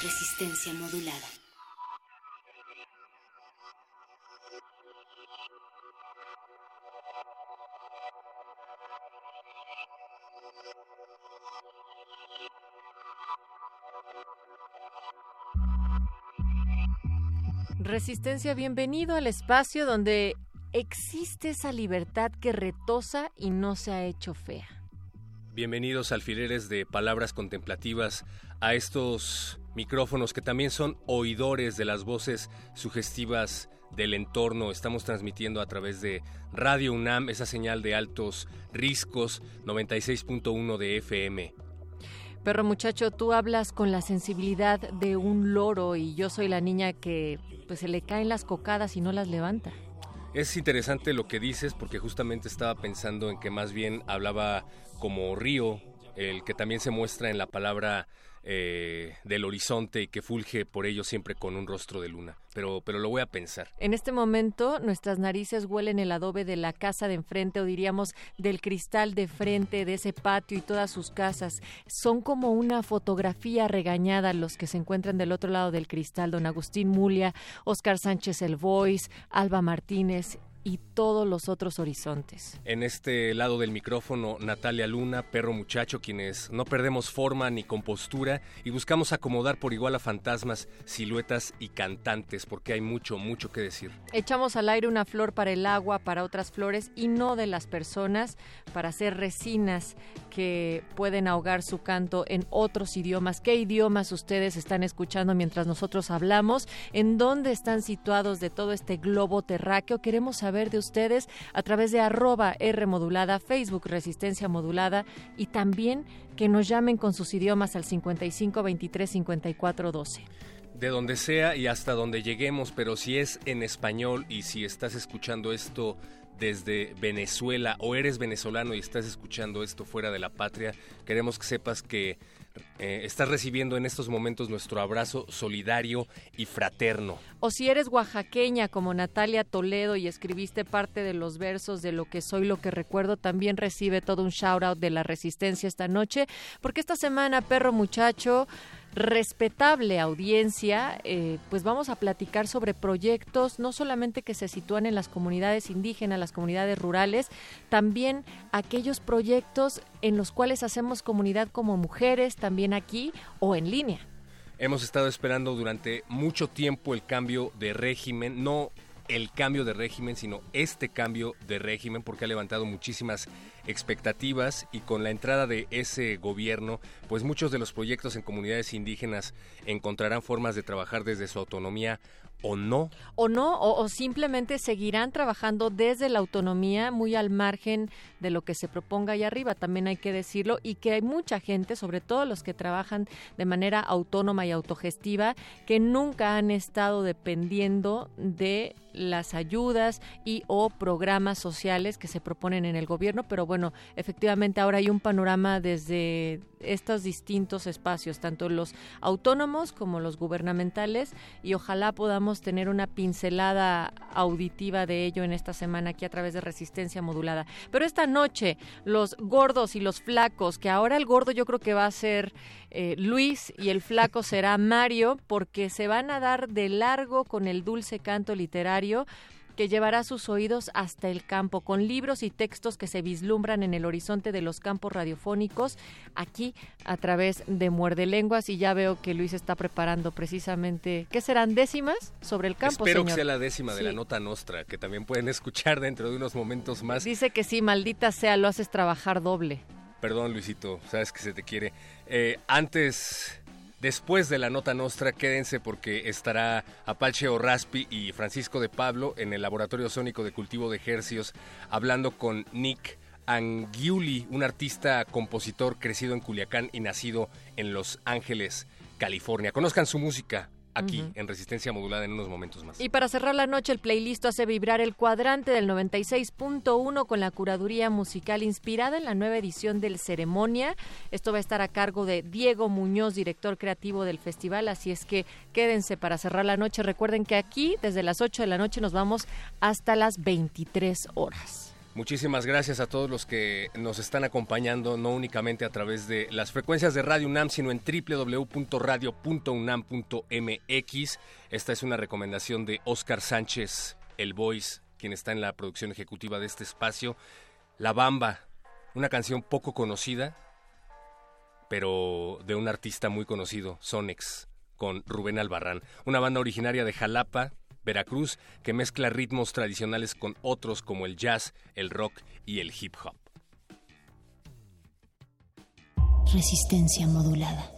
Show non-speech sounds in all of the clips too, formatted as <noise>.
Resistencia modulada. Resistencia, bienvenido al espacio donde existe esa libertad que retosa y no se ha hecho fea. Bienvenidos alfileres de palabras contemplativas a estos micrófonos que también son oidores de las voces sugestivas del entorno. Estamos transmitiendo a través de Radio UNAM, esa señal de altos riscos, 96.1 de FM. Perro muchacho, tú hablas con la sensibilidad de un loro y yo soy la niña que pues se le caen las cocadas y no las levanta. Es interesante lo que dices porque justamente estaba pensando en que más bien hablaba como río, el que también se muestra en la palabra eh, del horizonte y que fulge por ello siempre con un rostro de luna. Pero, pero lo voy a pensar. En este momento nuestras narices huelen el adobe de la casa de enfrente o diríamos del cristal de frente de ese patio y todas sus casas. Son como una fotografía regañada los que se encuentran del otro lado del cristal. Don Agustín Mulia, Oscar Sánchez El Alba Martínez y todos los otros horizontes. En este lado del micrófono, Natalia Luna, perro muchacho, quienes no perdemos forma ni compostura y buscamos acomodar por igual a fantasmas, siluetas y cantantes, porque hay mucho, mucho que decir. Echamos al aire una flor para el agua, para otras flores y no de las personas, para hacer resinas que pueden ahogar su canto en otros idiomas. ¿Qué idiomas ustedes están escuchando mientras nosotros hablamos? ¿En dónde están situados de todo este globo terráqueo? Queremos saber de ustedes a través de arroba R Facebook Resistencia Modulada y también que nos llamen con sus idiomas al 55 23 54 12 de donde sea y hasta donde lleguemos, pero si es en español y si estás escuchando esto desde Venezuela o eres venezolano y estás escuchando esto fuera de la patria, queremos que sepas que eh, estás recibiendo en estos momentos nuestro abrazo solidario y fraterno. O si eres oaxaqueña como Natalia Toledo y escribiste parte de los versos de lo que soy, lo que recuerdo, también recibe todo un shout out de la resistencia esta noche, porque esta semana, perro muchacho, respetable audiencia, eh, pues vamos a platicar sobre proyectos no solamente que se sitúan en las comunidades indígenas, las comunidades rurales, también aquellos proyectos en los cuales hacemos comunidad como mujeres, también aquí o en línea. Hemos estado esperando durante mucho tiempo el cambio de régimen, no el cambio de régimen, sino este cambio de régimen, porque ha levantado muchísimas expectativas y con la entrada de ese gobierno, pues muchos de los proyectos en comunidades indígenas encontrarán formas de trabajar desde su autonomía o no. O no, o, simplemente seguirán trabajando desde la autonomía muy al margen de lo que se proponga ahí arriba, también hay que decirlo, y que hay mucha gente, sobre todo los que trabajan de manera autónoma y autogestiva, que nunca han estado dependiendo de las ayudas y o programas sociales que se proponen en el gobierno, pero bueno, efectivamente ahora hay un panorama desde estos distintos espacios, tanto los autónomos como los gubernamentales, y ojalá podamos tener una pincelada auditiva de ello en esta semana aquí a través de Resistencia Modulada. Pero esta noche, los gordos y los flacos, que ahora el gordo yo creo que va a ser eh, Luis y el flaco será Mario, porque se van a dar de largo con el dulce canto literario que llevará sus oídos hasta el campo, con libros y textos que se vislumbran en el horizonte de los campos radiofónicos, aquí a través de Muerde Lenguas. Y ya veo que Luis está preparando precisamente, ¿qué serán décimas sobre el campo? Espero señor? que sea la décima de la nota nostra, que también pueden escuchar dentro de unos momentos más. Dice que sí, maldita sea, lo haces trabajar doble. Perdón, Luisito, sabes que se te quiere. Eh, antes, después de la nota nostra, quédense porque estará Apache O'Raspi y Francisco de Pablo en el Laboratorio Sónico de Cultivo de Hercios hablando con Nick Angiuli, un artista compositor crecido en Culiacán y nacido en Los Ángeles, California. Conozcan su música aquí en Resistencia Modulada en unos momentos más. Y para cerrar la noche, el playlist hace vibrar el cuadrante del 96.1 con la curaduría musical inspirada en la nueva edición del Ceremonia. Esto va a estar a cargo de Diego Muñoz, director creativo del festival, así es que quédense para cerrar la noche. Recuerden que aquí, desde las 8 de la noche, nos vamos hasta las 23 horas. Muchísimas gracias a todos los que nos están acompañando, no únicamente a través de las frecuencias de Radio UNAM, sino en www.radio.unam.mx. Esta es una recomendación de Oscar Sánchez, el Voice, quien está en la producción ejecutiva de este espacio. La Bamba, una canción poco conocida, pero de un artista muy conocido, Sonex, con Rubén Albarrán, una banda originaria de Jalapa, Veracruz, que mezcla ritmos tradicionales con otros como el jazz, el rock y el hip hop. Resistencia modulada.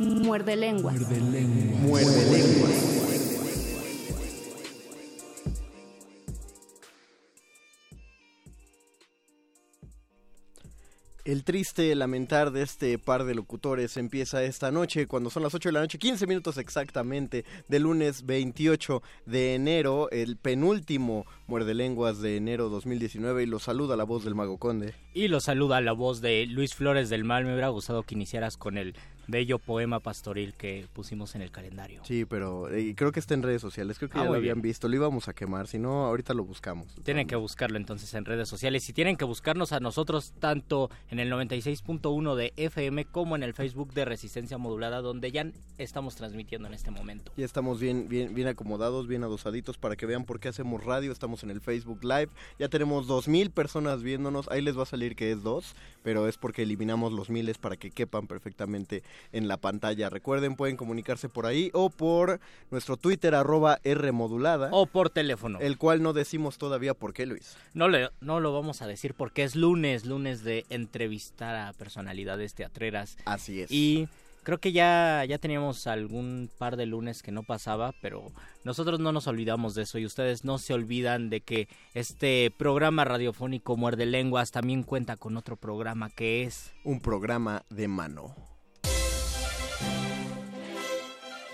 Muerde lenguas. Muerde lenguas. El triste lamentar de este par de locutores empieza esta noche, cuando son las 8 de la noche, 15 minutos exactamente, del lunes 28 de enero, el penúltimo Muerde Lenguas de enero 2019, y los saluda la voz del Mago Conde. Y los saluda la voz de Luis Flores del Mal. Me hubiera gustado que iniciaras con el bello poema pastoril que pusimos en el calendario. Sí, pero eh, creo que está en redes sociales, creo que Ah, ya lo habían bien. visto, lo íbamos a quemar, si no, ahorita lo buscamos. Tienen que buscarlo entonces en redes sociales y tienen que buscarnos a nosotros tanto en el 96.1 de FM como en el Facebook de Resistencia Modulada donde ya estamos transmitiendo en este momento. Ya estamos bien, bien, bien acomodados, bien adosaditos para que vean por qué hacemos radio. Estamos en el Facebook Live. Ya tenemos dos mil personas viéndonos. Ahí les va a salir que es dos, pero es porque eliminamos los miles para que quepan perfectamente en la pantalla. Recuerden, pueden comunicarse por ahí o por nuestro Twitter arroba Rmodulada. O por teléfono. El cual no decimos todavía por qué, Luis. No, le, no lo vamos a decir porque es lunes, lunes de entrevistar a personalidades teatreras. Así es. Y creo que ya, ya teníamos algún par de lunes que no pasaba, pero nosotros no nos olvidamos de eso y ustedes no se olvidan de que este programa radiofónico Muerde Lenguas también cuenta con otro programa que es... Un programa de mano.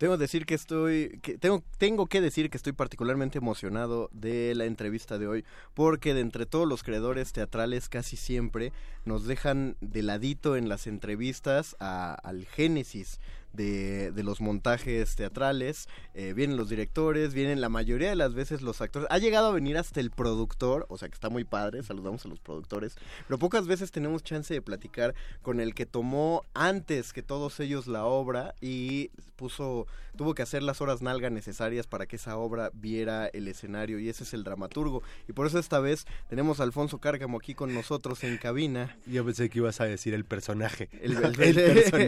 Tengo que decir que estoy, que tengo, tengo que decir que estoy particularmente emocionado de la entrevista de hoy, porque de entre todos los creadores teatrales casi siempre nos dejan de ladito en las entrevistas al génesis de, de los montajes teatrales, eh, vienen los directores, vienen la mayoría de las veces los actores, ha llegado a venir hasta el productor, o sea que está muy padre, saludamos a los productores, pero pocas veces tenemos chance de platicar con el que tomó antes que todos ellos la obra y puso, tuvo que hacer las horas nalga necesarias para que esa obra viera el escenario y ese es el dramaturgo. Y por eso esta vez tenemos a Alfonso Cárcamo aquí con nosotros en cabina. Yo pensé que ibas a decir el personaje. El, <laughs> el- el-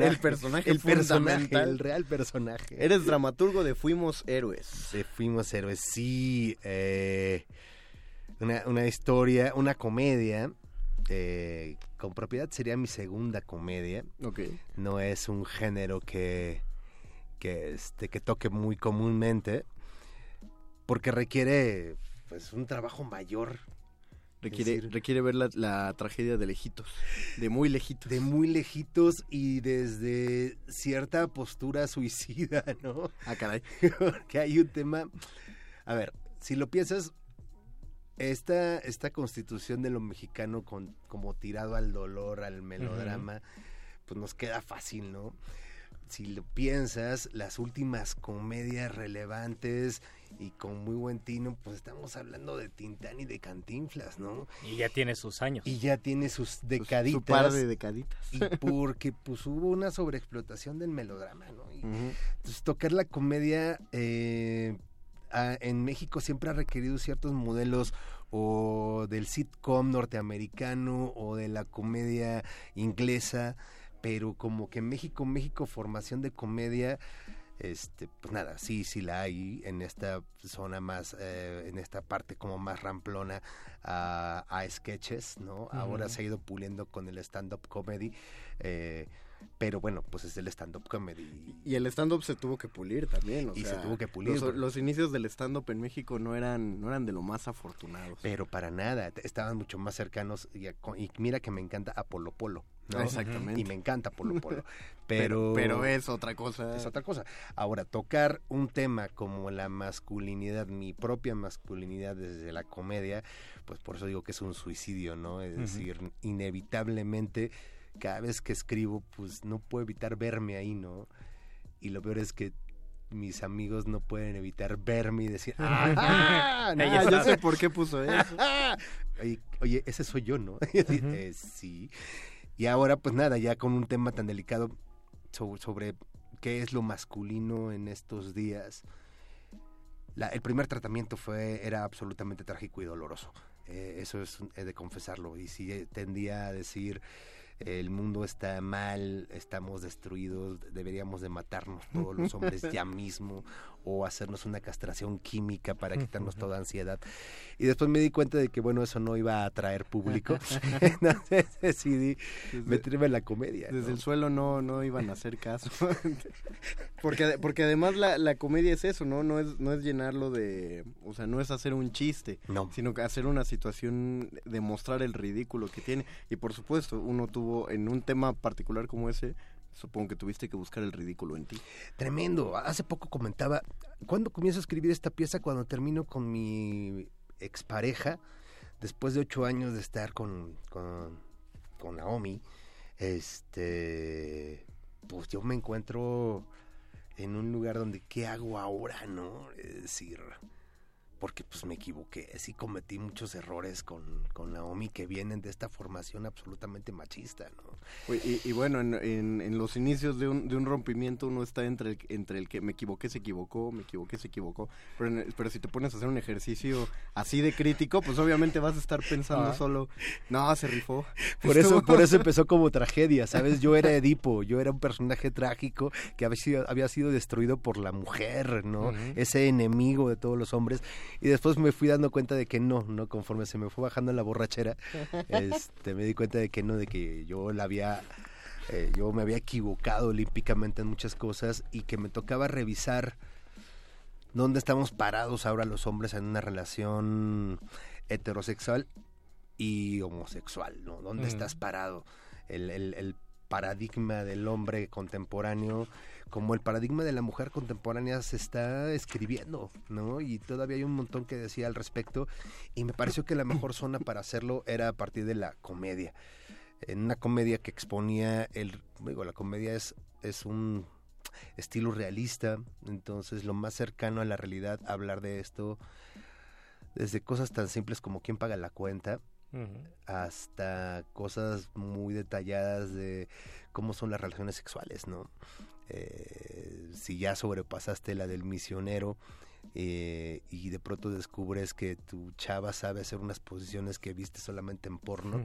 el personaje El personaje, el real personaje. Eres dramaturgo de Fuimos Héroes. De Fuimos Héroes, sí. eh, una, una historia, una comedia. eh, con propiedad sería mi segunda comedia. Ok. No es un género que, que, este, que toque muy comúnmente. Porque requiere pues un trabajo mayor. Requiere, decir, requiere ver la, la tragedia de lejitos, de muy lejitos. de muy lejitos y desde cierta postura <laughs> suicida, ¿no? Ah, caray. <laughs> Porque hay un tema. A ver, si lo piensas, esta, esta constitución de lo mexicano con, como tirado al dolor, al melodrama, pues nos queda fácil, ¿no? Si lo piensas, las últimas comedias relevantes y con muy buen tino, pues estamos hablando de Tintán y de Cantinflas, ¿no? Y ya tiene sus años. Y ya tiene sus decaditas. Su par de decaditas. Y porque pues hubo una sobreexplotación del melodrama, ¿no? Y, entonces tocar la comedia eh, a- en México siempre ha requerido ciertos modelos o del sitcom norteamericano o de la comedia inglesa, pero como que México, México, formación de comedia, este, pues nada, sí, sí la hay en esta zona más, eh, en esta parte como más ramplona a, a sketches, ¿no? Ahora se ha ido puliendo con el stand-up comedy, eh, pero bueno, pues es el stand-up comedy. Y el stand-up se tuvo que pulir también. o Y se sea, tuvo que pulir, Los, inicios del stand-up en México no eran, no eran de lo más afortunados. Pero para nada, estaban mucho más cercanos y, y mira que me encanta Apolo Polo. ¿No? Exactamente. Y me encanta Polo Polo. <laughs> Pero- Pero, pero es otra cosa. Es otra cosa. Ahora, tocar un tema como la masculinidad, mi propia masculinidad desde la comedia, pues por eso digo que es un suicidio, ¿no? Es decir, inevitablemente, cada vez que escribo, pues no puedo evitar verme ahí, ¿no? Y lo peor es que mis amigos no pueden evitar verme y decir, ¡ah! <laughs> no, Ya yo sé por qué puso <laughs> eso. oye, oye, ese soy yo, ¿no? Eh, sí. Y ahora, pues nada, ya con un tema tan delicado so- sobre, qué es lo masculino en estos días. La- el primer tratamiento fue era absolutamente trágico y doloroso. Eh, eso es he de confesarlo. Y sí eh, tendía a decir el mundo está mal, estamos destruidos, deberíamos de matarnos todos los hombres ya <laughs> mismo o hacernos una castración química para quitarnos toda ansiedad. Y después me di cuenta de que bueno, eso no iba a atraer público. <laughs> <laughs> Entonces decidí meterme en la comedia. ¿no? Desde el suelo no, no iban a hacer caso. <laughs> porque, porque además la, la comedia es eso, ¿no? No es, no es llenarlo de... O sea, no es hacer un chiste, No. sino que hacer una situación de mostrar el ridículo que tiene. Y por supuesto, uno tuvo, en un tema particular como ese, supongo que tuviste que buscar el ridículo en ti. Tremendo. Hace poco comentaba, ¿cuándo comienzo a escribir esta pieza? Cuando termino con mi expareja, después de ocho años de estar con, con, con Naomi, este, pues yo me encuentro en un lugar donde, ¿qué hago ahora, no? Es decir, porque pues me equivoqué, sí cometí muchos errores con, con Naomi que vienen de esta formación absolutamente machista, ¿no? Y, y bueno, en, en- en los inicios de un, de un rompimiento uno está entre el, entre el que me equivoqué, se equivocó, me equivoqué, se equivocó. Pero, en- pero si te pones a hacer un ejercicio así de crítico, pues obviamente vas a estar pensando Ah. solo, no, se rifó. Por eso, por eso <laughs> empezó como tragedia, ¿sabes? Yo era Edipo, yo era un personaje trágico que había sido, había sido destruido por la mujer, ¿no? Ese enemigo de todos los hombres. Y después me fui dando cuenta de que no, no, conforme se me fue bajando la borrachera, <laughs> este, me di cuenta de que no, de que yo la había, eh, yo me había equivocado olímpicamente en muchas cosas y que me tocaba revisar dónde estamos parados ahora los hombres en una relación heterosexual y homosexual, ¿no? ¿Dónde Ujú. estás parado? El, el- el paradigma del hombre contemporáneo, como el paradigma de la mujer contemporánea se está escribiendo, ¿no? Y todavía hay un montón que decía al respecto y me pareció que la mejor zona para hacerlo era a partir de la comedia. En una comedia que exponía el, digo, la comedia es, es un estilo realista, entonces lo más cercano a la realidad hablar de esto desde cosas tan simples como quién paga la cuenta hasta cosas muy detalladas de cómo son las relaciones sexuales, ¿no? Eh, si ya sobrepasaste la del misionero eh, y de pronto descubres que tu chava sabe hacer unas posiciones que viste solamente en porno,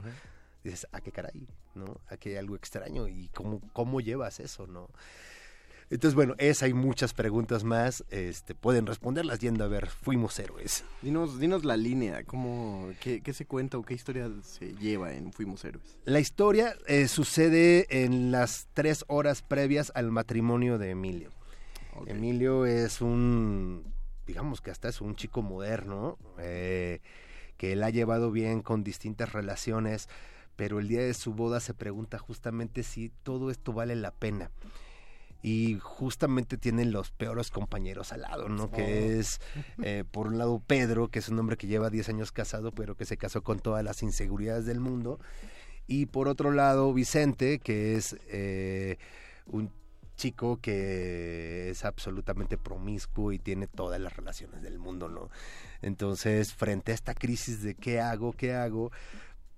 dices, ¿a qué caray? ¿No? Aquí hay algo extraño y cómo, cómo llevas eso, ¿no? Entonces, bueno, esa hay muchas preguntas más. Este, pueden responderlas yendo a ver Fuimos Héroes. Dinos, dinos la línea, ¿cómo, qué, qué se cuenta o qué historia se lleva en Fuimos Héroes? La historia eh, sucede en las tres horas previas al matrimonio de Emilio. Emilio es un, digamos que hasta es un chico moderno, eh, que él ha llevado bien con distintas relaciones, pero el día de su boda se pregunta justamente si todo esto vale la pena. Y justamente tienen los peores compañeros al lado, ¿no? Que es, eh, por un lado, Pedro, que es un hombre que lleva 10 años casado, pero que se casó con todas las inseguridades del mundo. Y por otro lado, Vicente, que es eh, un chico que es absolutamente promiscuo y tiene todas las relaciones del mundo, ¿no? Entonces, frente a esta crisis de qué hago, qué hago,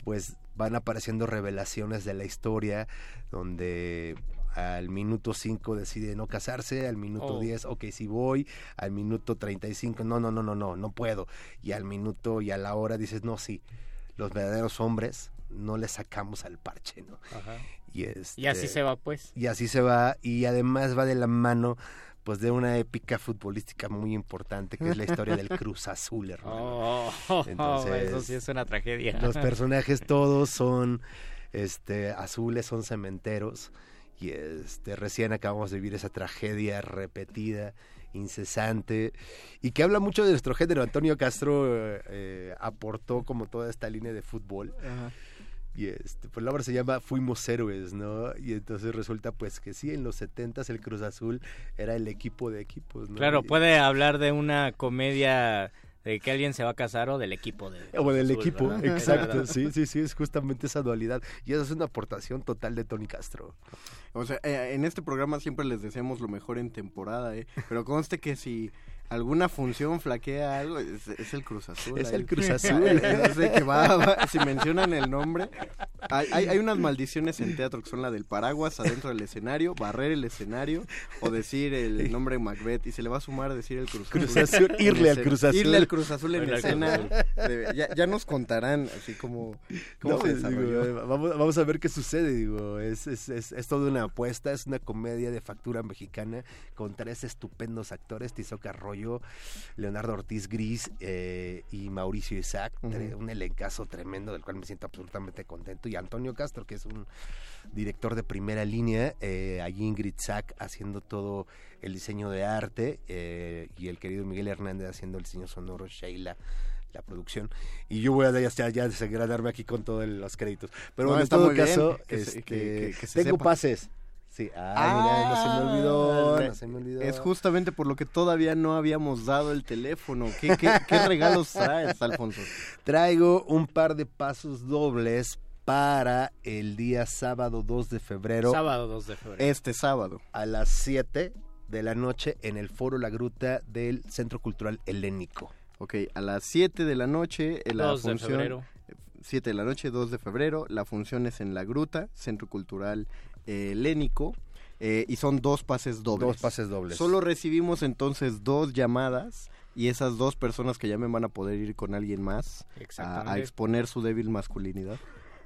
pues van apareciendo revelaciones de la historia donde al minuto 5 decide no casarse, al minuto Oh. 10, ok, sí voy, al minuto 35, no, no, no, no, no, no puedo, y al minuto y a la hora dices, no, sí, los verdaderos hombres no le sacamos al parche, ¿no? Ajá. Y, este, Y así se va, pues. Y así se va, y además va de la mano pues de una épica futbolística muy importante que es la historia del Cruz Azul, <laughs> hermano. Oh, <laughs> eso sí es una tragedia. Los <laughs> personajes todos son este azules, son cementeros y este recién acabamos de vivir esa tragedia repetida incesante y que habla mucho de nuestro género. Antonio Castro eh, aportó como toda esta línea de fútbol. Y este, pues la obra se llama Fuimos Héroes, ¿no? Y entonces resulta pues que sí, en los 70 el Cruz Azul era el equipo de equipos, ¿no? Claro, Y- puede hablar de una comedia de que alguien se va a casar o del equipo de O del Azul, equipo, ¿verdad? exacto, sí, sí, sí, es justamente esa dualidad. Y esa es una aportación total de Tony Castro. O sea, eh, en este programa siempre les deseamos lo mejor en temporada, ¿eh? Pero conste que si alguna función flaquea algo, es, es el Cruz Azul. Es ahí. el Cruz <laughs> Azul. Es de que va- va- si mencionan el nombre. Hay, hay, hay unas maldiciones en teatro que son la del paraguas adentro del escenario, barrer el escenario o decir el nombre Macbeth. Y se le va a sumar decir el Cruz Azul. Cruz Azul, en irle al. Cruz Azul. Irle al Cruz Azul en escena. De- ya, ya nos contarán así como cómo No, se digo, desarrolló. eh, vamos, vamos a ver qué sucede, digo, es, es, es, es toda una apuesta, es una comedia de factura mexicana con tres estupendos actores, Tizoc Arroyo, Leonardo Ortiz Gris eh, y Mauricio Isaac, un elencazo tremendo del cual me siento absolutamente contento, y Antonio Castro, que es un director de primera línea, eh, allí Ingrid Sack haciendo todo el diseño de arte, eh, y el querido Miguel Hernández haciendo el diseño sonoro, Sheila la producción. Y yo voy a ya, ya, desagradarme aquí con todos los créditos. Pero No, bueno, en todo bien caso que este, que- que- que se tengo sepa. pases sí ah, mira, no se me olvidó Ah, no se me olvidó Es justamente por lo que todavía no habíamos dado el teléfono. ¿Qué, qué, qué <laughs> regalos traes, Alfonso? traigo un par de pasos dobles para el día sábado 2 de febrero Sábado 2 de febrero. Este sábado. a las 7 de la noche en el foro La Gruta del Centro Cultural Helénico Ok, a las 7 de la noche eh, la 2 de función... febrero. 7 de la noche, 2 de febrero. La función es en La Gruta, Centro Cultural eh, Helénico. eh, y son dos pases dobles. Dos pases dobles. Solo recibimos entonces dos llamadas. Y esas dos personas que llamen van a poder ir con alguien más a, exponer su débil masculinidad.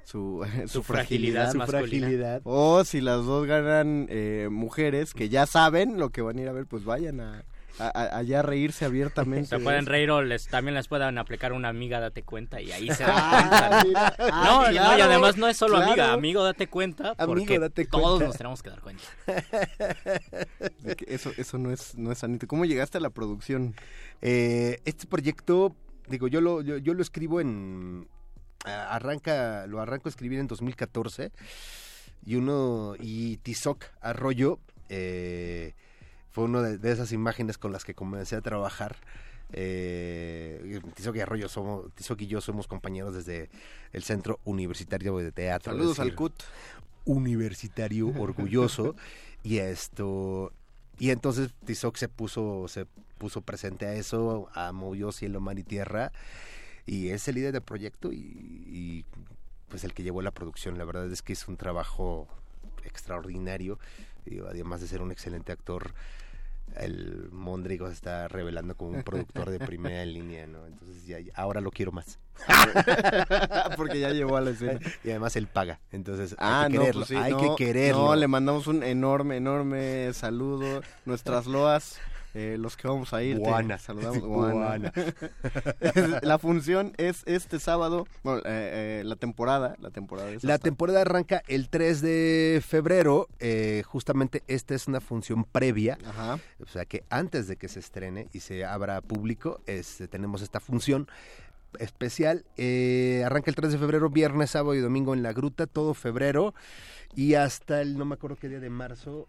Su, <laughs> su, Su fragilidad masculina. fragilidad. O si las dos ganan eh, mujeres que ya saben lo que van a ir a ver, pues vayan a, a- allá reírse abiertamente. Se de pueden reír o les, también les puedan aplicar una amiga, date cuenta, y ahí se dan <laughs> Ah, cuenta. ¿no? Ah, no, no, y además no es solo amiga, amigo, date cuenta, Amigo, porque date todos cuenta. nos tenemos que dar cuenta. <laughs> Eso, eso no es, no es sanito. ¿Cómo llegaste a la producción? Eh, este proyecto, digo, yo lo, yo, yo lo escribo en. Arranca, lo arranco a escribir en 2014. Y uno. Y Tizoc Arroyo eh, fue una de, de esas imágenes con las que comencé a trabajar. Eh, Tizoc y Arroyo somos, Tizoc y yo somos compañeros desde el Centro Universitario de Teatro. Saludos al CUT. universitario <laughs> orgulloso y esto y entonces Tizoc se puso se puso presente a eso a movió cielo mar y tierra y es el líder del proyecto y, y, pues el que llevó la producción la verdad es que es un trabajo extraordinario y además de ser un excelente actor el Mondrigo se está revelando como un productor de primera <laughs> línea, ¿no? Entonces ya, ahora lo quiero más. <laughs> Porque ya llegó a la escena. Y además él paga, entonces Ah, hay que no, quererlo, pues sí, hay no, que quererlo. No, le mandamos un enorme, enorme saludo. Nuestras loas, eh, los que vamos a ir. te Guana. Saludamos. <laughs> Guana. Guana. <laughs> la función es este sábado, bueno, eh, eh, la temporada, la temporada es La temporada arranca el 3 de febrero. eh, justamente esta es una función previa. Ajá. O sea que antes de que se estrene y se abra público, este, tenemos esta función especial. eh, arranca el 3 de febrero, viernes, sábado y domingo en la gruta, todo febrero. Y hasta el, no me acuerdo qué día de marzo,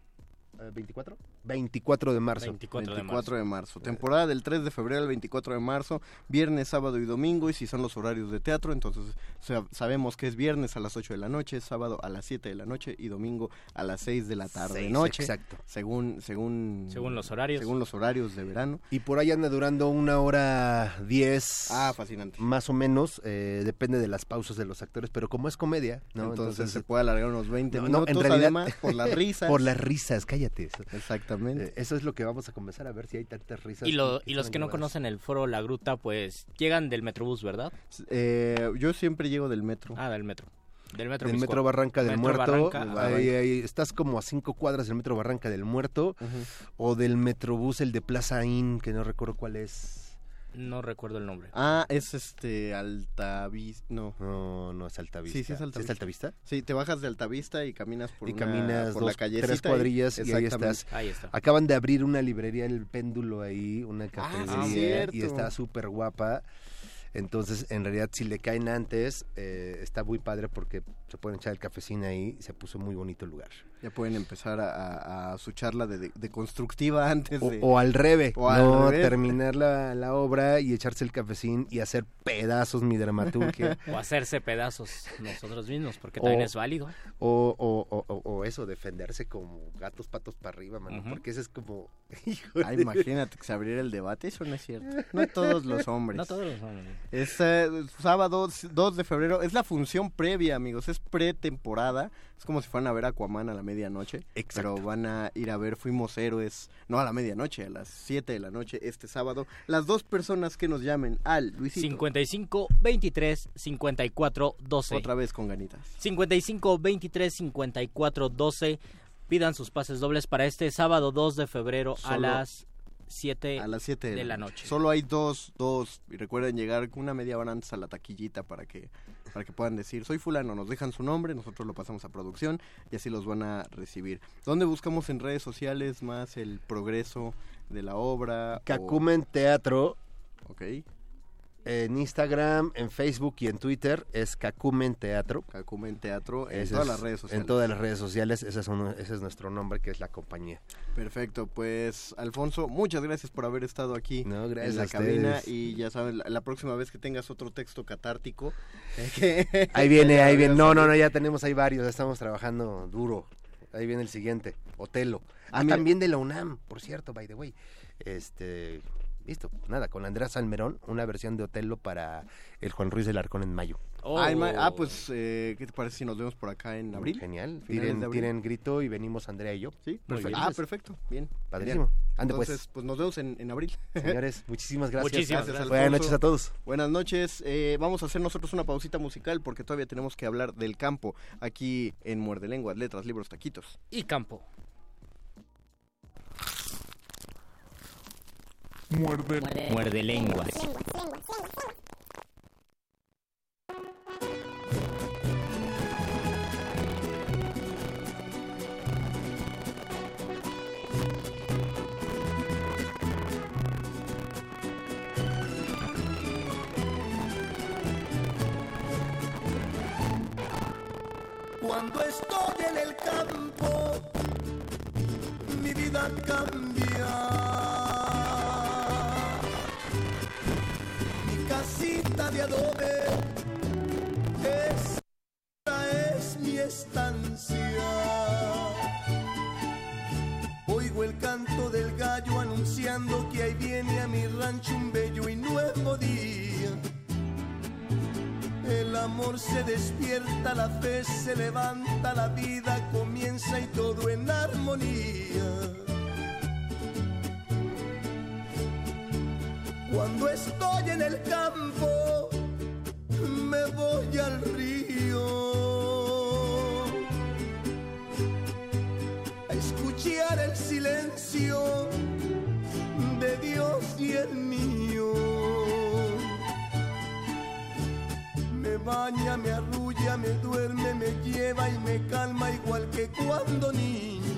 eh, ¿24? 24 de marzo. 24 de 24 de marzo. Temporada del 3 de febrero al 24 de marzo, viernes, sábado y domingo. Y si son los horarios de teatro, entonces sa- sabemos que es viernes a las 8 de la noche, sábado a las 7 de la noche y domingo a las 6 de la tarde Seis, noche. exacto. Según, según, Según los horarios. Según los horarios de verano. Y por ahí anda durando una hora 10. Ah, fascinante. Más o menos, eh, depende de las pausas de los actores, pero como es comedia, ¿no? Entonces, se puede alargar unos 20 No, no, minutos, en realidad- además, por las <laughs> risas. Por las risas, cállate. Eso, Exactamente. eh, eso es lo que vamos a comenzar a ver si hay tantas risas. Y, lo- que y los que no conocen el foro La Gruta, pues llegan del Metrobús, ¿verdad? Eh, yo siempre llego del metro. Ah, del metro. Del Metro del. Metro Barranca del Metro Muerto. Barranca, ahí, ajá. ahí estás como a cinco cuadras del Metro Barranca del Muerto. O del Metrobús, el de Plaza Inn, que no recuerdo cuál es. No recuerdo el nombre. Ah, es este Altavista, no. No, no es Altavista. Sí, sí es ¿Sí Altavista. es Altavista? Sí, te bajas de Altavista y caminas por y una- caminas por dos, la callecita. tres cuadrillas y, ahí estás. Ahí está. Acaban de abrir una librería, el péndulo ahí, una sí, cafetería y está súper guapa. Entonces, en realidad, si le caen antes, eh, está muy padre porque se pueden echar el cafecín ahí y se puso muy bonito el lugar. Ya pueden empezar a, a- a su charla de, de- de constructiva <laughs> antes O, de... o al revés, O al no revés. terminar la, la obra y echarse el cafecín y hacer pedazos mi dramaturgia. <laughs> O hacerse pedazos nosotros mismos, porque O- también es válido. O, o, o, o- o eso, defenderse como gatos patos para arriba, mano. Porque ese es como. <laughs> Ay, imagínate que se abriera el debate, eso no es cierto. No todos los hombres. No todos los hombres. Es eh, sábado 2 de febrero, es la función previa, amigos, es pretemporada. Es como si fueran a ver Aquaman a la medianoche. Pero van a ir a ver Fuimos Héroes, no a la medianoche, a las 7 de la noche este sábado. Las dos personas que nos llamen al Luisito. 55 23 54 12. Otra vez con ganitas. 55 23 54 12. Pidan sus pases dobles para este sábado 2 de febrero a Solo las 7 A las 7 de la noche. Solo hay dos, dos. Y recuerden llegar una media hora antes a la taquillita para que, para que puedan decir, soy fulano, nos dejan su nombre, nosotros lo pasamos a producción y así los van a recibir. ¿Dónde buscamos en redes sociales más el progreso de la obra? o- Cacumen Teatro. Ok. En Instagram, en Facebook y en Twitter es Cacumen Teatro. Cacumen Teatro en Ese todas es- las redes sociales. En todas las redes sociales, ese es, uno- ese es nuestro nombre, que es la compañía. Perfecto, pues Alfonso, muchas gracias por haber estado aquí No, gracias en la cabina y ya saben, la, la próxima vez que tengas otro texto catártico, <laughs> eh, que- Ahí viene, ahí <laughs> viene. No, no, no ya tenemos ahí varios, estamos trabajando duro. Ahí viene el siguiente, Otelo. Ah, Ah, también de la UNAM, por cierto, by the way. Este, listo, nada, con Andrea Salmerón, una versión de Otelo para el Juan Ruiz del Arcón en mayo. Ah, en ma- ah, pues, eh, ¿qué te parece si nos vemos por acá en abril? Genial. Tiren, abril. tiren grito y venimos Andrea y yo. Sí, perfecto. Ah, perfecto. Bien. Padrísimo. Ande, pues. Entonces, pues nos vemos en, en abril. <laughs> Señores, muchísimas gracias. Muchísimas gracias. Buenas noches a todos. Buenas noches. Eh, vamos a hacer nosotros una pausita musical porque todavía tenemos que hablar del campo aquí en Muerde Lenguas, Letras, Libros, Taquitos. Y campo. Muerde. Muerde lenguas. Cuando estoy en el campo, mi vida cambia. De adobe, esta es mi estancia. Oigo el canto del gallo anunciando que ahí viene a mi rancho un bello y nuevo día. El amor se despierta, la fe se levanta, la vida comienza y todo en armonía. Cuando estoy en el campo, me voy al río a escuchar el silencio de Dios y el mío. Me baña, me arrulla, me duerme, me lleva y me calma igual que cuando niño.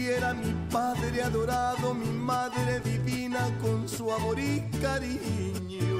Lo hiciera mi padre adorado, mi madre divina con su amor y cariño.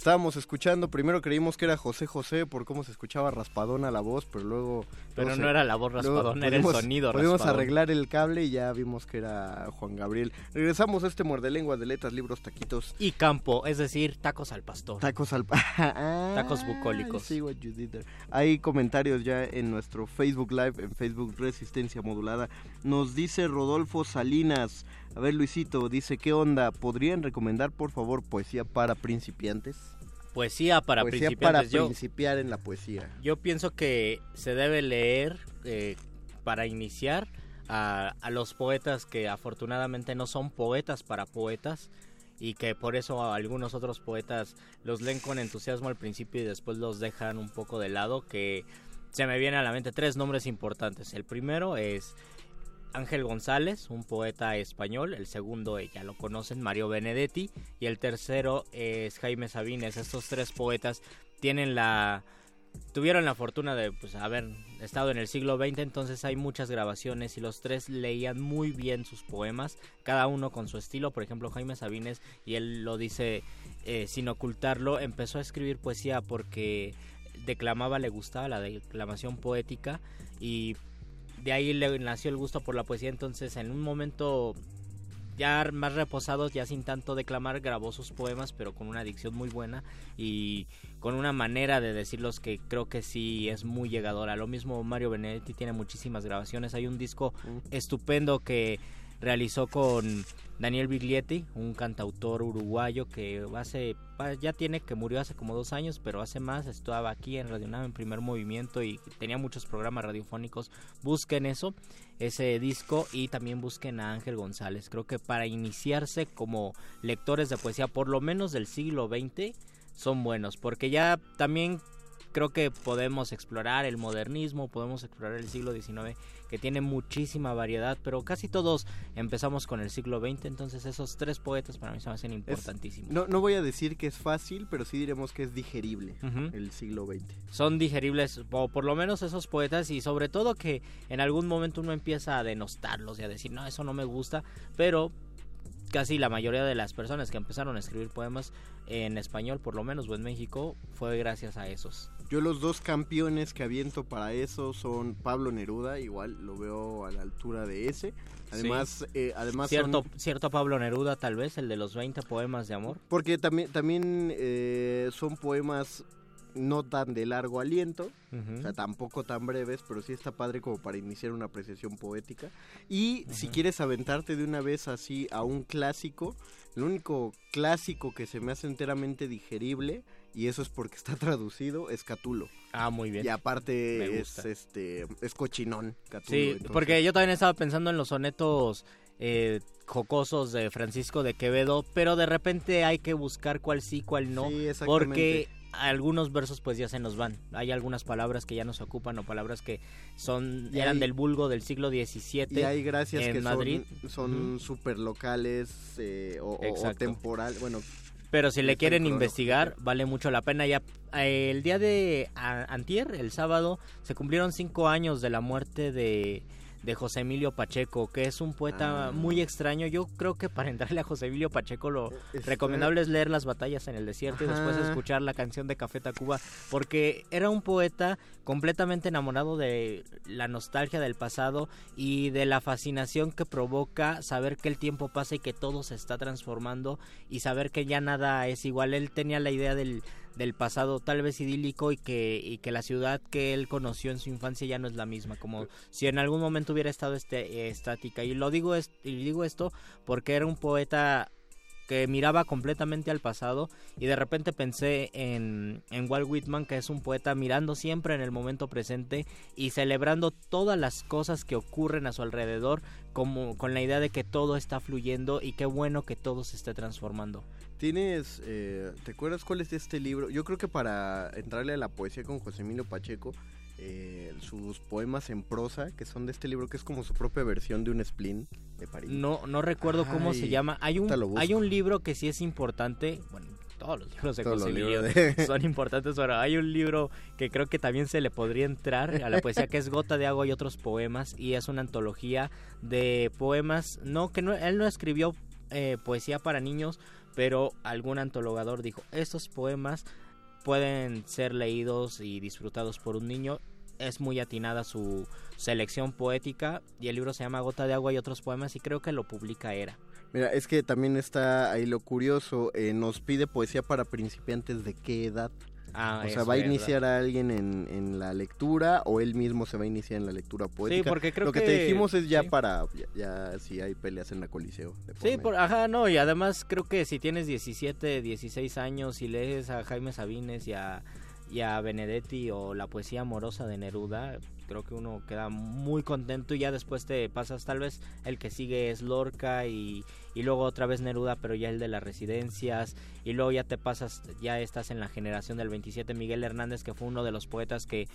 Estábamos escuchando, primero creímos que era José José por cómo se escuchaba raspadona la voz, pero luego... Pero no era la voz raspadona, era el sonido Pudimos raspadón. arreglar el cable y ya vimos que era Juan Gabriel. Regresamos a este muerde lenguas de letras, libros, taquitos. Y campo, es decir, tacos al pastor. Tacos al... <laughs> Ah, Tacos bucólicos. I see what you did there. Hay comentarios ya en nuestro Facebook Live, en Facebook Resistencia Modulada. Nos dice Rodolfo Salinas. A ver, Luisito, dice, ¿qué onda? ¿Podrían recomendar, por favor, poesía para principiantes? Poesía para poesía principiantes. para Yo- principiar en la poesía. Yo pienso que se debe leer eh, para iniciar a, a los poetas que afortunadamente no son poetas para poetas y que por eso a algunos otros poetas los leen con entusiasmo al principio y después los dejan un poco de lado que se me viene a la mente tres nombres importantes. El primero es Ángel González, un poeta español. El segundo, eh, ya lo conocen, Mario Benedetti. Y el tercero es Jaime Sabines. Estos tres poetas tienen la... Tuvieron la fortuna de pues, haber estado en el siglo XX, entonces hay muchas grabaciones y los tres leían muy bien sus poemas, cada uno con su estilo. Por ejemplo, Jaime Sabines, y él lo dice eh, sin ocultarlo, empezó a escribir poesía porque declamaba, le gustaba la declamación poética y de ahí le nació el gusto por la poesía. Entonces, en un momento ya más reposados, ya sin tanto declamar, grabó sus poemas, pero con una dicción muy buena y con una manera de decirlos que creo que sí es muy llegadora. Lo mismo Mario Benedetti tiene muchísimas grabaciones. Hay un disco estupendo que realizó con Daniel Biglietti, un cantautor uruguayo que hace ya tiene que murió hace como dos años, pero hace más estaba aquí en Radio Nave en primer movimiento y tenía muchos programas radiofónicos. Busquen eso, ese disco y también busquen a Ángel González. Creo que para iniciarse como lectores de poesía, por lo menos del siglo XX, son buenos, porque ya también creo que podemos explorar el modernismo, podemos explorar el siglo XIX, que tiene muchísima variedad, pero casi todos empezamos con el siglo XX, entonces esos tres poetas para mí se me hacen Es- importantísimos. no, no voy a decir que es fácil, pero sí diremos que es digerible el siglo XX. Son digeribles, o por lo menos esos poetas, y sobre todo que en algún momento uno empieza a denostarlos y a decir, no, eso no me gusta, pero casi la mayoría de las personas que empezaron a escribir poemas en español, por lo menos, o en México, fue gracias a esos. Yo los dos campeones que aviento para eso son Pablo Neruda, igual lo veo a la altura de ese. Además, Sí. eh, además cierto, son- cierto Pablo Neruda, tal vez, el de los 20 poemas de amor. porque también también eh, son poemas no tan de largo aliento, o sea, tampoco tan breves, pero sí está padre como para iniciar una apreciación poética. Y si quieres aventarte de una vez así a un clásico, el único clásico que se me hace enteramente digerible, y eso es porque está <laughs> traducido, es Catulo. Ah, muy bien. Y aparte es este es cochinón, Catulo. Sí, entonces- porque yo también estaba pensando en los sonetos eh, jocosos de Francisco de Quevedo, pero de repente hay que buscar cuál sí, cuál no, Sí, exactamente. porque algunos versos pues ya se nos van. Hay algunas palabras que ya no se ocupan o palabras que son eran hay- del vulgo del siglo XVII Y hay gracias en que Madrid. son, son Ujú. súper locales eh, o, o- temporal, bueno, Pero si le quieren en investigar, vale mucho la pena. Ya el día de antier, el sábado, se cumplieron cinco años de la muerte de, de José Emilio Pacheco, que es un poeta Ah. muy extraño. Yo creo que para entrarle a José Emilio Pacheco lo Está- recomendable es leer Las batallas en el desierto y después escuchar la canción de Café Tacuba, porque era un poeta completamente enamorado de la nostalgia del pasado y de la fascinación que provoca saber que el tiempo pasa y que todo se está transformando y saber que ya nada es igual. Él tenía la idea del, del pasado tal vez idílico y que, y que la ciudad que él conoció en su infancia ya no es la misma, como si en algún momento hubiera estado este, eh, estática. Y lo digo, es, y digo esto porque era un poeta que miraba completamente al pasado y de repente pensé en, en Walt Whitman, que es un poeta mirando siempre en el momento presente y celebrando todas las cosas que ocurren a su alrededor como con la idea de que todo está fluyendo y qué bueno que todo se esté transformando. Tienes, eh, ¿te acuerdas cuál es este libro? Yo creo que para entrarle a la poesía con José Emilio Pacheco, eh, sus poemas en prosa, que son de este libro, que es como su propia versión de un spleen de París. No, no recuerdo cómo se llama. Hay un, hay un libro que sí es importante. Bueno, todos los libros de Todos José Emilio <laughs> de- son importantes, pero hay un libro que creo que también se le podría entrar a la poesía, que es Gota de Agua y otros poemas, y es una antología de poemas. No, que no, él no escribió eh, poesía para niños, pero algún antologador dijo, estos poemas pueden ser leídos y disfrutados por un niño. Es muy atinada su selección poética y el libro se llama Gota de Agua y otros poemas y creo que lo publica Era. Mira, es que también está ahí lo curioso, eh, nos pide poesía para principiantes de qué edad. Ah, o sea, ¿va a verdad. iniciar a alguien en, en la lectura o él mismo se va a iniciar en la lectura poética? porque creo Lo que, te dijimos es ya sí. para, ya, ya si hay peleas en la coliseo. Sí, por, ajá, no, y además creo que si tienes 17, 16 años y lees a Jaime Sabines y a, y a Benedetti o la poesía amorosa de Neruda, creo que uno queda muy contento y ya después te pasas, tal vez el que sigue es Lorca y, y luego otra vez Neruda, pero ya el de las residencias y luego ya te pasas, ya estás en la generación del 27, Miguel Hernández, que fue uno de los poetas que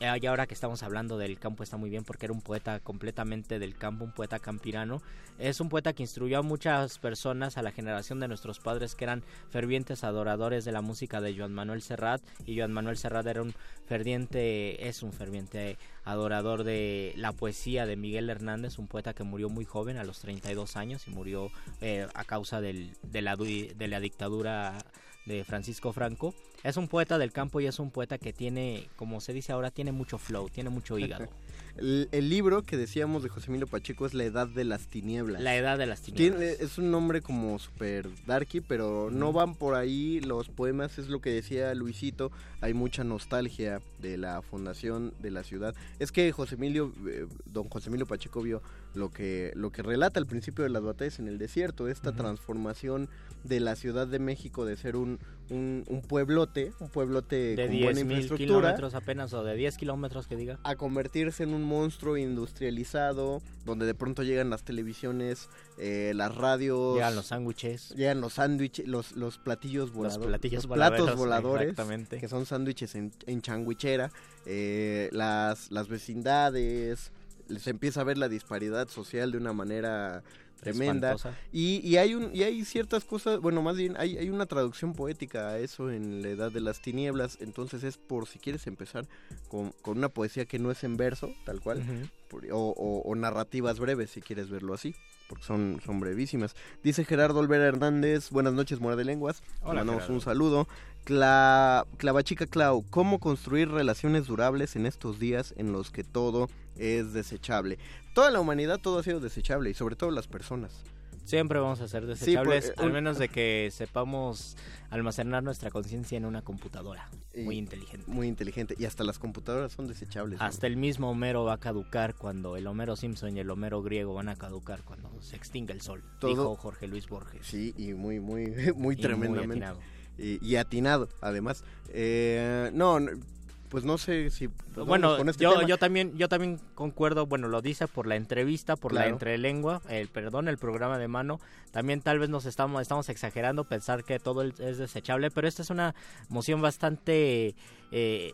y ahora que estamos hablando del campo está muy bien porque era un poeta completamente del campo, un poeta campirano. Es un poeta que instruyó a muchas personas, a la generación de nuestros padres que eran fervientes adoradores de la música de Joan Manuel Serrat. Y Joan Manuel Serrat era un ferviente, es un ferviente adorador de la poesía de Miguel Hernández, un poeta que murió muy joven, a los 32 años, y murió eh, a causa del- de, la, de la dictadura de Francisco Franco. Es un poeta del campo y es un poeta que tiene, como se dice ahora, tiene mucho flow, tiene mucho hígado. <laughs> El, el libro que decíamos de José Emilio Pacheco es La Edad de las Tinieblas. La edad de las tinieblas. Tiene- es un nombre como super darky, pero no van por ahí los poemas, es lo que decía Luisito, hay mucha nostalgia de la fundación de la ciudad. Es que José Emilio, eh, don José Emilio Pacheco vio lo que, lo que relata al principio de las batallas en el desierto, esta transformación de la Ciudad de México de ser un, un, un pueblote, un pueblote de con buena 10 mil infraestructura, kilómetros apenas o de 10 kilómetros que diga. a convertirse en un monstruo industrializado, donde de pronto llegan las televisiones, eh, las radios, Llegan los sándwiches. llegan los sándwiches, los, los platillos voladores, platillos platos voladeros, voladores, exactamente. que son sándwiches en, en changuichera, eh, las, las vecindades, se empieza a ver la disparidad social de una manera tremenda y, y hay un y hay ciertas cosas bueno más bien hay, hay una traducción poética a eso en la edad de las tinieblas entonces es por si quieres empezar con, con una poesía que no es en verso tal cual por- o, o- o narrativas breves si quieres verlo así porque son, son brevísimas. Dice Gerardo Olvera Hernández, buenas noches, Mora de Lenguas. Hola, mandamos Gerardo. un saludo. Cla, Clavachica Clau, ¿cómo construir relaciones durables en estos días en los que todo es desechable? Toda la humanidad, todo ha sido desechable y sobre todo las personas. Siempre vamos a ser Sí, desechables, porque- al menos de que sepamos almacenar nuestra conciencia en una computadora. Muy inteligente. Muy inteligente. Y hasta las computadoras son desechables. ¿no? Hasta el mismo Homero va a caducar cuando el Homero Simpson y el Homero griego van a caducar cuando se extinga el sol. Todo- Dijo Jorge Luis Borges. Sí, y muy, muy, <laughs> muy Y tremendamente. atinado. y, y atinado, además. Eh, no, no, pues no sé si... pues bueno, con este yo, tema. yo también yo también concuerdo, bueno, lo dice por la entrevista, por la Claro. entrelengua, el perdón, el programa de mano. También tal vez nos estamos estamos exagerando pensar que todo es desechable, pero esta es una moción bastante eh,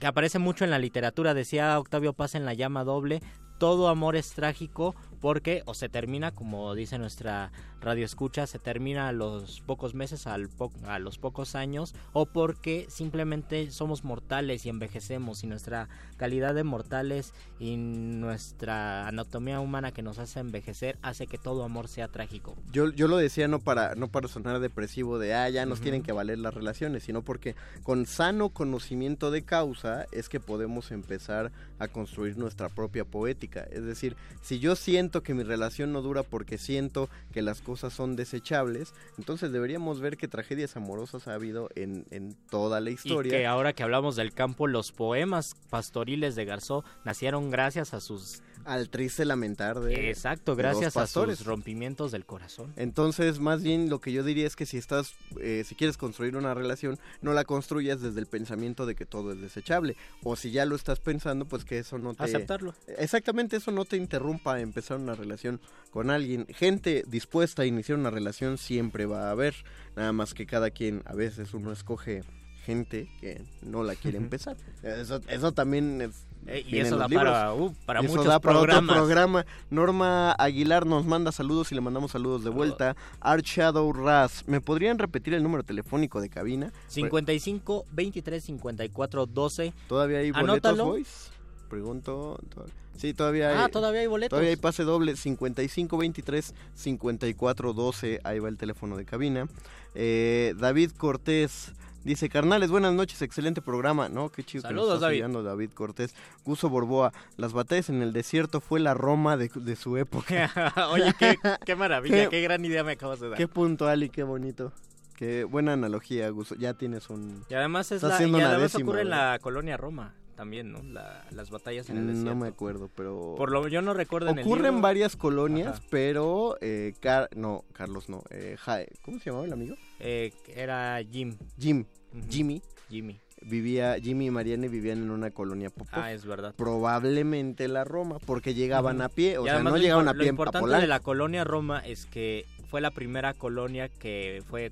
que aparece mucho en la literatura. Decía Octavio Paz en La llama doble, todo amor es trágico porque o se termina, como dice nuestra radio escucha, se termina a los pocos meses, al po- a los pocos años, o porque simplemente somos mortales y envejecemos y nuestra calidad de mortales y nuestra anatomía humana que nos hace envejecer hace que todo amor sea trágico. Yo, yo lo decía no para, no para sonar depresivo de, ah, ya nos Ujú. tienen que valer las relaciones, sino porque con sano conocimiento de causa es que podemos empezar a construir nuestra propia poética. Es decir, si yo siento que mi relación no dura porque siento que las cosas son desechables, entonces deberíamos ver qué tragedias amorosas ha habido en, en toda la historia. Y que ahora que hablamos del campo, los poemas pastoriles de Garzó nacieron gracias a sus... Al triste lamentar de... Exacto, de los gracias a sus rompimientos del corazón. Entonces, más bien lo que yo diría es que si estás, eh, si quieres construir una relación, no la construyas desde el pensamiento de que todo es desechable. O si ya lo estás pensando, pues que eso no te... Aceptarlo. Exactamente, eso no te interrumpa a empezar una relación con alguien. Gente dispuesta a iniciar una relación siempre va a haber. Nada más que cada quien, a veces uno escoge gente que no la quiere empezar. Eso, eso también es... Eh, y eso da para, uh, para Eso muchos da para otro programas. programa. Norma Aguilar nos manda saludos y le mandamos saludos de vuelta. Art Shadow Raz, ¿me podrían repetir el número telefónico de cabina? 55 23 54 12. ¿Todavía hay boletos, Anótalo. boys? Pregunto. to- Sí, todavía hay. Ah, todavía hay boletos. Todavía hay pase doble. 55 23 54 12. Ahí va el teléfono de cabina. Eh, David Cortés. Dice, carnales, buenas noches, excelente programa. No, qué chido Saludos, que nos David. apoyando David Cortés. Guso Borboa, las batallas en el desierto fue la Roma de, de su época. <laughs> Oye, qué, qué maravilla, <laughs> Qué- qué, gran idea me acabas de dar. Qué puntual y qué bonito. Qué buena analogía, Guso. Ya tienes un... Y además es la, y además décima, ocurre en la colonia Roma también, ¿no? La- las batallas en el desierto. No me acuerdo, pero... Por lo yo no recuerdo en el Ocurren libro. varias colonias, Ajá. pero... Eh, Car- no, Carlos no. Eh, Ja- ¿Cómo se llamaba el amigo? Eh, era Jim. Jim. Jimmy. Jimmy. Vivía, Jimmy y Mariana vivían en una colonia popó. Ah, es verdad. Probablemente la Roma, porque llegaban a pie, o Y sea, no llegaban a pie Lo en importante de la colonia Roma es que fue la primera colonia que fue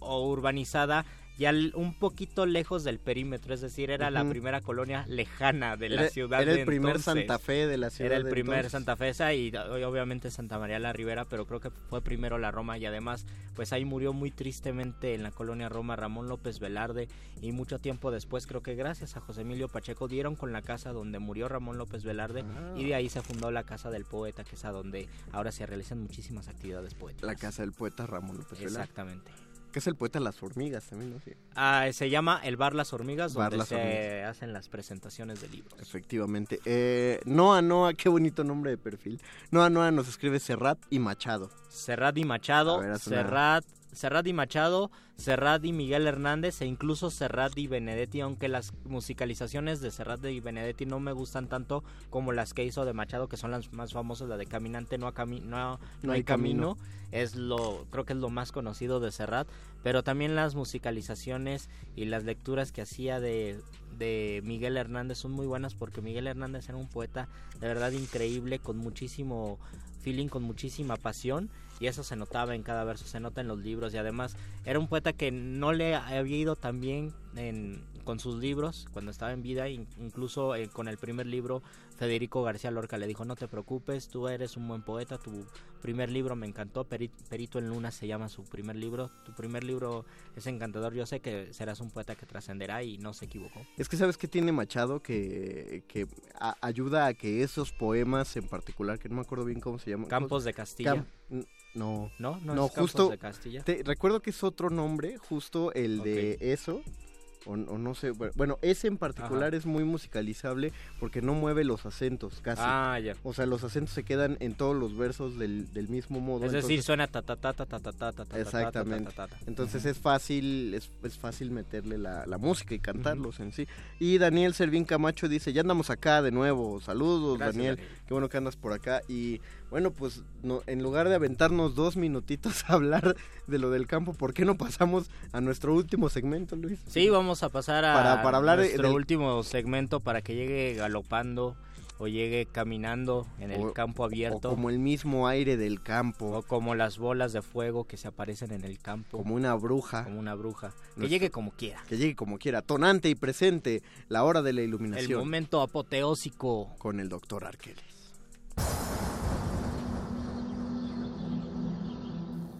urbanizada ya un poquito lejos del perímetro, es decir, era la primera colonia lejana de la Era- ciudad era de el primer entonces. Santa Fe de la ciudad Era el de primer entonces. Santa Fe esa y obviamente Santa María la Ribera, pero creo que fue primero la Roma y además pues ahí murió muy tristemente en la colonia Roma Ramón López Velarde y mucho tiempo después creo que gracias a José Emilio Pacheco dieron con la casa donde murió Ramón López Velarde Ah. y de ahí se fundó la casa del poeta que es a donde ahora se realizan muchísimas actividades poéticas. La casa del poeta Ramón López Velarde. Exactamente. Que es el poeta las hormigas también, ¿no? Sí. Ah, se llama el Bar Las Hormigas Bar donde Las se Hormigas. hacen las presentaciones de libros. Efectivamente. Eh, Noa Noa, qué bonito nombre de perfil. Noa Noa nos escribe Serrat y Machado. Serrat y Machado, ver, una- Serrat, y Machado, Serrat y Miguel Hernández e incluso Serrat y Benedetti, aunque las musicalizaciones de Serrat y Benedetti no me gustan tanto como las que hizo de Machado, que son las más famosas, la de Caminante no hay camino, es lo creo que es lo más conocido de Serrat, pero también las musicalizaciones y las lecturas que hacía de de Miguel Hernández son muy buenas porque Miguel Hernández era un poeta de verdad increíble con muchísimo feeling, con muchísima pasión y eso se notaba en cada verso, se nota en los libros. Y además era un poeta que no le había ido tan bien en, con sus libros cuando estaba en vida, in- incluso eh, con el primer libro Federico García Lorca le dijo no te preocupes, tú eres un buen poeta, tu primer libro me encantó, Peri- Perito en Luna se llama su primer libro, tu primer libro es encantador, yo sé que serás un poeta que trascenderá y no se equivocó. Es que sabes que tiene Machado que, que a- ayuda a que esos poemas en particular, que no me acuerdo bien cómo se llaman. Campos de Castilla. Cam- n- no, ¿No? ¿No es Campos justo. de Castilla? te- recuerdo que es otro nombre, justo el de eso. O, o no sé, bueno, ese en particular es muy musicalizable porque no mueve los acentos casi. Ah, ya. O sea, los acentos se quedan en todos los versos del, del mismo modo. Es decir, entonces- suena ta ta ta ta ta ta ta ta ta ta, Exactamente. ta, ta, ta, ta. Entonces es fácil, es, es fácil meterle la, la música y cantarlos en sí. Y Daniel Servín Camacho dice, ya andamos acá de nuevo. Saludos, Gracias, Daniel. Daniel. Qué bueno que andas por acá. Y bueno, pues no, en lugar de aventarnos dos minutitos a hablar de lo del campo, ¿por qué no pasamos a nuestro último segmento, Luis? Sí, vamos a pasar a Para- para hablar de- nuestro del- último segmento para que llegue galopando o llegue caminando en el O- campo abierto. O como el mismo aire del campo. o como las bolas de fuego que se aparecen en el campo. Como una bruja. Como una bruja. Que llegue como quiera. Que llegue como quiera. Tonante y presente. La hora de la El iluminación. momento apoteósico. Con el doctor Arqueles.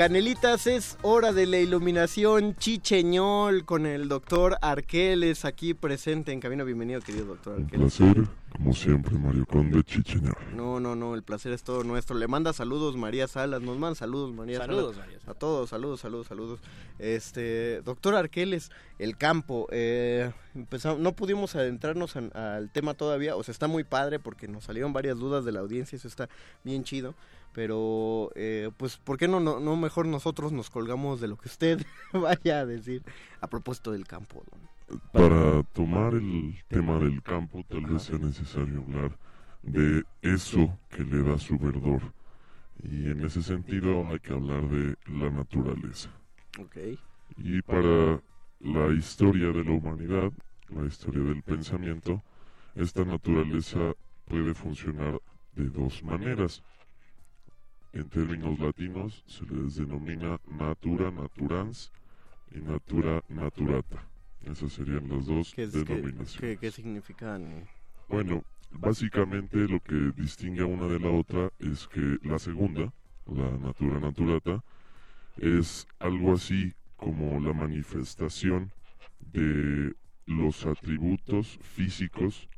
Canelitas, es hora de la iluminación chicheñol con el doctor Arqueles aquí presente en camino. Bienvenido, querido doctor Un Arqueles. placer, como siempre, Mario Conde Chicheñar. No, no, no, el placer es todo nuestro. Le manda saludos María Salas, nos manda saludos María Saludos, Salas. María A todos, saludos, saludos, saludos. Este, doctor Arqueles, el campo. Eh, empezamos, no pudimos adentrarnos al tema todavía, o sea, está muy padre porque nos salieron varias dudas de la audiencia, eso está bien chido. Pero, eh, pues, ¿por qué no, no, no mejor nosotros nos colgamos de lo que usted <laughs> vaya a decir a propósito del campo? don? Para tomar el tema del campo, tal vez sea necesario hablar de eso que le da su verdor. Y en ese sentido hay que hablar de la naturaleza. Ok. Y para la historia de la humanidad, la historia del pensamiento, esta naturaleza puede funcionar de dos maneras. En términos latinos se les denomina natura naturans y natura naturata. Esas serían las dos ¿Qué, es- qué- denominaciones. qué- qué significan? Bueno, básicamente lo que distingue a una de la otra es que la segunda, la natura naturata, es algo así como la manifestación de los atributos físicos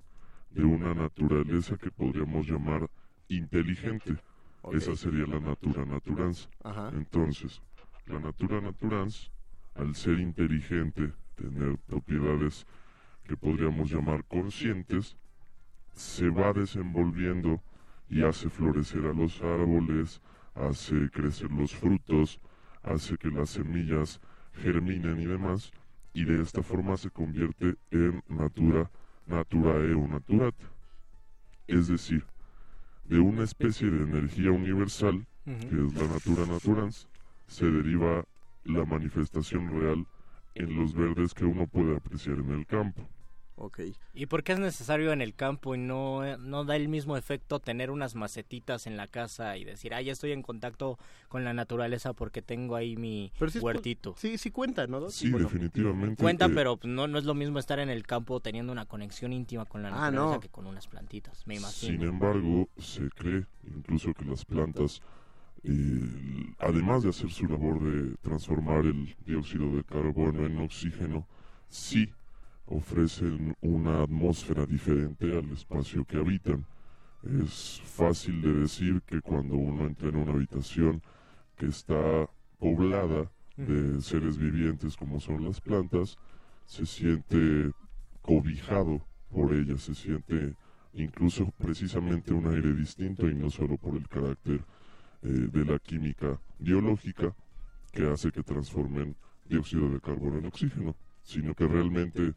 de una naturaleza que podríamos llamar inteligente. Esa sería la natura naturans. Ajá. Entonces, la natura naturans, al ser inteligente, tener propiedades que podríamos llamar conscientes, se va desenvolviendo y hace florecer a los árboles, hace crecer los frutos, hace que las semillas germinen y demás, y de esta forma se convierte en natura naturae o naturata. Es decir, de una especie de energía universal, que es la natura naturans, se deriva la manifestación real en los verdes que uno puede apreciar en el campo. Ok. ¿Y por qué es necesario en el campo y no, no da el mismo efecto tener unas macetitas en la casa y decir, ah, ya estoy en contacto con la naturaleza porque tengo ahí mi cu- huertito? Sí, sí cuenta, ¿no? Sí, Bueno. definitivamente. Cuenta, eh, pero pues, no, no es lo mismo estar en el campo teniendo una conexión íntima con la Ah, naturaleza no. que con unas plantitas, me Sin imagino. embargo, se cree incluso que las plantas, eh, además de hacer su labor de transformar el dióxido de carbono en oxígeno, sí ofrecen una atmósfera diferente al espacio que habitan. Es fácil de decir que cuando uno entra en una habitación que está poblada de seres vivientes como son las plantas, se siente cobijado por ellas, se siente incluso precisamente un aire distinto y no solo por el carácter eh, de la química biológica que hace que transformen dióxido de carbono en oxígeno, sino que realmente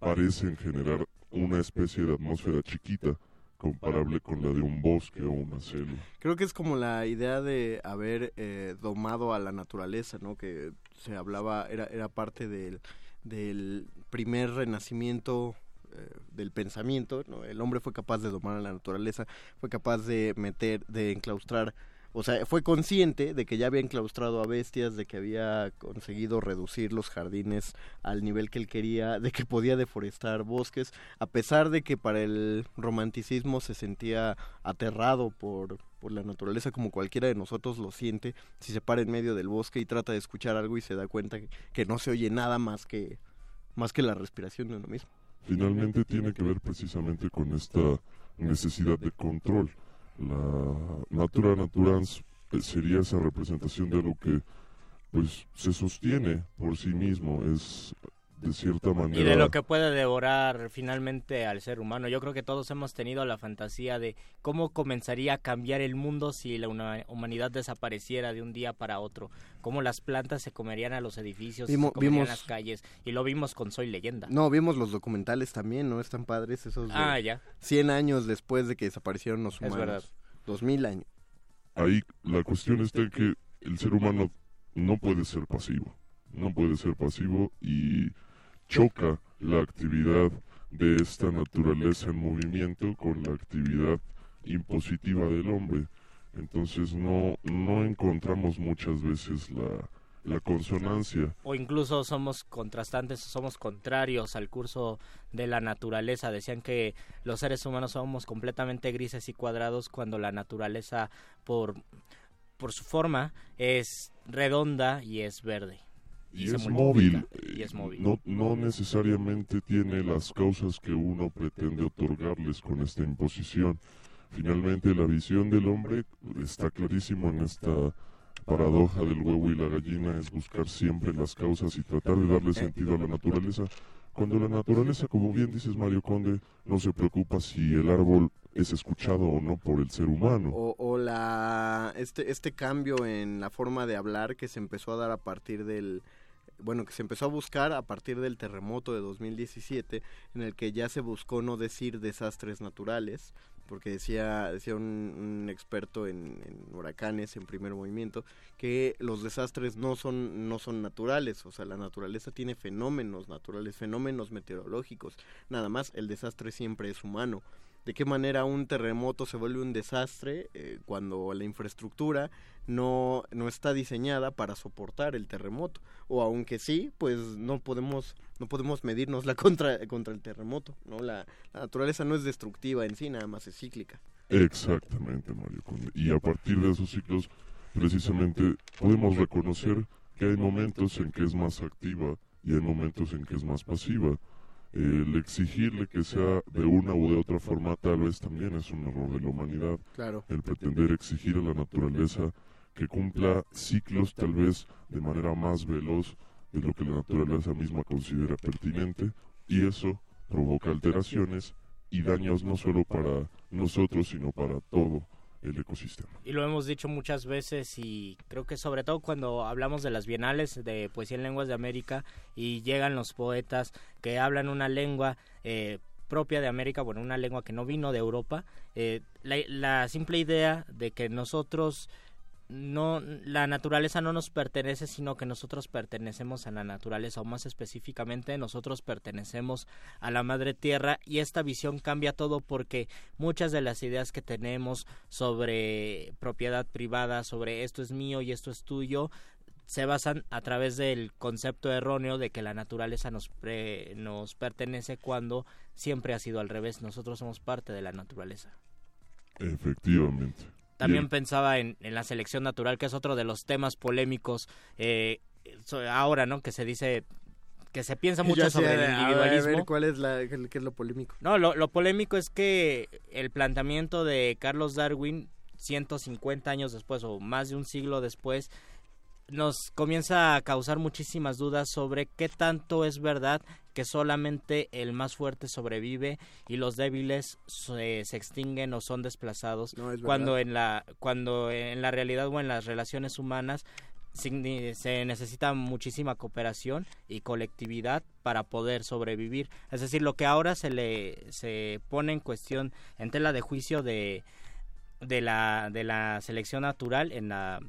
parecen generar una especie de atmósfera chiquita comparable con la de un bosque o una selva. Creo que es como la idea de haber eh, domado a la naturaleza, ¿no? Que se hablaba, era, era parte del, del primer renacimiento eh, del pensamiento, ¿no? El hombre fue capaz de domar a la naturaleza, fue capaz de meter, de enclaustrar, o sea, fue consciente de que ya había enclaustrado a bestias, de que había conseguido reducir los jardines al nivel que él quería, de que podía deforestar bosques, a pesar de que para el romanticismo se sentía aterrado por, por la naturaleza como cualquiera de nosotros lo siente, si se para en medio del bosque y trata de escuchar algo y se da cuenta que, no se oye nada más que, más que la respiración de uno mismo. finalmente tiene que ver precisamente con esta necesidad de control. La natura naturans eh, sería esa representación de lo que pues se sostiene por sí mismo, es de cierta manera Y de lo que puede devorar finalmente al ser humano. Yo creo que todos hemos tenido la fantasía de cómo comenzaría a cambiar el mundo si la humanidad desapareciera de un día para otro. Cómo las plantas se comerían a los edificios, Vimo- se comerían vimos- las calles. Y lo vimos con Soy Leyenda. No, vimos los documentales también, ¿no? Están padres esos de Ah, ya. 100 años después de que desaparecieron los Es humanos. verdad. 2000 años. ahí la cuestión está en que el ser humano no puede ser pasivo. No puede ser pasivo y choca la actividad de esta naturaleza en movimiento con la actividad impositiva del hombre. Entonces no, no encontramos muchas veces la, la consonancia. O incluso somos contrastantes, somos contrarios al curso de la naturaleza. Decían que los seres humanos somos completamente grises y cuadrados cuando la naturaleza, por, por su forma, es redonda y es verde. Y, es móvil. Y es móvil. No, no necesariamente tiene las causas que uno pretende otorgarles con esta imposición. Finalmente, la visión del hombre está clarísimo en esta paradoja del huevo y la gallina, es buscar siempre las causas y tratar de darle sentido a la naturaleza. Cuando la naturaleza, como bien dices Mario Conde, no se preocupa si el árbol es escuchado o no por el ser humano. O, o la este este cambio en la forma de hablar que se empezó a dar a partir del bueno, que se empezó a buscar a partir del terremoto de 2017, en el que ya se buscó no decir desastres naturales, porque decía, decía un, un experto en, en huracanes, en primer movimiento, que los desastres no son, no son naturales, o sea, la naturaleza tiene fenómenos naturales, fenómenos meteorológicos, nada más, el desastre siempre es humano. ¿De qué manera un terremoto se vuelve un desastre eh, cuando la infraestructura no, no está diseñada para soportar el terremoto? O aunque sí, pues no podemos, no podemos medirnos la <laughs> contra, contra el terremoto. ¿no? La, la naturaleza no es destructiva en sí, nada más es cíclica. Exactamente, Mario. Y a partir de esos ciclos, precisamente, podemos reconocer que hay momentos en que es más activa y hay momentos en que es más pasiva. El exigirle que sea de una u de otra forma tal vez también es un error de la humanidad. Claro. El pretender exigir a la naturaleza que cumpla ciclos tal vez de manera más veloz de lo que la naturaleza misma considera pertinente y eso provoca alteraciones y daños no solo para nosotros sino para todo el ecosistema. Y lo hemos dicho muchas veces y creo que sobre todo cuando hablamos de las bienales de poesía en lenguas de América y llegan los poetas que hablan una lengua eh, propia de América, bueno, una lengua que no vino de Europa, eh, la, la simple idea de que nosotros no la naturaleza no nos pertenece sino que nosotros pertenecemos a la naturaleza o más específicamente nosotros pertenecemos a la madre tierra y esta visión cambia todo porque muchas de las ideas que tenemos sobre propiedad privada sobre esto es mío y esto es tuyo se basan a través del concepto erróneo de que la naturaleza nos pre- nos pertenece cuando siempre ha sido al revés nosotros somos parte de la naturaleza Efectivamente. También pensaba en, en la selección natural, que es otro de los temas polémicos eh, so- ahora, ¿no? Que se dice, que se piensa mucho sé, sobre el individualismo. A ver, ¿cuál es, la, qué es lo polémico? No, lo, lo polémico es que el planteamiento de Carlos Darwin, 150 años después o más de un siglo después, nos comienza a causar muchísimas dudas sobre qué tanto es verdad que solamente el más fuerte sobrevive y los débiles se, se extinguen o son desplazados es cuando en la cuando en la realidad o en las relaciones humanas se necesita muchísima cooperación y colectividad para poder sobrevivir. Es decir, lo que ahora se le se pone en cuestión en tela de juicio de de la de la selección natural en la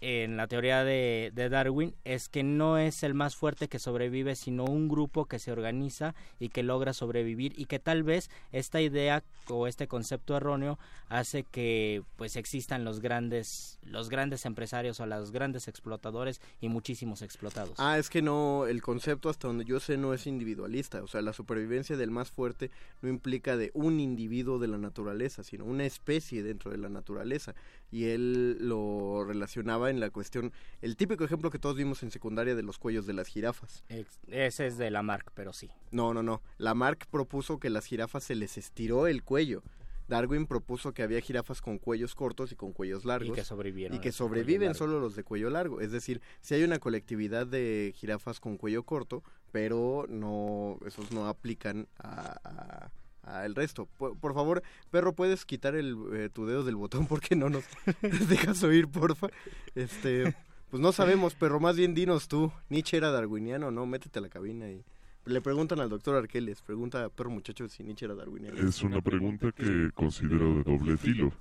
en la teoría de, de Darwin es que no es el más fuerte que sobrevive, sino un grupo que se organiza y que logra sobrevivir y que tal vez esta idea o este concepto erróneo hace que pues existan los grandes los grandes empresarios o los grandes explotadores y muchísimos explotados. Ah, es que no, el concepto hasta donde yo sé no es individualista, o sea, la supervivencia del más fuerte no implica de un individuo de la naturaleza, sino una especie dentro de la naturaleza. Y él lo relacionaba en la cuestión, el típico ejemplo que todos vimos en secundaria de los cuellos de las jirafas. Ese es de Lamarck, pero sí. No, no, no. Lamarck propuso que las jirafas se les estiró el cuello. Darwin propuso que había jirafas con cuellos cortos y con cuellos largos. Y que sobrevivieron Y que sobreviven solo los de cuello largo. Es decir, si hay una colectividad de jirafas con cuello corto, pero no, esos no aplican a, a- a el resto. Por, favor, perro, ¿puedes quitar el, eh, tu dedo del botón porque no nos <laughs> dejas oír, porfa? Este, pues no sabemos, perro, más bien dinos tú. ¿Nietzsche era darwiniano? No, métete a la cabina y... Le preguntan al doctor Arqueles, pregunta perro muchacho si Nietzsche era darwiniano. Es una pregunta que considero de doble filo.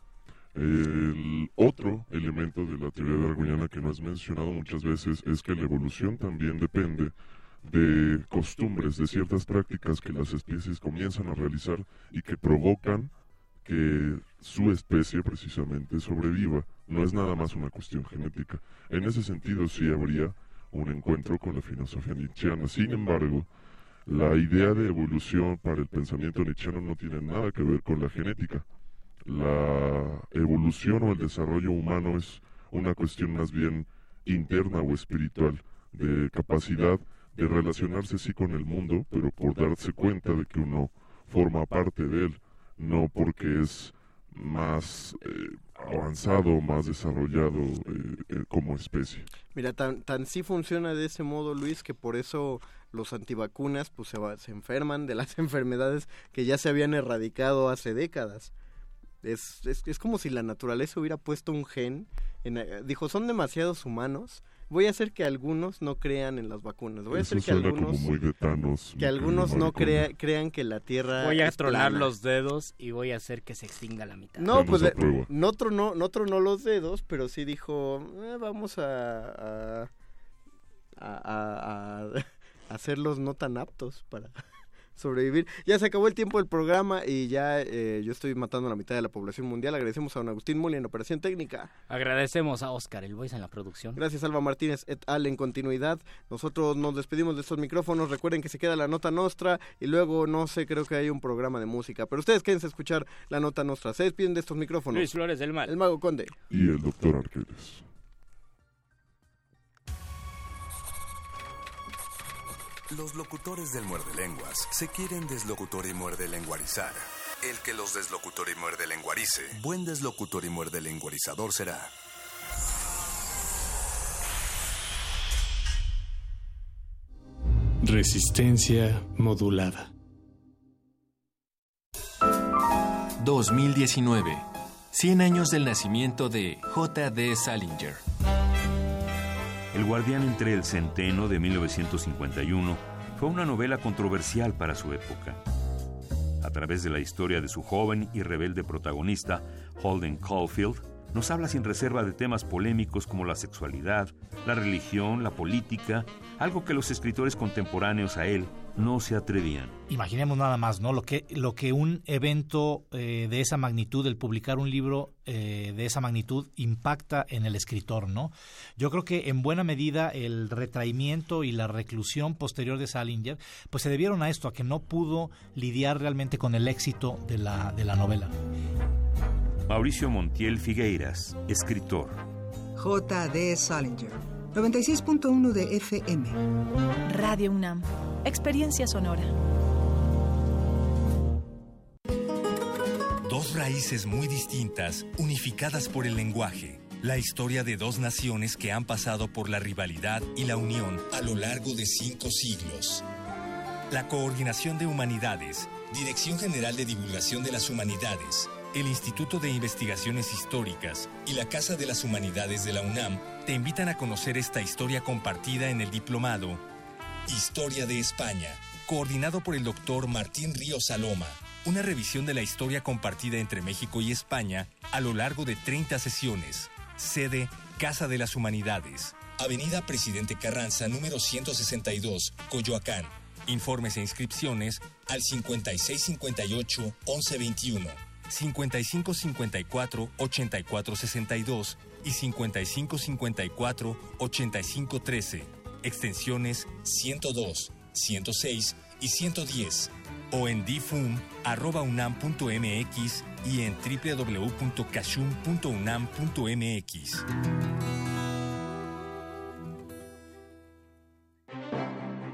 El otro elemento de la teoría darwiniana que no es mencionado muchas veces es que la evolución también depende de costumbres, de ciertas prácticas que las especies comienzan a realizar y que provocan que su especie precisamente sobreviva. No es nada más una cuestión genética. En ese sentido sí habría un encuentro con la filosofía nietzscheana. Sin embargo, la idea de evolución para el pensamiento nietzscheano no tiene nada que ver con la genética. La evolución o el desarrollo humano es una cuestión más bien interna o espiritual, de capacidad de relacionarse sí con el mundo, pero por darse cuenta de que uno forma parte de él, no porque es más eh, avanzado, más desarrollado eh, eh, como especie. Mira, tan, tan sí funciona de ese modo, Luis, que por eso los antivacunas pues se, va- se enferman de las <laughs> enfermedades que ya se habían erradicado hace décadas. Es, es, es como si la naturaleza hubiera puesto un gen, en, dijo, son demasiados humanos, voy a hacer que algunos no crean en las vacunas, voy a Eso hacer que algunos, muy de Thanos, que algunos no crea- crean que la Tierra Voy a es tronar plana". los dedos y voy a hacer que se extinga la mitad. No, pues eh, no tronó, no tronó los dedos, pero sí dijo, "Eh, vamos a, a, a, a- a <laughs> hacerlos no tan aptos para sobrevivir. Ya se acabó el tiempo del programa y ya eh, yo estoy matando a la mitad de la población mundial. Agradecemos a don Agustín Muli en operación técnica. Agradecemos a Oscar El Voice en la producción. Gracias Alba Martínez et al en continuidad. Nosotros nos despedimos de estos micrófonos. Recuerden que se queda la nota nostra y luego no sé, creo que hay un programa de música. Pero ustedes quédense a escuchar la nota nostra. Se despiden de estos micrófonos. Luis Flores del Mal. El Mago Conde. Y el doctor Arqueles. Los locutores del muerde lenguas se quieren deslocutor y muerde lenguarizar. El que los deslocutor y muerde lenguarice, buen deslocutor y muerde lenguarizador será. Resistencia modulada. 2019. 100 años del nacimiento de J.D. Salinger. El guardián entre el centeno de 1951 fue una novela controversial para su época. A través de la historia de su joven y rebelde protagonista, Holden Caulfield, nos habla sin reserva de temas polémicos como la sexualidad, la religión, la política, algo que los escritores contemporáneos a él no se atrevían. Imaginemos nada más, ¿no? Lo que, lo que un evento eh, de esa magnitud, el publicar un libro eh, de esa magnitud, impacta en el escritor, ¿no? Yo creo que en buena medida el retraimiento y la reclusión posterior de Salinger, pues se debieron a esto, a que no pudo lidiar realmente con el éxito de la, de la novela. Mauricio Montiel Figueiras, escritor. J.D. Salinger, 96.1 de FM. Radio UNAM. Experiencia sonora. Dos raíces muy distintas, unificadas por el lenguaje. La historia de dos naciones que han pasado por la rivalidad y la unión a lo largo de cinco siglos. La Coordinación de Humanidades, Dirección General de Divulgación de las Humanidades, el Instituto de Investigaciones Históricas y la Casa de las Humanidades de la UNAM te invitan a conocer esta historia compartida en el diplomado Historia de España, coordinado por el doctor Martín Río Saloma. Una revisión de la historia compartida entre México y España a lo largo de 30 sesiones. Sede Casa de las Humanidades. Avenida Presidente Carranza, número 162, Coyoacán. Informes e inscripciones al 5658-1121, 5554-8462 y 5554-8513, extensiones 102, 106 y 110, o en difum.unam.mx y en www.cachum.unam.mx.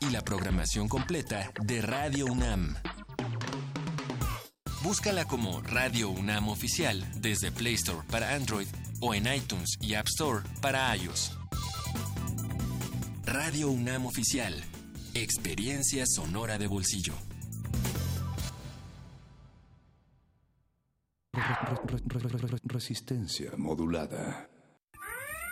Y la programación completa de Radio UNAM. Búscala como Radio UNAM Oficial desde Play Store para Android o en iTunes y App Store para iOS. Radio UNAM Oficial. Experiencia sonora de bolsillo. Resistencia modulada.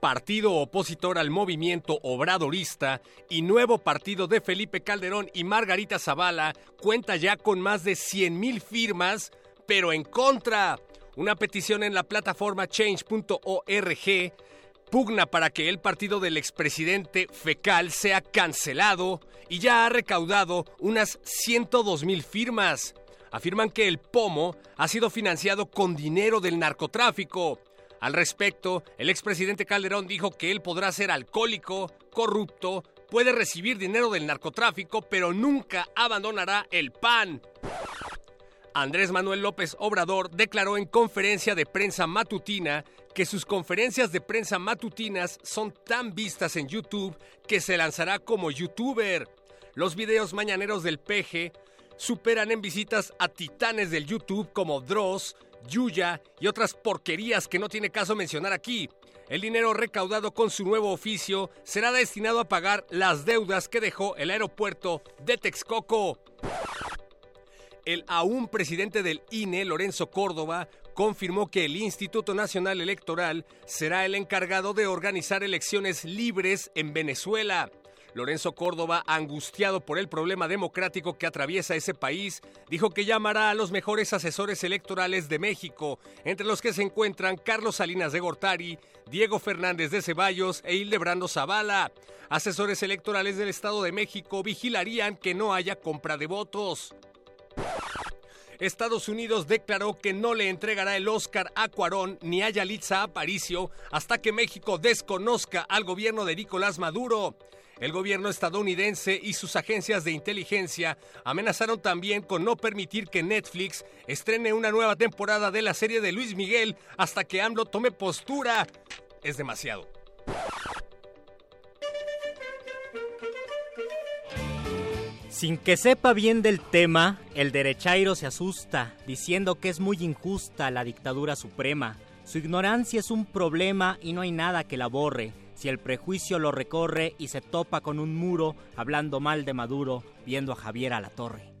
partido opositor al movimiento obradorista y nuevo partido de Felipe Calderón y Margarita Zavala, cuenta ya con más de 100.000 firmas, pero en contra. Una petición en la plataforma change.org pugna para que el partido del expresidente fecal sea cancelado y ya ha recaudado unas 102 mil firmas. Afirman que el POMO ha sido financiado con dinero del narcotráfico. Al respecto, el expresidente Calderón dijo que él podrá ser alcohólico, corrupto, puede recibir dinero del narcotráfico, pero nunca abandonará el PAN. Andrés Manuel López Obrador declaró en conferencia de prensa matutina que sus conferencias de prensa matutinas son tan vistas en YouTube que se lanzará como youtuber. Los videos mañaneros del peje superan en visitas a titanes del YouTube como Dross, Yuya y otras porquerías que no tiene caso mencionar aquí. El dinero recaudado con su nuevo oficio será destinado a pagar las deudas que dejó el aeropuerto de Texcoco. El aún presidente del INE, Lorenzo Córdoba, confirmó que el Instituto Nacional Electoral será el encargado de organizar elecciones libres en Venezuela. Lorenzo Córdoba, angustiado por el problema democrático que atraviesa ese país, dijo que llamará a los mejores asesores electorales de México, entre los que se encuentran Carlos Salinas de Gortari, Diego Fernández de Ceballos e Hildebrando Zavala. Asesores electorales del Estado de México vigilarían que no haya compra de votos. Estados Unidos declaró que no le entregará el Oscar a Cuarón ni a Yalitza Aparicio hasta que México desconozca al gobierno de Nicolás Maduro. El gobierno estadounidense y sus agencias de inteligencia amenazaron también con no permitir que Netflix estrene una nueva temporada de la serie de Luis Miguel hasta que AMLO tome postura. Es demasiado. Sin que sepa bien del tema, el derechairo se asusta, diciendo que es muy injusta la dictadura suprema. Su ignorancia es un problema y no hay nada que la borre. Si el prejuicio lo recorre y se topa con un muro, hablando mal de Maduro, viendo a Javier a la torre.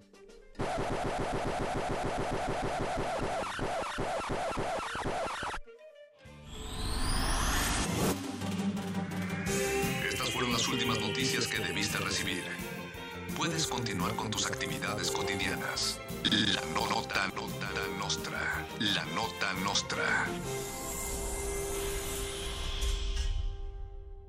Estas fueron las últimas noticias que debiste recibir. Puedes continuar con tus actividades cotidianas. La no- nota, nota nostra. La nota nostra.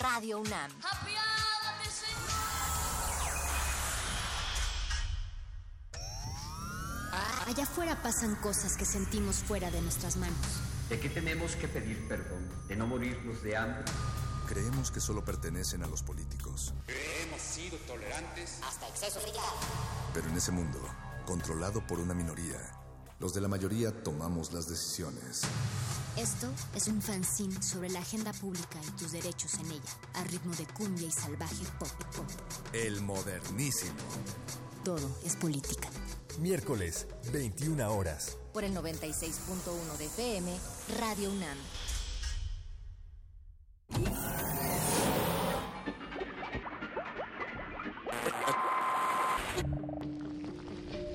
Radio UNAM. Allá afuera pasan cosas que sentimos fuera de nuestras manos. ¿De qué tenemos que pedir perdón? ¿De no morirnos de hambre? Creemos que solo pertenecen a los políticos. Hemos sido tolerantes hasta exceso Pero en ese mundo, controlado por una minoría, los de la mayoría tomamos las decisiones. Esto es un fanzine sobre la agenda pública y tus derechos en ella, a ritmo de cumbia y salvaje pop pop. El modernísimo. Todo es política. Miércoles, 21 horas. Por el 96.1 de FM, Radio UNAM.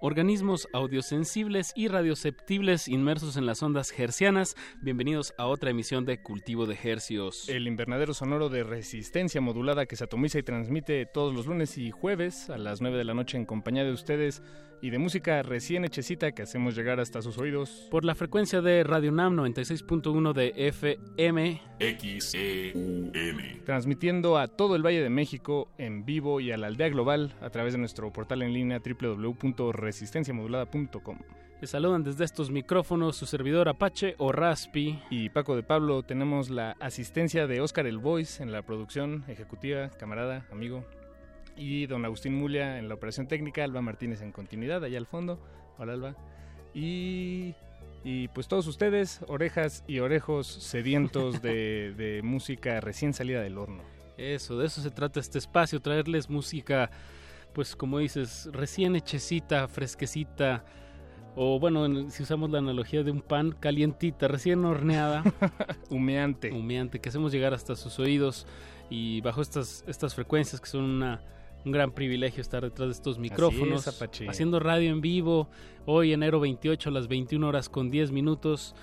Organismos audiosensibles y radioceptibles inmersos en las ondas hercianas. Bienvenidos a otra emisión de Cultivo de Hercios. El invernadero sonoro de resistencia modulada que se atomiza y transmite todos los lunes y jueves a las 9 de la noche en compañía de ustedes y de música recién hechecita que hacemos llegar hasta sus oídos. Por la frecuencia de Radio NAM 96.1 de FM. XEUN. Transmitiendo a todo el Valle de México en vivo y a la aldea global a través de nuestro portal en línea www.resistenciamodulada.com. Les saludan desde estos micrófonos su servidor Apache o Raspi. Y Paco de Pablo, tenemos la asistencia de Oscar El Voice en la producción ejecutiva, camarada, amigo y don Agustín Mulia en la operación técnica, Alba Martínez en continuidad, allá al fondo. Hola Alba. Y, y pues todos ustedes, orejas y orejos sedientos de, <laughs> de música recién salida del horno. Eso, de eso se trata este espacio, traerles música, pues como dices, recién hechecita, fresquecita, o bueno, si usamos la analogía de un pan calientita, recién horneada, <laughs> humeante, humeante, que hacemos llegar hasta sus oídos y bajo estas estas frecuencias que son una un gran privilegio estar detrás de estos micrófonos, haciendo radio en vivo, hoy enero 28 a las 21 horas con 10 minutos,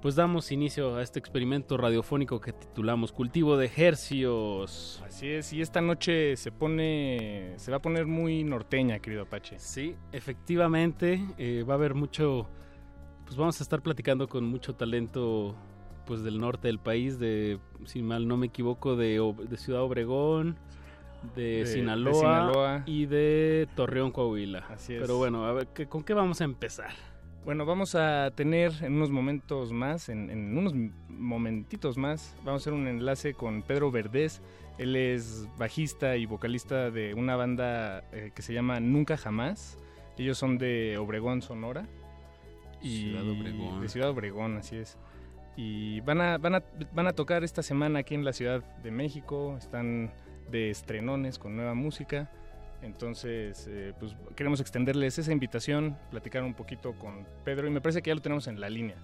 pues damos inicio a este experimento radiofónico que titulamos Cultivo de Hercios. Así es, y esta noche se pone, se va a poner muy norteña, querido Apache. Sí, efectivamente, eh, va a haber mucho, pues vamos a estar platicando con mucho talento pues del norte del país, de, si mal no me equivoco, de, de Ciudad Obregón, de, Sinaloa, y de Torreón, Coahuila. Así es. Pero bueno, a ver, ¿con qué vamos a empezar? Bueno, vamos a tener en unos momentos más, en, unos momentitos más, vamos a hacer un enlace con Pedro Verdés. Él es bajista y vocalista de una banda eh, que se llama Nunca Jamás. Ellos son de Obregón, Sonora. Y Ciudad Obregón. De Ciudad Obregón, así es. Y van a, van, a, van a tocar esta semana aquí en la Ciudad de México. Están de estrenones con nueva música. Entonces, eh, pues queremos extenderles esa invitación, platicar un poquito con Pedro y me parece que ya lo tenemos en la línea.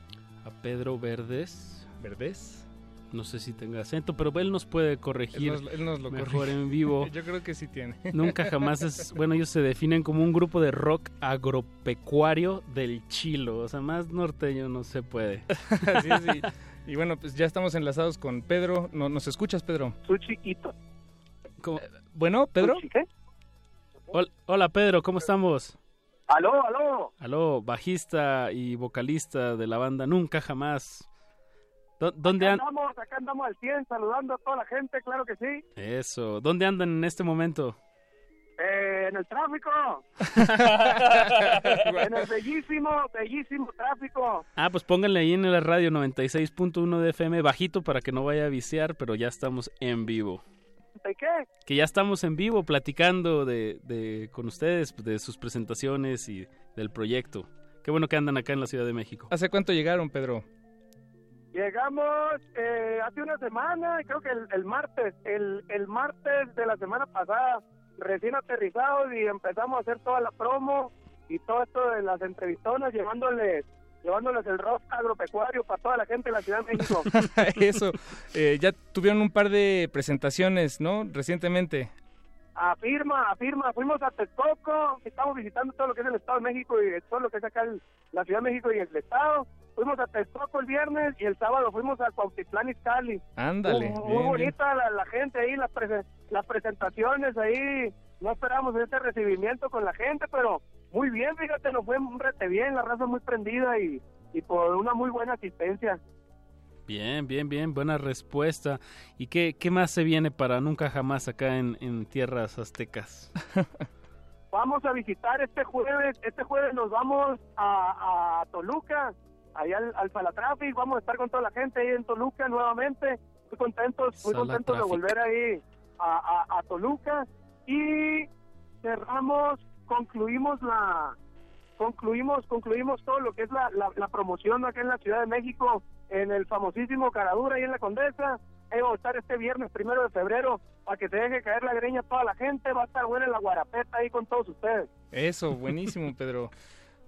A Pedro Verdes. ¿Verdes? No sé si tenga acento, pero él nos puede corregir él nos, lo mejor en vivo. <laughs> Yo creo que sí tiene. Nunca jamás es... Bueno, ellos se definen como un grupo de rock agropecuario del chilo. O sea, más norteño no se puede. <laughs> Y, bueno, pues ya estamos enlazados con Pedro. ¿No, ¿Nos escuchas, Pedro? Soy chiquito. Bueno, Pedro. Hola, Pedro, ¿cómo estamos? Aló, aló. Aló, bajista y vocalista de la banda Nunca Jamás. ¿Dónde acá andamos? Acá andamos al 100 saludando a toda la gente, claro que sí. Eso. ¿Dónde andan en este momento? Eh, en el tráfico. <laughs> en el bellísimo, bellísimo tráfico. Ah, pues pónganle ahí en la radio 96.1 de FM bajito para que no vaya a viciar, pero ya estamos en vivo. ¿De qué? Que ya estamos en vivo platicando de, de, con ustedes, de sus presentaciones y del proyecto. Qué bueno que andan acá en la Ciudad de México. ¿Hace cuánto llegaron, Pedro? Llegamos eh, hace una semana, creo que el, martes, el, el martes de la semana pasada, recién aterrizados y empezamos a hacer toda la promo y todo esto de las entrevistonas, llevándoles llevándoles el rock agropecuario para toda la gente de la Ciudad de México. <laughs> Eso, eh, ya tuvieron un par de presentaciones, ¿no? Recientemente. Afirma, afirma, fuimos a Texcoco, estamos visitando todo lo que es el Estado de México y todo lo que es acá la Ciudad de México y el Estado. fuimos a Texcoco el viernes y el sábado fuimos a Cuautitlán Izcalli. Ándale. Muy, bonita La, gente ahí, las, las presentaciones ahí. No esperábamos ese recibimiento con la gente, pero muy bien, fíjate, nos fue un rete bien, la raza muy prendida y, y por una muy buena asistencia. Bien, bien, bien, buena respuesta. ¿Y qué, qué más se viene para nunca jamás acá en, en tierras aztecas? <laughs> vamos a visitar este jueves, este jueves nos vamos a, a Toluca, ahí al, al vamos a estar con toda la gente ahí en Toluca nuevamente, muy contentos, muy contentos de volver ahí a, a, a Toluca y cerramos, concluimos la concluimos concluimos todo lo que es la, la, promoción acá en la Ciudad de México en el famosísimo Caradura ahí en la Condesa. Vamos a estar este viernes primero de febrero para que se deje caer la greña toda la gente. Va a estar buena la guarapeta ahí con todos ustedes. Eso buenísimo Pedro.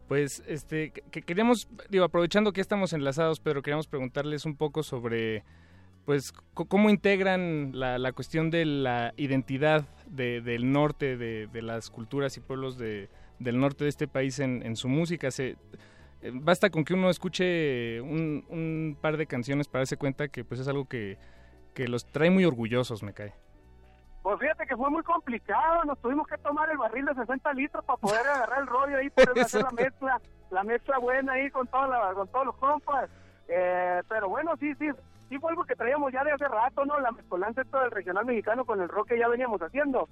Pues este que queríamos digo aprovechando que estamos enlazados Pedro queríamos preguntarles un poco sobre pues cómo integran la, la cuestión de la identidad del norte de, de las culturas y pueblos de del norte de este país en, su música. Se, eh, basta con que uno escuche un, par de canciones para darse cuenta que pues es algo que, los trae muy orgullosos, me cae. Pues fíjate que fue muy complicado, nos tuvimos que tomar el barril de 60 litros para poder agarrar el rollo ahí, poder hacer la <laughs> mezcla, la mezcla buena ahí con, toda con todos los compas. Eh, pero bueno, sí, sí, sí fue algo que traíamos ya de hace rato, ¿no? La mezcolanza esto del regional mexicano con el rock que ya veníamos haciendo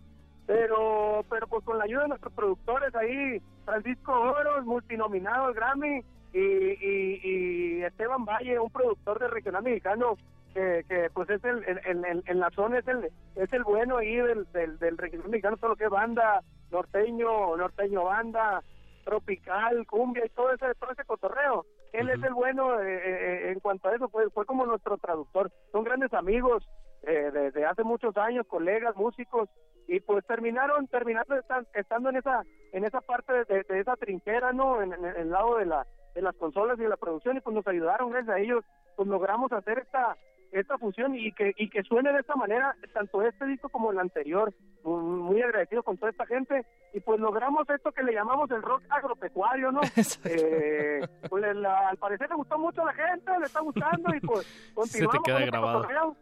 pero pero pues con la ayuda de nuestros productores ahí, Francisco Oros, multinominado al Grammy, y, y, Esteban Valle, un productor de regional mexicano, que, pues es el, en la zona es el es el bueno ahí del, del, del regional mexicano, todo lo que banda, norteño, norteño banda, tropical, cumbia y todo ese, todo ese cotorreo. Él es el bueno eh, eh, en cuanto a eso, fue, fue como nuestro traductor. Son grandes amigos eh, desde hace muchos años, colegas, músicos, y pues terminaron terminando estando en esa en esa parte de, esa trinchera no en, el lado de la de las consolas y de la producción y pues nos ayudaron gracias a ellos pues logramos hacer esta esta fusión y que y que suene de esta manera tanto este disco como el anterior. Muy agradecido con toda esta gente. Y pues logramos esto que le llamamos el rock agropecuario no <laughs> eh, pues al parecer le gustó mucho a la gente le está gustando y pues continuamos <laughs> Se te queda grabado.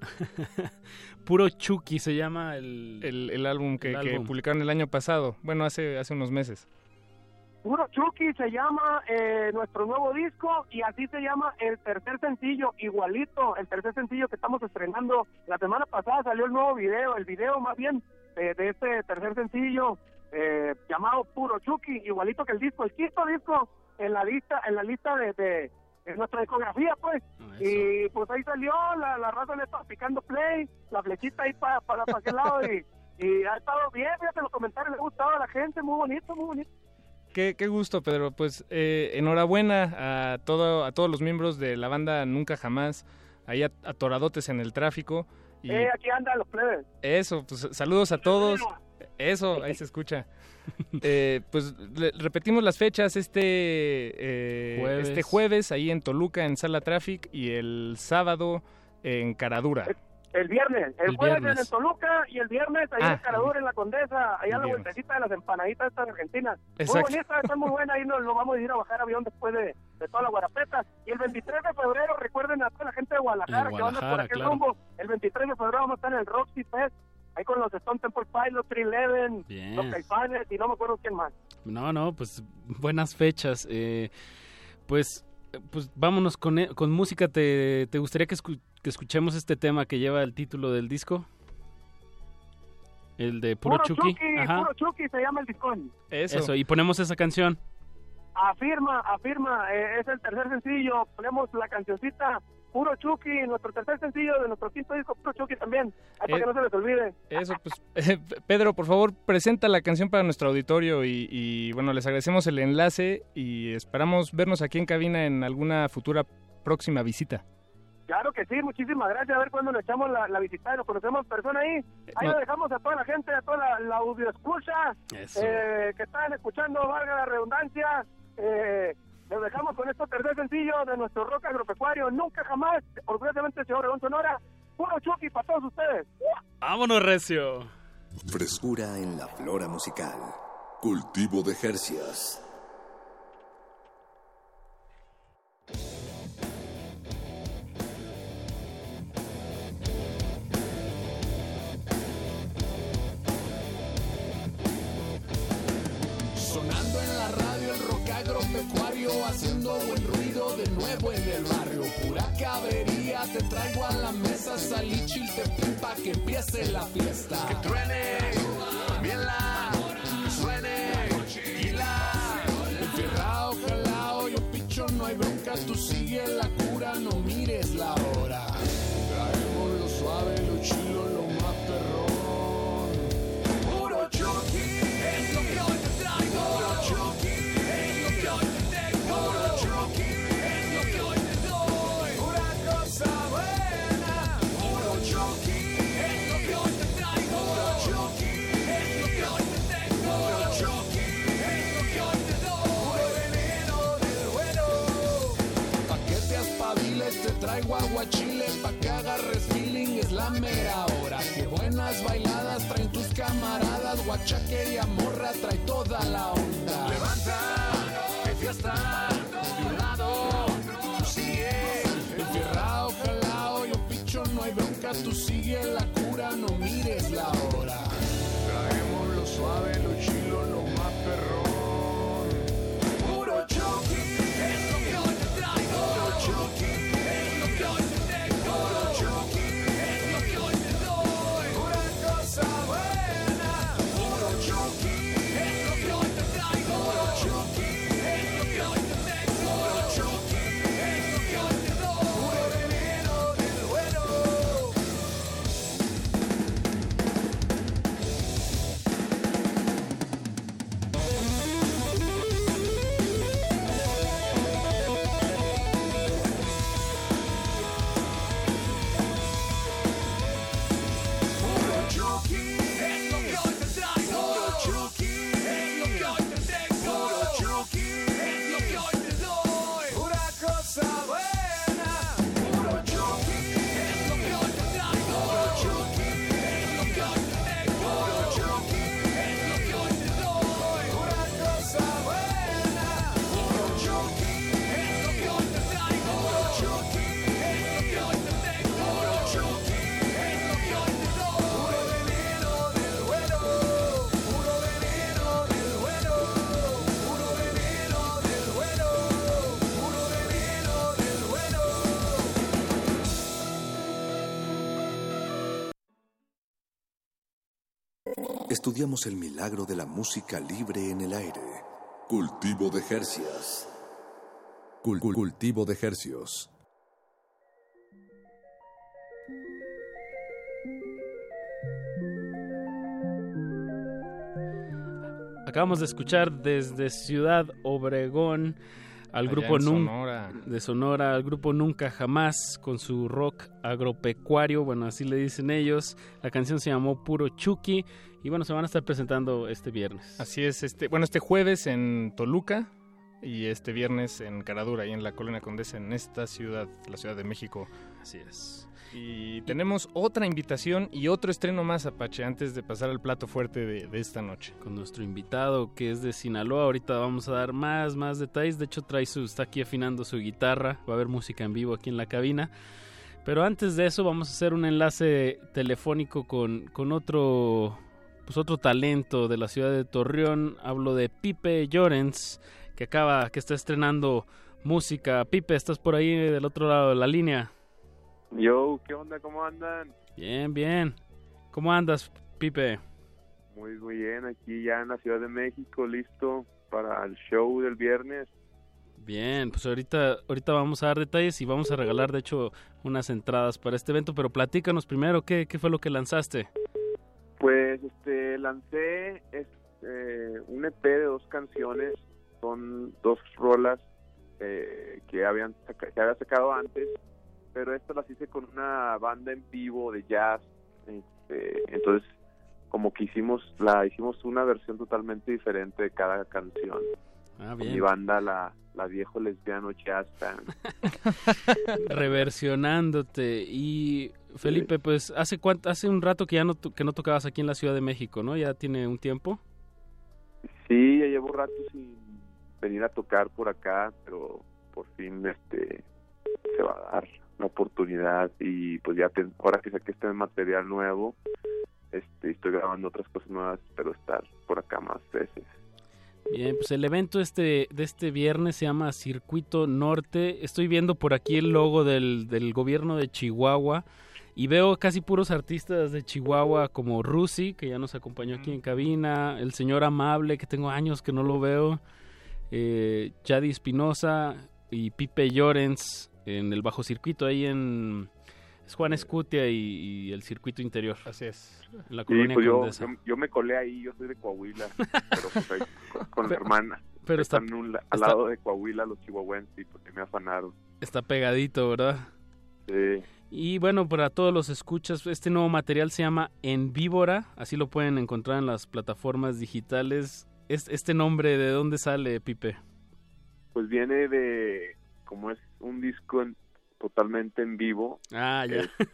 <laughs> Puro Chucky se llama el, el, álbum, que, publicaron el año pasado, bueno, hace, hace unos meses. Puro Chucky se llama eh, nuestro nuevo disco y así se llama el tercer sencillo, igualito, el tercer sencillo que estamos estrenando. La semana pasada salió el nuevo video, el video más bien de este tercer sencillo eh, llamado Puro Chucky, igualito que el disco, el quinto disco en la lista, en la lista de en nuestra discografía, pues. Ah, y pues ahí salió, la, la raza le estaba picando play, la flechita ahí para para aquel lado y, y ha estado bien, fíjate los comentarios, le ha gustado a la gente, muy bonito, muy bonito. Qué, qué gusto, Pedro. Pues eh, enhorabuena a, todo, a todos los miembros de la banda Nunca Jamás, ahí atoradotes en el tráfico. Y eh, aquí andan los plebes. Eso, pues saludos a todos. Eso, ahí se escucha. <laughs> Eh, pues repetimos las fechas este, eh, jueves. este jueves ahí en Toluca en Sala Traffic y el sábado en Caradura. El, viernes, el, jueves en Toluca y el viernes ahí en ah, Caradura en la Condesa, allá la vueltecita de las empanaditas estas argentinas. Muy bonita, está muy buena, ahí nos lo vamos a ir a bajar avión después de, toda la guarapeta. Y el 23 de febrero, recuerden a toda la gente de Guadalajara, que van a por aquel rumbo, el 23 de febrero vamos a estar en el Roxy Fest ahí con los Stone Temple Pilots, 311, los Caifanes y no me acuerdo quién más. No, no, pues buenas fechas. Eh, pues, pues vámonos con, e, con música. ¿Te, te gustaría que, que, escuchemos este tema que lleva el título del disco? El de Puro, Chucky. Puro Chucky se llama el disco. Eso. Eso, y ponemos esa canción. Afirma, afirma, eh, es el tercer sencillo, ponemos la cancioncita Puro Chucky, nuestro tercer sencillo de nuestro quinto disco, Puro Chucky también, para que eh, no se les olvide. Eso, pues, eh, <laughs> Pedro, por favor, presenta la canción para nuestro auditorio y, bueno, les agradecemos el enlace y esperamos vernos aquí en cabina en alguna futura próxima visita. Claro que sí, muchísimas gracias. A ver cuándo nos echamos la, visita y nos conocemos en persona ahí. Ahí lo dejamos a toda la gente, a toda la, la audio escucha eh, que están escuchando, valga la redundancia. Eh, nos dejamos con esto tercer sencillo de nuestro rock agropecuario. Nunca jamás, orgullosamente, señor León Sonora. Puro Chucky para todos ustedes. ¡Vámonos, Recio! Frescura en la flora musical. Cultivo de Jercias. Haciendo buen ruido de nuevo en el barrio. Pura cabería, te traigo a la mesa, salí chiltepín pa' que empiece la fiesta. Que truene, bien la, suene, y la. Enfierrado, jalao, yo picho, no hay bronca, tú sigue te traigo aguachile. Pa' que agarres feeling, es la mera hora. Que buenas bailadas traen tus camaradas. Guachaque y amorra trae toda la onda. Estudiamos el milagro de la música libre en el aire. Cultivo de cul- cultivo de hercios. Acabamos de escuchar desde Ciudad Obregón al Allá grupo Sonora. de Sonora, al grupo Nunca Jamás con su rock agropecuario, bueno, así le dicen ellos. La canción se llamó Puro Chucky y bueno, se van a estar presentando este viernes. Así es, este, bueno, este jueves en Toluca y este viernes en Caradura, ahí en la Colonia Condesa, en esta ciudad, la Ciudad de México. Así es. Y tenemos otra invitación y otro estreno más, Apache, antes de pasar al plato fuerte de, de esta noche. Con nuestro invitado que es de Sinaloa, ahorita vamos a dar más, más detalles. De hecho, trae su, está aquí afinando su guitarra, va a haber música en vivo aquí en la cabina. Pero antes de eso vamos a hacer un enlace telefónico con, con otro, pues otro talento de la ciudad de Torreón. Hablo de Pipe Llorens, que acaba, que está estrenando música. Pipe, ¿estás por ahí del otro lado de la línea? Yo, ¿qué onda? ¿Cómo andan? Bien, bien. ¿Cómo andas, Pipe? Muy, muy bien, aquí ya en la Ciudad de México, listo para el show del viernes. Bien, pues ahorita, ahorita vamos a dar detalles y vamos a regalar, de hecho, unas entradas para este evento, pero platícanos primero, ¿qué, qué fue lo que lanzaste? Pues este lancé este, un EP de dos canciones, son dos rolas eh, que habían saca- que había sacado antes, pero estas las hice con una banda en vivo de jazz, este, entonces como que hicimos la hicimos una versión totalmente diferente de cada canción. Ah, bien. mi banda la la viejo lesbiano jazz band. <laughs> Reversionándote. Y Felipe, pues hace cuánto, hace un rato que ya no, que no tocabas aquí en la Ciudad de México, ¿no? Ya tiene un tiempo. Sí, ya llevo rato sin venir a tocar por acá, pero por fin este se va a dar la oportunidad y pues ya ten- ahora que saqué este material nuevo, este estoy grabando otras cosas nuevas, pero estar por acá más veces. Bien, pues el evento este, de este viernes se llama Circuito Norte. Estoy viendo por aquí el logo del, del gobierno de Chihuahua y veo casi puros artistas de Chihuahua como Rusi, que ya nos acompañó aquí en cabina, el señor Amable, que tengo años que no lo veo, eh, Jadi Espinosa y Pipe Llorens en el bajo circuito ahí en es Juan Escutia y, el circuito interior. Así es. En la colonia pues yo, Condesa. yo, yo me colé ahí, yo soy de Coahuila, <laughs> pero pues ahí con, con la hermana. pero está- Están un está- al lado de Coahuila los chihuahuenses y porque me afanaron. Está pegadito, ¿verdad? Sí. Y bueno, para todos los escuchas, este nuevo material se llama En Víbora, así lo pueden encontrar en las plataformas digitales. Es- ¿Este nombre de dónde sale, Pipe? Pues viene de, como es un disco en- totalmente en vivo. Ah, ya. este,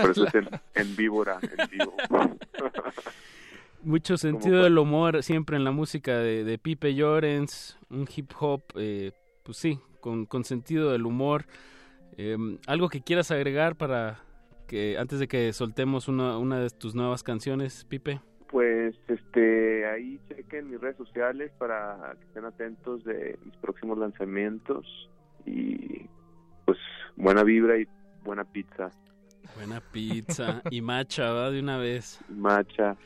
por eso es en, en víbora, en vivo. <laughs> Mucho sentido del humor siempre en la música de, de Pipe Llorens, un hip hop, eh, pues sí, con, con sentido del humor. Eh, ¿Algo que quieras agregar para que antes de que soltemos una, una de tus nuevas canciones, Pipe? Pues este ahí chequen mis redes sociales para que estén atentos de mis próximos lanzamientos y pues buena vibra y buena pizza, Buena pizza y macha, ¿va? De una vez. macha.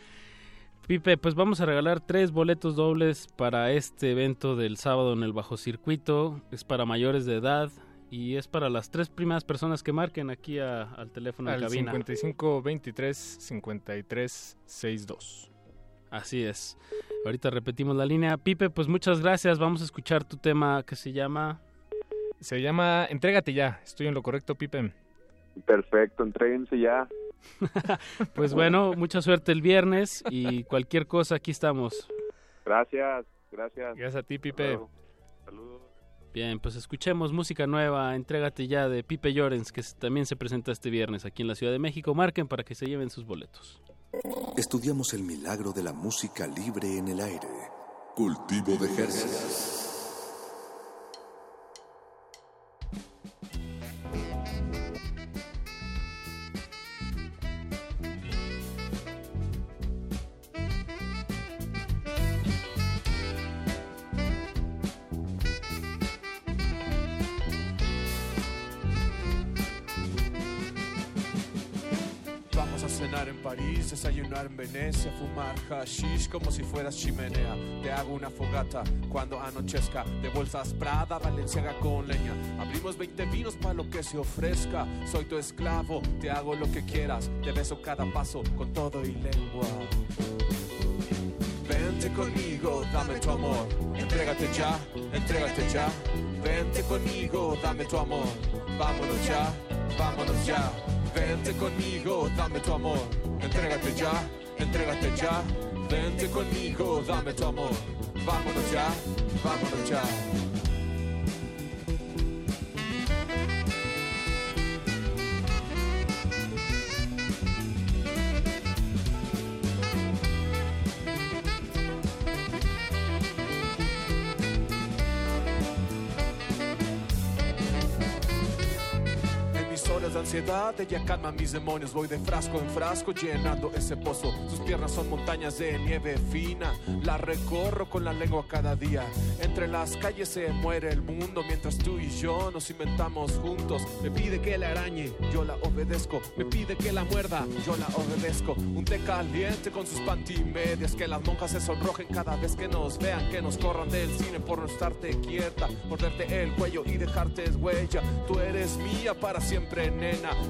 Pipe, pues vamos a regalar tres boletos dobles para este evento del sábado en el Bajo Circuito. Es para mayores de edad y es para las tres primeras personas que marquen aquí a- al teléfono Al de cabina. 55 23 53 62. Así es. Ahorita repetimos la línea. Pipe, pues muchas gracias. Vamos a escuchar tu tema que se llama... Se llama Entrégate ya. Estoy en lo correcto, Pipe. Perfecto, entréguense ya. <laughs> Pues bueno, mucha suerte el viernes y cualquier cosa aquí estamos. Gracias, gracias. Gracias a ti, Pipe. Saludos. Bien, pues escuchemos música nueva, entrégate ya de Pipe Llorens, que también se presenta este viernes aquí en la Ciudad de México. Marquen para que se lleven sus boletos. Estudiamos el milagro de la música libre en el aire. Cultivo de Jercias. Desayunar en Venecia, fumar hashish como si fueras chimenea. Te hago una fogata cuando anochezca, de bolsas Prada, Valenciaga con leña. Abrimos 20 vinos para lo que se ofrezca. Soy tu esclavo, te hago lo que quieras, te beso cada paso con todo y lengua. Vente conmigo, dame tu amor, entrégate ya, entrégate ya. Vente conmigo, dame tu amor, vámonos ya, vámonos ya. Vente conmigo, dame tu amor, entrégate ya, entrégate ya. Vente conmigo, dame tu amor, vámonos ya, vámonos ya. Ansiedad, ella calma mis demonios. Voy de frasco en frasco llenando ese pozo. Sus piernas son montañas de nieve fina. La recorro con la lengua cada día. Entre las calles se muere el mundo mientras tú y yo nos inventamos juntos. Me pide que la arañe, yo la obedezco. Me pide que la muerda, yo la obedezco. Un té caliente con sus pantimedias. Que las monjas se sonrojen cada vez que nos vean. Que nos corran del cine por no estarte quieta. Morderte el cuello y dejarte huella. Tú eres mía para siempre,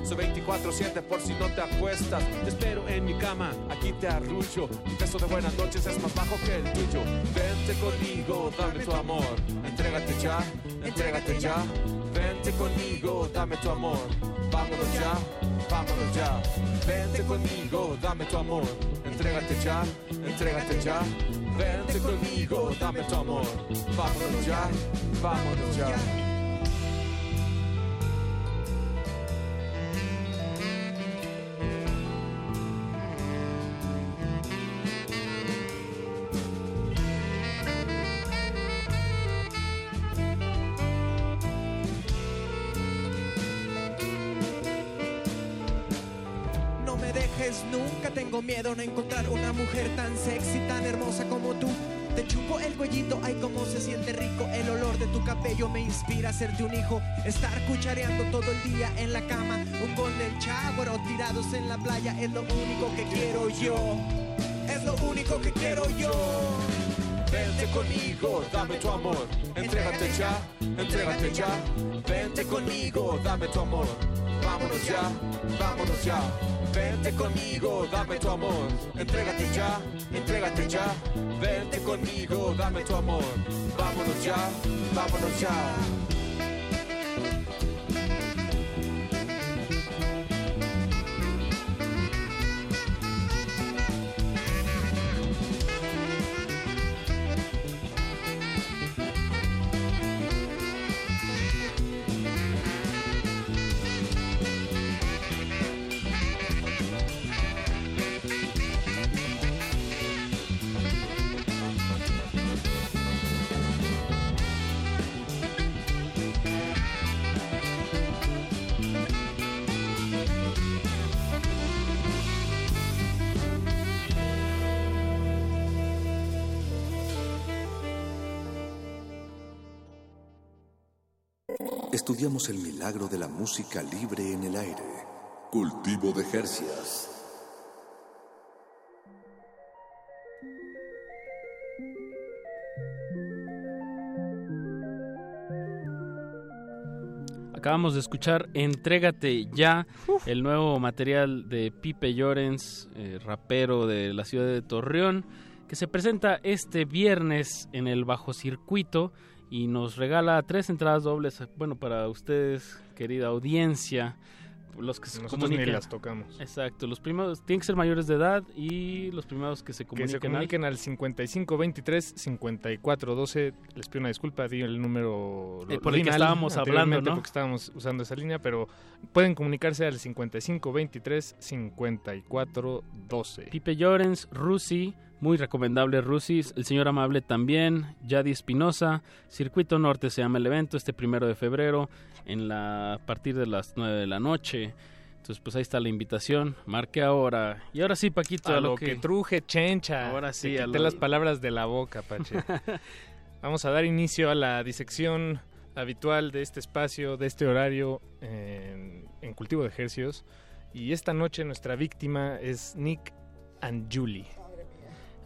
Soy 24-7 por si no te acuestas. Te espero en mi cama, aquí te arrullo. Mi beso de buenas noches es más bajo que el tuyo. Vente conmigo, dame tu amor. Entrégate ya, entrégate ya. Vente conmigo, dame tu amor. Vámonos ya, vámonos ya. Vente conmigo, dame tu amor. Entrégate ya, entrégate ya. Vente conmigo, dame tu amor. Vámonos ya, vámonos ya. Inspira a serte un hijo. Estar cuchareando todo el día en la cama. Un golden shower o tirados en la playa es lo único que quiero yo. Es lo único que quiero yo. Vente conmigo, dame tu amor. Entrégate ya, entrégate ya. Vente conmigo, dame tu amor. Vámonos ya, vámonos ya. Vente conmigo, dame tu amor. Entrégate ya, entrégate ya. Vente conmigo, dame tu amor. Vámonos ya, vámonos ya. Estudiamos música libre en el aire. Cultivo de Jercias. Acabamos de escuchar Entrégate ya, el nuevo material de Pipe Llorens, eh, rapero de la ciudad de Torreón, que se presenta este viernes en el Bajo Circuito y nos regala tres entradas dobles, bueno, para ustedes, querida audiencia, los que se Nosotros ni comuniquen. las tocamos. Exacto, los primeros tienen que ser mayores de edad y los primeros que se Que comuniquen, se comuniquen al 5523 5412. Les pido una disculpa, di el número. Eh, por el que estábamos hablando, ¿no? Porque estábamos usando esa línea, pero pueden comunicarse al 5523 5412. Pipe Llorens, Rusi, muy recomendable Rusi, el señor amable también, Yadi Espinosa, Circuito Norte se llama el evento, este primero de febrero, en la, a partir de las 9 de la noche. Entonces, pues ahí está la invitación. Marque ahora. Y ahora sí, Paquito, A a, lo que truje, chencha. Ahora sí, Te a quité lo- las palabras de la boca, Pache. <laughs> Vamos a dar inicio a la disección habitual de este espacio, de este horario en, en Cultivo de Ejercios. Y esta noche nuestra víctima es Nick and Julie.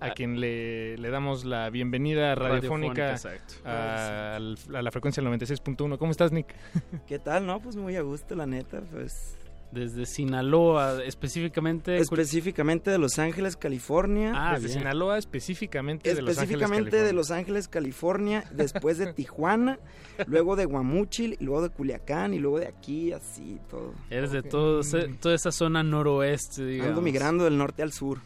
A quien le, le damos la bienvenida radiofónica, Radiofónica, a, a la frecuencia 96.1. ¿Cómo estás, Nick? <laughs> ¿Qué tal? No, pues muy a gusto, la neta, pues... Desde Sinaloa, específicamente... Específicamente de Los Ángeles, California. Ah, Desde Sinaloa, específicamente de Los Ángeles, Específicamente de Los Ángeles, California, después de <laughs> Tijuana, luego de Guamúchil, y luego de Culiacán, y luego de aquí, así, todo. Eres de todo, toda esa zona noroeste, digamos. Ando migrando del norte al sur.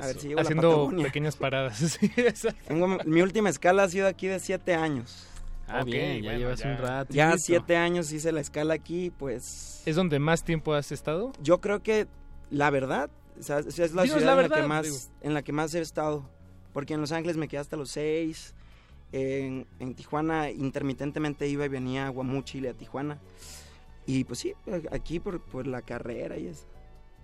A ver Eso. si llego a la Haciendo Patagonia. pequeñas <laughs> paradas. Sí, exacto. Tengo- mi última escala ha sido aquí de siete años. Ah, bien, ya llevas un rato. Ya siete años hice la escala aquí, pues... ¿Es donde más tiempo has estado? Yo creo que, la verdad, o sea, es la Dinos ciudad la en, la que más, digo. en la que más he estado. Porque en Los Ángeles me quedé hasta los seis. En, en Tijuana intermitentemente iba y venía a Guamúchil y a Tijuana. Y pues sí, aquí por, por la carrera y eso.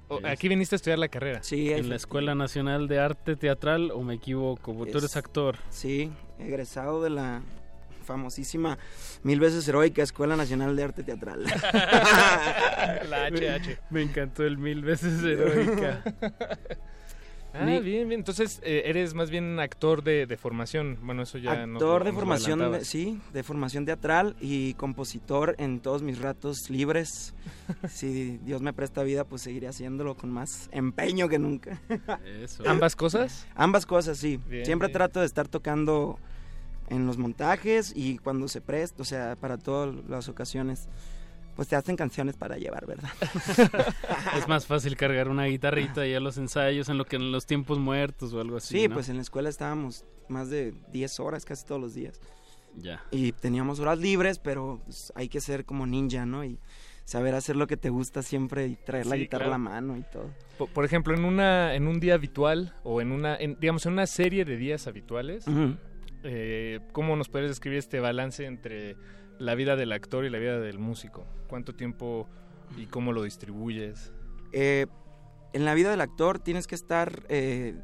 O- Aquí viniste a estudiar la carrera. Sí, En la Escuela Nacional de Arte Teatral, o me equivoco, tú eres Es- actor. Sí, egresado de la famosísima, mil veces heroica Escuela Nacional de Arte Teatral. <laughs> La HH. Me encantó el mil veces heroica. <laughs> Ah, Ni- bien, bien. Entonces, eh, eres más bien actor de, de formación. Bueno, eso ya no Actor de nos formación, sí, de formación teatral y compositor en todos mis ratos libres. <laughs> si Dios me presta vida, pues seguiré haciéndolo con más empeño que nunca. Eso. ¿Ambas cosas? Ambas cosas, sí. Bien, Siempre bien. trato de estar tocando en los montajes y cuando se presta, o sea, para todas las ocasiones. Pues te hacen canciones para llevar, ¿verdad? <laughs> es más fácil cargar una guitarrita y a los ensayos en lo que en los tiempos muertos o algo así. Sí, ¿no? pues en la escuela estábamos más de 10 horas casi todos los días. Ya. Y teníamos horas libres, pero pues, hay que ser como ninja, ¿no? Y saber hacer lo que te gusta siempre y traer la guitarra claro. a la mano y todo. Por, por ejemplo, en una en un día habitual o en una en- digamos en una serie de días habituales, eh, ¿cómo nos puedes describir este balance entre la vida del actor y la vida del músico? ¿Cuánto tiempo y cómo lo distribuyes? Eh, en la vida del actor tienes que estar eh,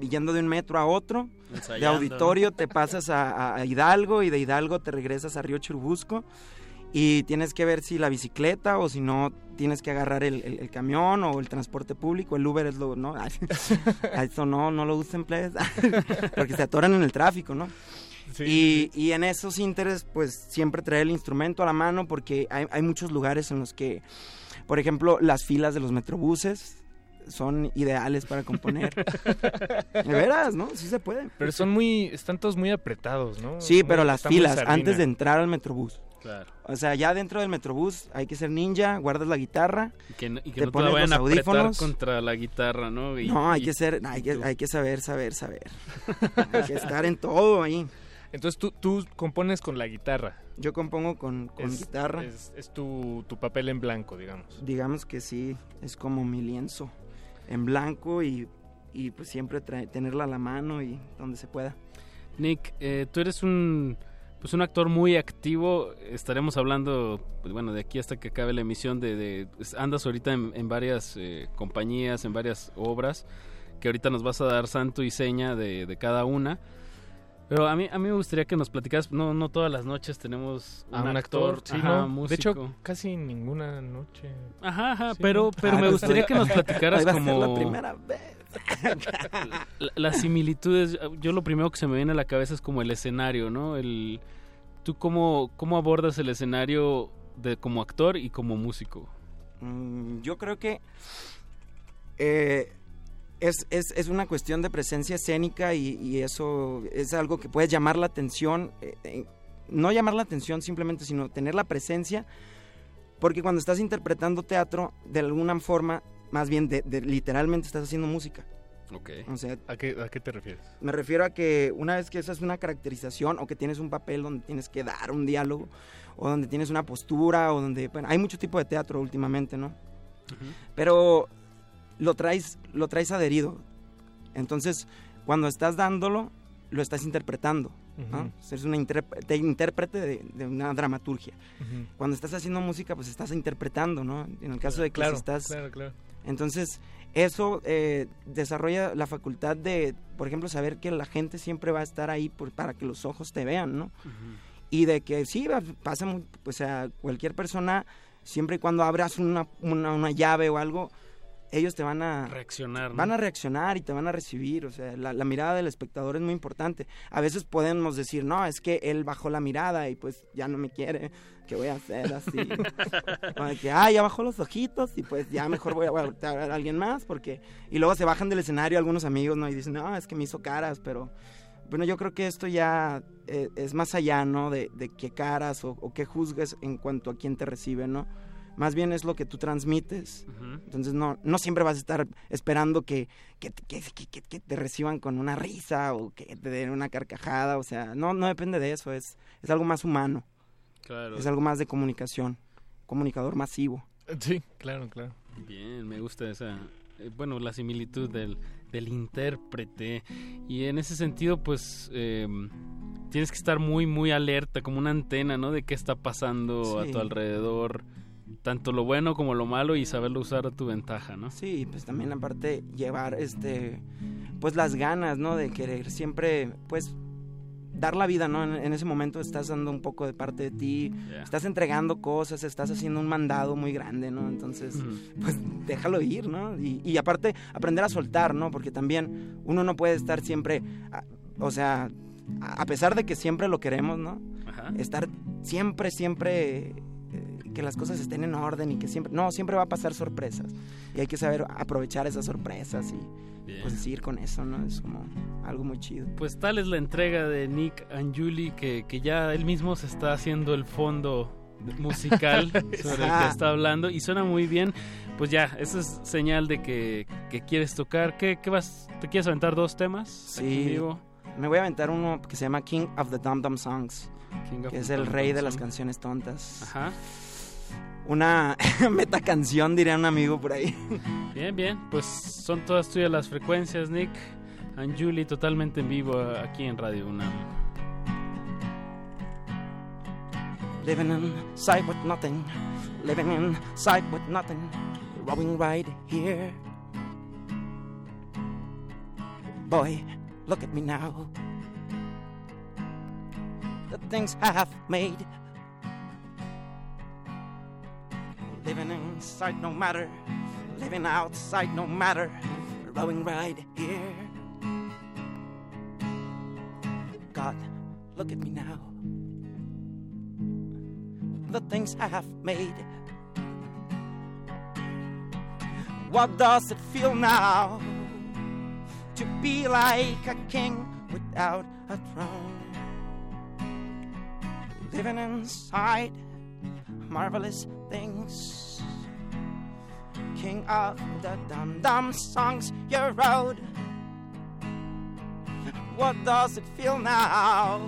yendo de un metro a otro. De Ensayando, auditorio ¿no? te pasas a, a Hidalgo y de Hidalgo te regresas a Río Churubusco. Y tienes que ver si la bicicleta o si no tienes que agarrar el, el- el camión o el transporte público. El Uber es lo, ¿no? <laughs> Eso no, no lo usen, plebes. <laughs> Porque se atoran en el tráfico, ¿no? Y, y en esos ínteres, pues siempre traer el instrumento a la mano porque hay, hay muchos lugares en los que, por ejemplo, las filas de los metrobuses son ideales para componer. <laughs> de veras, ¿no? Sí se puede. Pero son muy, están todos muy apretados, ¿no? Sí, Muy- pero las filas, antes de entrar al metrobús. Claro. O sea, ya dentro del metrobús hay que ser ninja, guardas la guitarra, Y que, no- y que te no te pones la vayan los audífonos. contra la guitarra, ¿no? Y- no, hay y- que ser, hay que, hay que saber, saber, saber. <laughs> hay que estar en todo ahí. Entonces tú, tú compones con la guitarra. Yo compongo con, con Es- guitarra. Es, es tu, tu papel en blanco, digamos. Digamos que sí, es como mi lienzo en blanco y, y pues siempre trae- tenerla a la mano y donde se pueda. Nick, eh, tú eres un pues un actor muy activo. Estaremos hablando, pues, bueno, de aquí hasta que acabe la emisión de, de- andas ahorita en, en varias eh, compañías, en varias obras que ahorita nos vas a dar santo y seña de, de cada una. Pero a mí a mí me gustaría que nos platicaras, no no todas las noches tenemos A un actor, sí, ajá, ¿no? músico. De hecho, casi ninguna noche. Ajá, ajá, Sí, pero, pero Ah, me gustaría que nos platicaras hoy va a ser como... la primera vez. La- las similitudes, yo lo primero que se me viene a la cabeza es como el escenario, ¿no? El, ¿Tú cómo, cómo abordas el escenario de, como actor y como músico? Mm, yo creo que eh, es, es, es una cuestión de presencia escénica y, y eso es algo que puede llamar la atención. eh, eh, no llamar la atención simplemente, sino tener la presencia. Porque cuando estás interpretando teatro, de alguna forma, más bien de, de- literalmente estás haciendo música. Ok. O sea, ¿A qué, ¿A qué te refieres? me refiero a que una vez que esa es una caracterización o que tienes un papel donde tienes que dar un diálogo o donde tienes una postura o donde, bueno, hay mucho tipo de teatro últimamente, ¿no? Pero lo traes, lo traes adherido. Entonces, cuando estás dándolo, lo estás interpretando. ¿no? Ujú. O sea, Eres una intérprete, intérprete de, de una dramaturgia. Cuando estás haciendo música, pues estás interpretando, ¿no? En el caso de que Claro, si estás... claro, claro. Entonces, eso eh, desarrolla la facultad de, por ejemplo, saber que la gente siempre va a estar ahí por- para que los ojos te vean, ¿no? Y de que sí, pasa, muy- o sea, cualquier persona, siempre y cuando abras una, una, una llave o algo, ellos te van a Reaccionar, ¿no? van a reaccionar y te van a recibir, o sea, la, la mirada del espectador es muy importante. A veces podemos decir, no, es que él bajó la mirada y pues ya no me quiere, ¿qué voy a hacer así? <laughs> o que, ah, ya bajó los ojitos y pues ya mejor voy a voltear a ver a alguien más porque... Y luego se bajan del escenario algunos amigos, ¿no? Y dicen, no, es que me hizo caras, pero... Bueno, yo creo que esto ya eh, es más allá, ¿no? De, de qué caras o, o qué juzgues en cuanto a quién te recibe, ¿no? Más bien es lo que tú transmites. Entonces no, no siempre vas a estar esperando que, que, que- que- que- que te reciban con una risa o que te den una carcajada. O sea, no, no depende de eso. Es, es algo más humano. Claro. Es algo más de comunicación. Comunicador masivo. Sí, claro, claro. Bien, me gusta esa, eh, bueno, la similitud del, del intérprete. Y en ese sentido, pues, eh, tienes que estar muy, muy alerta, como una antena, ¿no? De qué está pasando Sí. a tu alrededor, tanto lo bueno como lo malo, y saberlo usar a tu ventaja, ¿no? Sí, pues también aparte llevar, este, pues las ganas, ¿no? De querer siempre, pues, dar la vida, ¿no? En, en ese momento estás dando un poco de parte de ti, estás entregando cosas, estás haciendo un mandado muy grande, ¿no? Entonces, pues déjalo ir, ¿no? Y, y aparte, aprender a soltar, ¿no? Porque también uno no puede estar siempre, o sea, a pesar de que siempre lo queremos, ¿no? Ajá. Estar siempre, siempre, que las cosas estén en orden y que siempre, no, siempre va a pasar sorpresas. Y hay que saber aprovechar esas sorpresas y Bien. pues ir con eso, ¿no? Es como algo muy chido. Pues tal es la entrega de Nick Anjuli que, que ya él mismo se está haciendo el fondo musical <laughs> sobre el que está hablando y suena muy bien. Pues ya, eso es señal de que, que quieres tocar. ¿Qué, qué vas? ¿Te quieres aventar dos temas? Sí, me voy a aventar uno que se llama King of the Dum Dum Songs, King of que es the el rey de las canciones tontas. Ajá. Una <laughs> meta canción, diría un amigo por ahí. Bien, bien. Pues son todas tuyas las frecuencias, Nick. Anjuli totalmente en vivo aquí en Radio UNAM. Living inside with nothing, living inside with nothing, rowing right here. Boy, look at me now. The things I have made. Living inside no matter, living outside no matter, rowing right here. God, look at me now. The things I have made. What does it feel now to be like a king without a throne? Living inside marvelous things. King of the dum dum songs you wrote. What does it feel now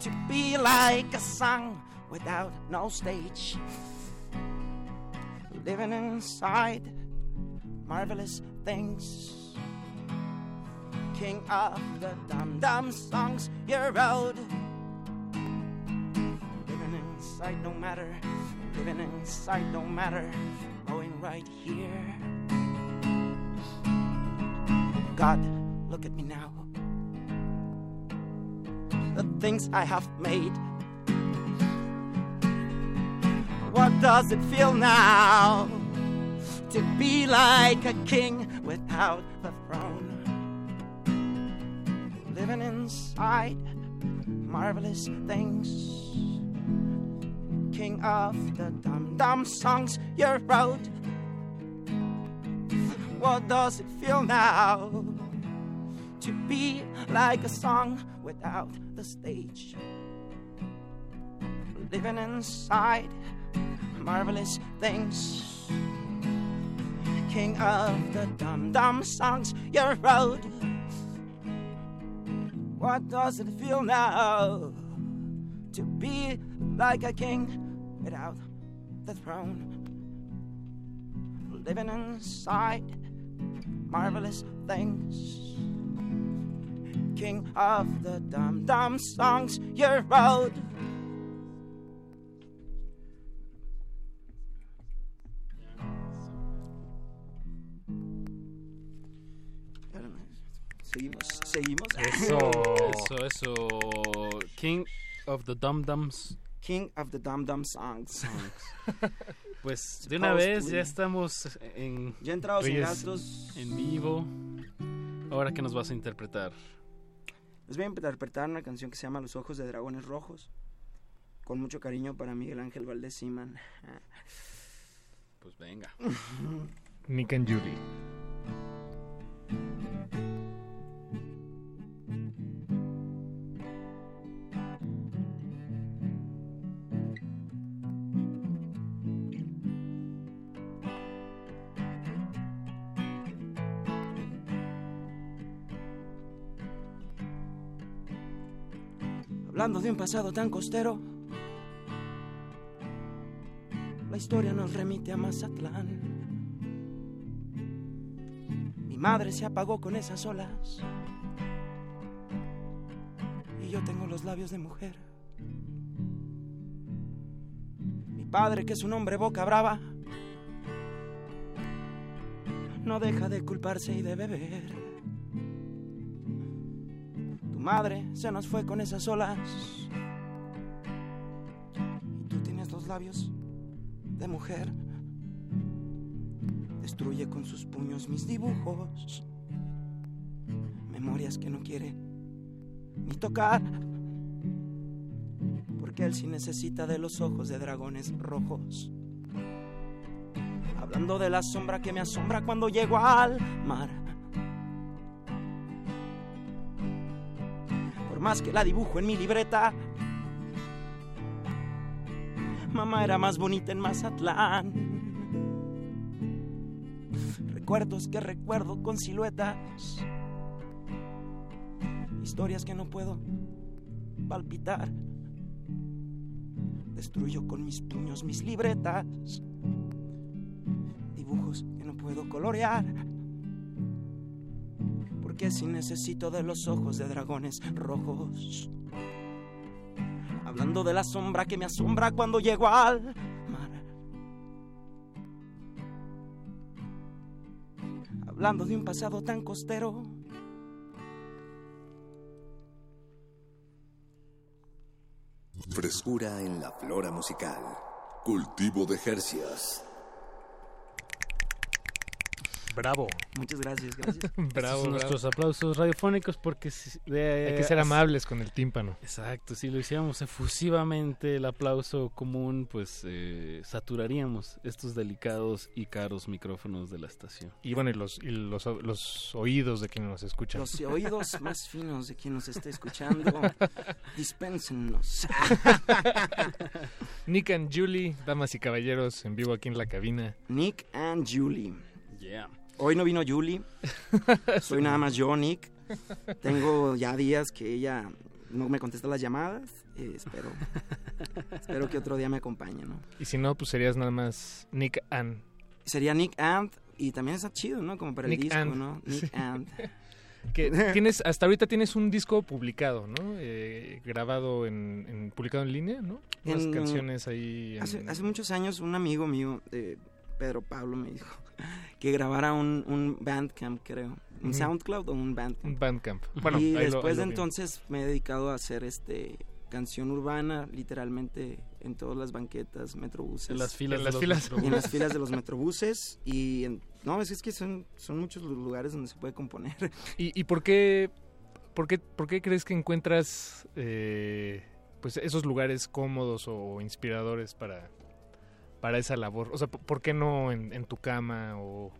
to be like a song without no stage? Living inside marvelous things. King of the dum dum songs you wrote. Inside no matter, living inside no matter, going right here. God, look at me now. The things I have made. What does it feel now to be like a king without the throne? Living inside marvelous things. King of the dum dum songs you wrote. What does it feel now to be like a song without the stage? Living inside marvelous things. King of the dum dum songs you wrote. What does it feel now to be like a king without the throne? Living inside marvelous things. King of the dum dum songs you wrote. Seguimos, seguimos. Eso, eso, eso. King of the Dum Dums. King of the Dum Dum Songs. <laughs> Pues de una vez ya estamos en. Ya entrados en gastos. En vivo. Ahora, ¿qué nos vas a interpretar? Les voy a interpretar una canción que se llama Los Ojos de Dragones Rojos. Con mucho cariño para Miguel Ángel Valdés Siman. Pues venga. <laughs> Nick and Judy. Hablando de un pasado tan costero, la historia nos remite a Mazatlán. Mi madre se apagó con esas olas y yo tengo los labios de mujer. Mi padre, que es un hombre boca brava, no deja de culparse y de beber. Madre se nos fue con esas olas. Y tú tienes los labios de mujer. Destruye con sus puños mis dibujos. Memorias que no quiere ni tocar. Porque él sí necesita de los ojos de dragones rojos. Hablando de la sombra que me asombra cuando llego al mar. Más que la dibujo en mi libreta, mamá era más bonita en Mazatlán. Recuerdos que recuerdo con siluetas, historias que no puedo palpitar. Destruyo con mis puños mis libretas, dibujos que no puedo colorear. Que si necesito de los ojos de dragones rojos? Hablando de la sombra que me asombra cuando llego al mar, hablando de un pasado tan costero. Frescura en la flora musical. Cultivo de Jercias. Bravo. Muchas gracias, gracias. <laughs> bravo, Estos son bravo. nuestros aplausos radiofónicos porque si- de- Hay que ser amables con el tímpano. Exacto, si lo hiciéramos efusivamente el aplauso común, pues eh, saturaríamos estos delicados y caros micrófonos de la estación. Y bueno, y los, y los, los oídos de quienes nos escuchan. Los <laughs> oídos más finos de quien nos esté escuchando, <laughs> dispénsenos. Nick and Julie, damas y caballeros, en vivo aquí en la cabina. Nick and Julie. Yeah. Hoy no vino Julie, <laughs> soy nada más yo, Nick. Tengo ya días que ella no me contesta las llamadas. eh, espero, espero que otro día me acompañe, ¿no? Y si no, pues serías nada más Nick and. Sería Nick and y también está chido, ¿no? Como para el disco. ¿no? <laughs> Nick Sí. Que tienes, hasta ahorita tienes un disco publicado, ¿no? Eh, grabado en, en- publicado en línea, ¿no? Unas En- canciones ahí. en- Hace, hace muchos años un amigo mío, eh, Pedro Pablo, me dijo <laughs> que grabara un, un Bandcamp, creo. ¿Un. SoundCloud o un Bandcamp? Un Bandcamp. Bueno, y ahí lo- después ahí lo de entonces me he dedicado a hacer este canción urbana, literalmente en todas las banquetas, metrobuses. En las filas En de las los filas. En las filas de los metrobuses y en- no, es, es que son, son muchos los lugares donde se puede componer. <laughs> ¿Y, y por, qué, por, qué, por qué crees que encuentras eh, pues esos lugares cómodos o inspiradores para, para esa labor? O sea, ¿por qué no en, en tu cama o,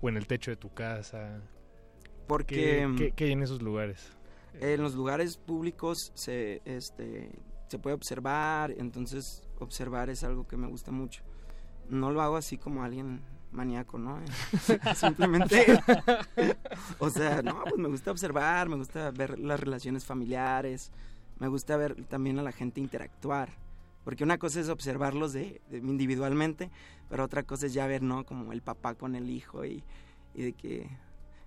o en el techo de tu casa? Porque ¿Qué, qué- qué hay en esos lugares? en los lugares públicos se, este, se puede observar, entonces observar es algo que me gusta mucho. No lo hago así como alguien maníaco, ¿no? <laughs> Simplemente, o sea, no, pues me gusta observar, me gusta ver las relaciones familiares, me gusta ver también a la gente interactuar, porque una cosa es observarlos de, de- individualmente, pero otra cosa es ya ver, ¿no? Como el papá con el hijo y, y de que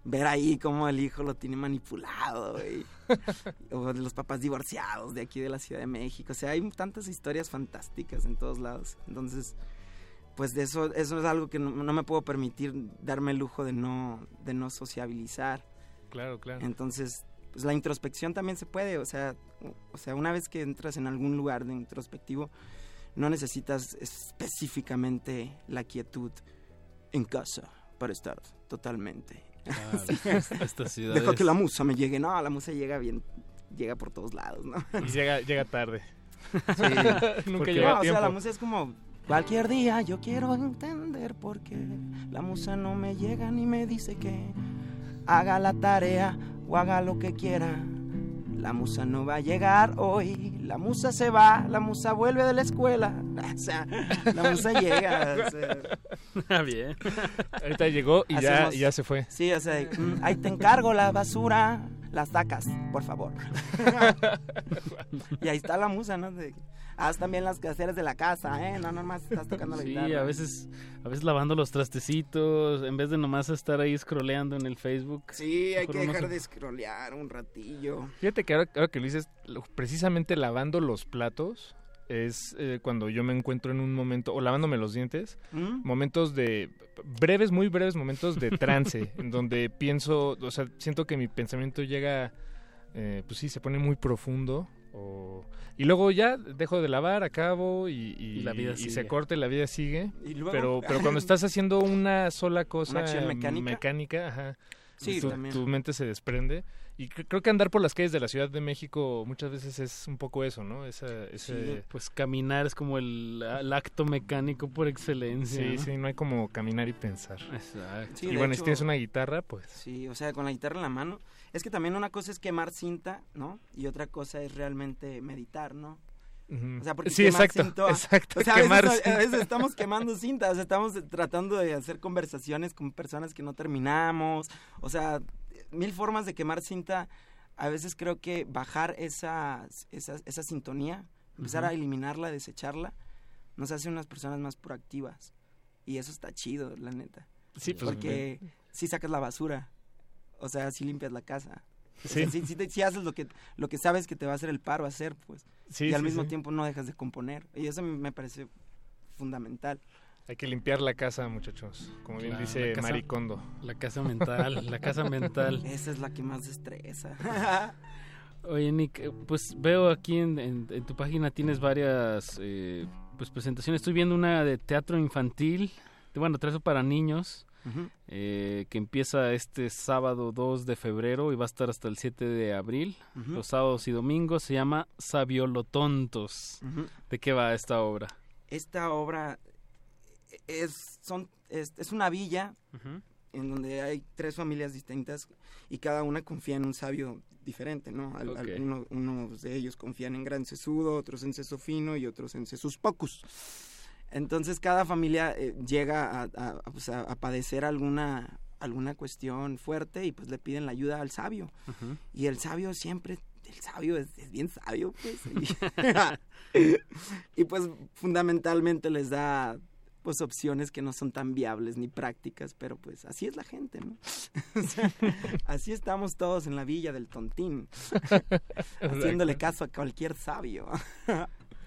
ver ahí cómo el hijo lo tiene manipulado y, <laughs> o los papás divorciados de aquí de la Ciudad de México, o sea, hay tantas historias fantásticas en todos lados, entonces pues de eso eso es algo que no, no me puedo permitir darme el lujo de no de no sociabilizar Claro, claro. entonces pues la introspección también se puede o sea o sea una vez que entras en algún lugar de introspectivo no necesitas específicamente la quietud en casa para estar totalmente. <laughs> Esta ciudad es- que la musa me llegue. No la musa llega bien llega por todos lados no Y llega, llega tarde. Sí. <laughs> Nunca llega no, a o sea, la música es como cualquier día yo quiero entender por qué la musa no me llega ni me dice que haga la tarea o haga lo que quiera. La musa no va a llegar hoy, la musa se va, la musa vuelve de la escuela. <laughs> O sea, la musa llega. o sea. Ah, bien. Ahorita llegó y ya, y ya se fue. Sí, o sea, mm, ahí te encargo la basura, la sacas, por favor. <laughs> y ahí está la musa, ¿no? De, haz también las quehaceres de la casa, ¿eh? No, nomás estás tocando la Sí, guitarra. a veces, a veces lavando los trastecitos, en vez de nomás estar ahí scrolleando en el Facebook. Sí, hay que dejar se- de scrollear un ratillo. Fíjate que ahora, ahora que lo dices, precisamente lavando los platos es eh, cuando yo me encuentro en un momento, o lavándome los dientes, ¿Mm? momentos de, breves, muy breves momentos de trance, <laughs> en donde pienso, o sea, siento que mi pensamiento llega, eh, pues sí, se pone muy profundo. o- y luego ya dejo de lavar, acabo y, y- Y la vida y se corta y la vida sigue. ¿Y luego? Pero, <laughs> pero cuando estás haciendo una sola cosa acción mecánica? mecánica, ajá, Sí, tu, tu mente se desprende. Y cre- creo que andar por las calles de la Ciudad de México muchas veces es un poco eso, ¿no? Esa, ese... Pues caminar es como el, el acto mecánico por excelencia. Sí, ¿no? sí, no hay como caminar y pensar. Exacto. Sí, y bueno, si hecho- tienes una guitarra, pues... Sí, o sea, con la guitarra en la mano. Es que también una cosa es quemar cinta, ¿no? Y otra cosa es realmente meditar, ¿no? O sea, porque Sí, exacto, cinta- exacto, O sea, a veces, a veces estamos quemando cintas, o sea, estamos tratando de hacer conversaciones con personas que no terminamos. O sea, mil formas de quemar cinta. A veces creo que bajar esa, esa, esa sintonía, empezar a eliminarla, desecharla, nos hace unas personas más proactivas. Y eso está chido, la neta. Sí, pues, Porque si sacas la basura, o sea, si limpias la casa. O Sí. sea, si, si te- si haces lo que, lo que sabes que te va a hacer el paro hacer, pues. Sí, y al sí, mismo sí. tiempo no dejas de componer. Y eso me parece fundamental. Hay que limpiar la casa, muchachos. Como bien Claro, dice la casa- Maricondo. La casa mental, la casa mental. <laughs> Esa es la que más estresa. <laughs> Oye, Nick, eh, pues veo aquí en, en- en tu página tienes varias eh, pues presentaciones. Estoy viendo una de teatro infantil, bueno, teatro para niños, Eh, que empieza este sábado 2 de febrero y va a estar hasta el 7 de abril. Los sábados y domingos se llama Sabiolotontos. Ujú. ¿De qué va esta obra? Esta obra es, son, es, es una villa en donde hay tres familias distintas y cada una confía en un sabio diferente, ¿no? Al- Ok. alguno- unos de ellos confían en Gran Sesudo, otros en Seso Fino y otros en Sesus Pocus. Entonces cada familia eh, llega a, a- a, pues, a- a padecer alguna alguna cuestión fuerte y pues le piden la ayuda al sabio. Y el sabio siempre, el sabio es, es bien sabio, pues. <laughs> Y, <laughs> y, pues fundamentalmente les da pues opciones que no son tan viables ni prácticas, pero pues así es la gente, ¿no? <laughs> O sea, así estamos todos en la villa del tontín, haciéndole caso a cualquier sabio.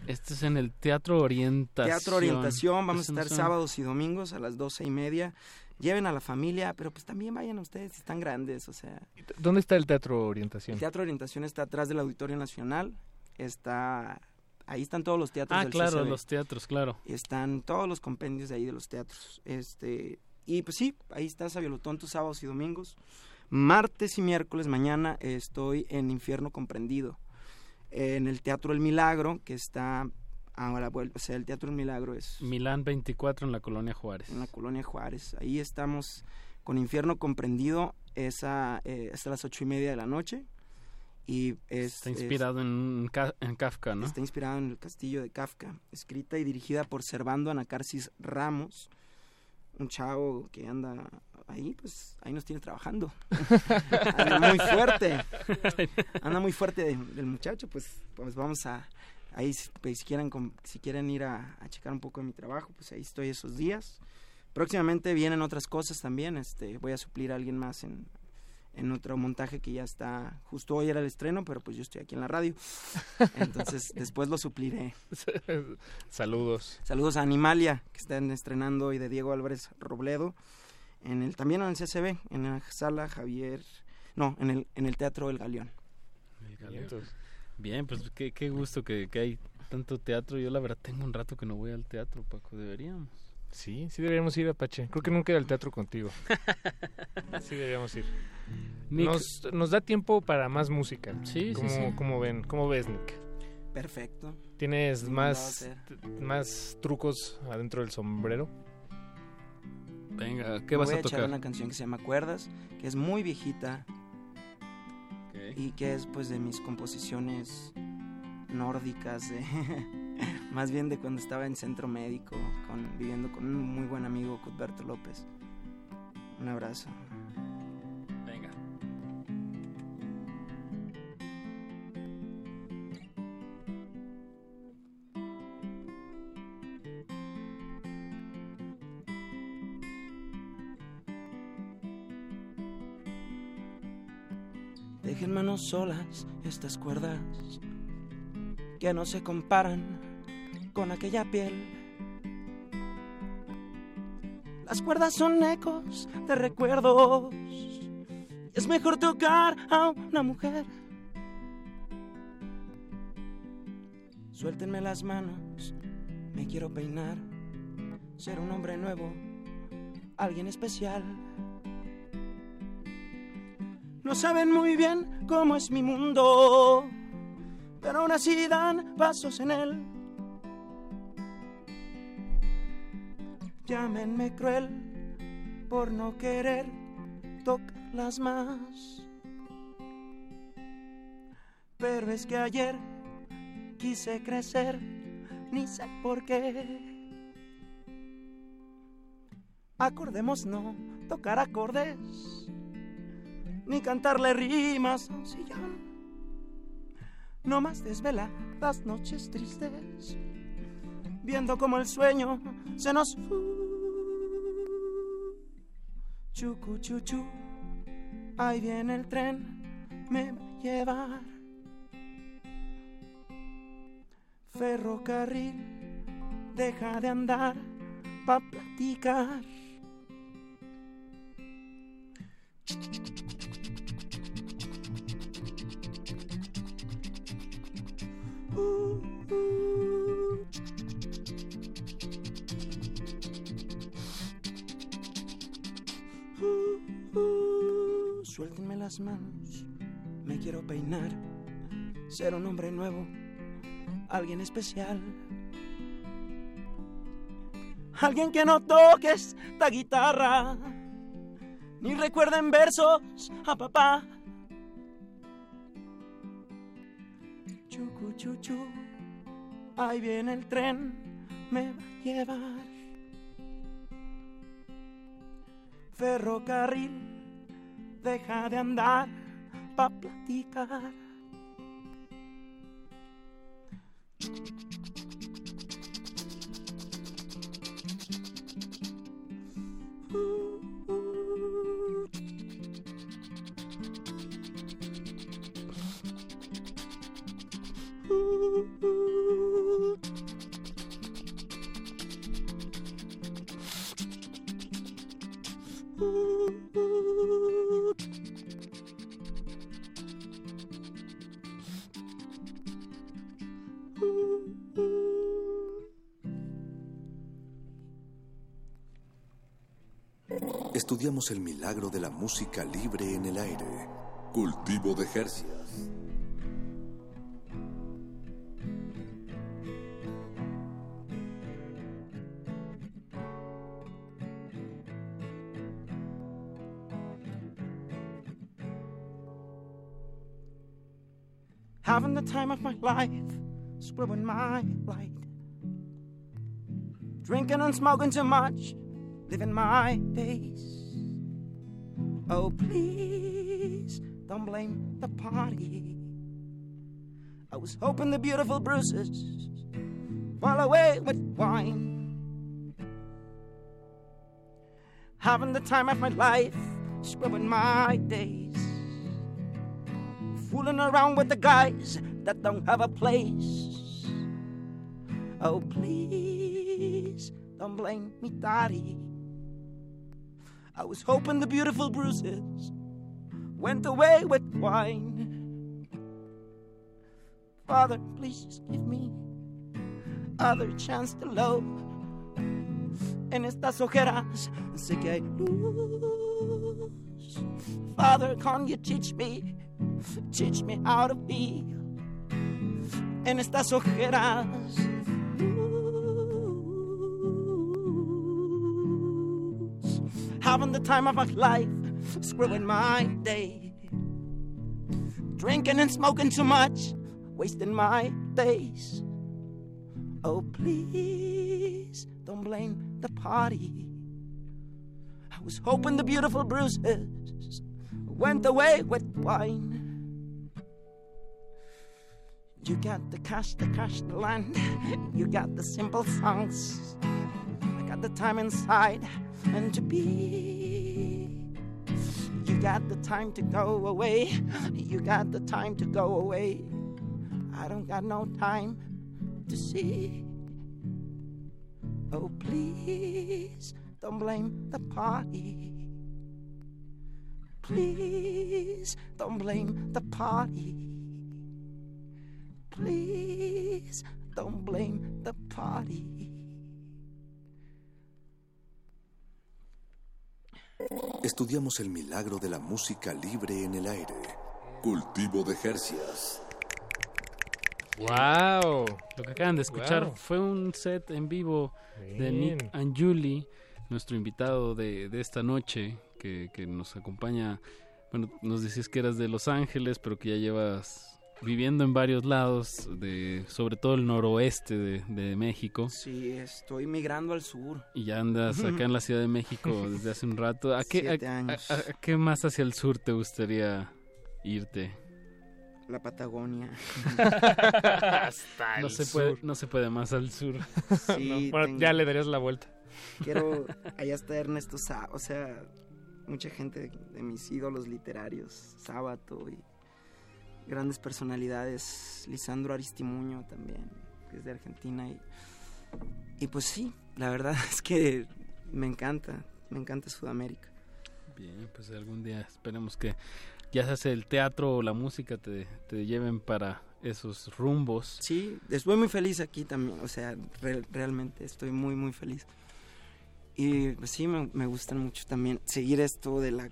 Este es en el Teatro Orientación. Teatro Orientación, vamos a estar sábados y domingos a las doce y media. Lleven a la familia, pero pues también vayan ustedes si están grandes, o sea. ¿Dónde está el Teatro Orientación? El Teatro Orientación está atrás del Auditorio Nacional, está... Ahí están todos los teatros Ah, del claro, CCB. los teatros, claro. Están todos los compendios de ahí de los teatros. Este, y pues sí, ahí está Sabiolotonto sábados y domingos. Martes y miércoles mañana estoy en Infierno Comprendido. En el Teatro El Milagro, que está ahora vuelvo, o sea, el Teatro El Milagro es Milán 24 en la Colonia Juárez. en la colonia Juárez. Ahí estamos con Infierno Comprendido, esa eh, es a las ocho y media de la noche. Y es, Está inspirado en, Ka- en Kafka, ¿no? Está inspirado en el castillo de Kafka, escrita y dirigida por Servando Anacarsis Ramos, un chavo que anda ahí, pues ahí nos tiene trabajando. <laughs> anda muy fuerte, <laughs> anda muy fuerte de- del muchacho, pues, pues vamos a, ahí si, pues, si quieren, si quieren ir a, a checar un poco de mi trabajo, pues ahí estoy esos días. Próximamente vienen otras cosas también, este, voy a suplir a alguien más en, en otro montaje que ya está, justo hoy era el estreno, pero pues yo estoy aquí en la radio. <laughs> Entonces después lo supliré. <laughs> Saludos. Saludos a Animalia, que están estrenando hoy de Diego Álvarez Robledo, en el, también en el CCB, en la sala Javier, no, en el, en el Teatro El Galeón. Bien, pues qué, qué gusto que, que hay tanto teatro. Yo la verdad tengo un rato que no voy al teatro, Paco, deberíamos. Sí, sí deberíamos ir, Apache. Creo que nunca he ido al teatro contigo. <laughs> Sí deberíamos ir. Nick- Nos, nos da tiempo para más música. Sí, sí, ¿Cómo, sí. cómo ven? ¿Cómo ves, Nick? Perfecto. ¿Tienes a más, más trucos adentro del sombrero? Venga, ¿qué Me vas voy a echar tocar? una canción que se llama Cuerdas, que es muy viejita y que es pues de mis composiciones nórdicas, de- <laughs> <laughs> más bien de cuando estaba en centro médico, con, viviendo con un muy buen amigo, Cuthberto López. Un abrazo. Venga. Dejen manos solas estas cuerdas que no se comparan con aquella piel. Las cuerdas son ecos de recuerdos. Es mejor tocar a una mujer. Suéltenme las manos, me quiero peinar, ser un hombre nuevo, alguien especial. No saben muy bien cómo es mi mundo, pero aún así dan pasos en él. Llámenme cruel por no querer tocarlas más. Pero es que ayer quise crecer, ni sé por qué. Acordemos no tocar acordes, ni cantarle rimas a un sillón. No más desveladas noches tristes, viendo como el sueño se nos. Chucu chuchu, ahí viene el tren, me va a llevar. Ferrocarril, deja de andar pa' platicar. Suéltenme las manos, me quiero peinar, ser un hombre nuevo, alguien especial. Alguien que no toque esta guitarra, ni recuerden versos a papá. Chucu, chuchu, ahí viene el tren, me va a llevar. Ferrocarril, deja de andar pa' platicar. Estudiamos el milagro de la música libre en el aire. Cultivo de Jercias. Having the time of my life, screwing my light. Drinking and smoking too much, living my days. Hoping the beautiful bruises fall away with wine. Having the time of my life, scrubbing my days. Fooling around with the guys that don't have a place. Oh, please don't blame me, Daddy. I was hoping the beautiful bruises went away with wine. Father, please just give me other chance to love. En estas ojeras sé que hay luz. Father, can you teach me, teach me how to be? En estas ojeras having the time of my life, screwing my day. Drinking and smoking too much, wasting my days. Oh, please don't blame the party. I was hoping the beautiful bruises went away with wine. You got the cash, the cash, the land. You got the simple songs. I got the time inside and to be. You got the time to go away. You got the time to go away. I don't got no time to see. Oh, please don't blame the party. Please don't blame the party. Please don't blame the party. Estudiamos el milagro de la música libre en el aire. Cultivo de Jercias. ¡Wow! Lo que acaban de escuchar fue un set en vivo de Nick and Julie, nuestro invitado de, de esta noche, que, que, nos acompaña. Bueno, nos decías que eras de Los Ángeles, pero que ya llevas viviendo en varios lados, de sobre todo el noroeste de, de, México. Sí, estoy migrando al sur. Y ya andas <laughs> acá en la Ciudad de México desde hace un rato. ¿A qué, a, a, a, qué más hacia el sur te gustaría irte? La Patagonia. <laughs> no se puede, no se puede más al sur. Sí, <laughs> no, bueno, tengo... ya le darías la vuelta. Quiero, <laughs> allá está Ernesto Sá, o sea, mucha gente de, de mis ídolos literarios, Sábato y grandes personalidades, Lisandro Aristimuño también, que es de Argentina. Y, y pues sí, la verdad es que me encanta, me encanta Sudamérica. Bien, pues algún día esperemos que ya sea el teatro o la música te, te lleven para esos rumbos. Sí, estoy muy feliz aquí también, o sea, realmente estoy muy, muy feliz. Y pues, sí, me, me gusta mucho también seguir esto de la...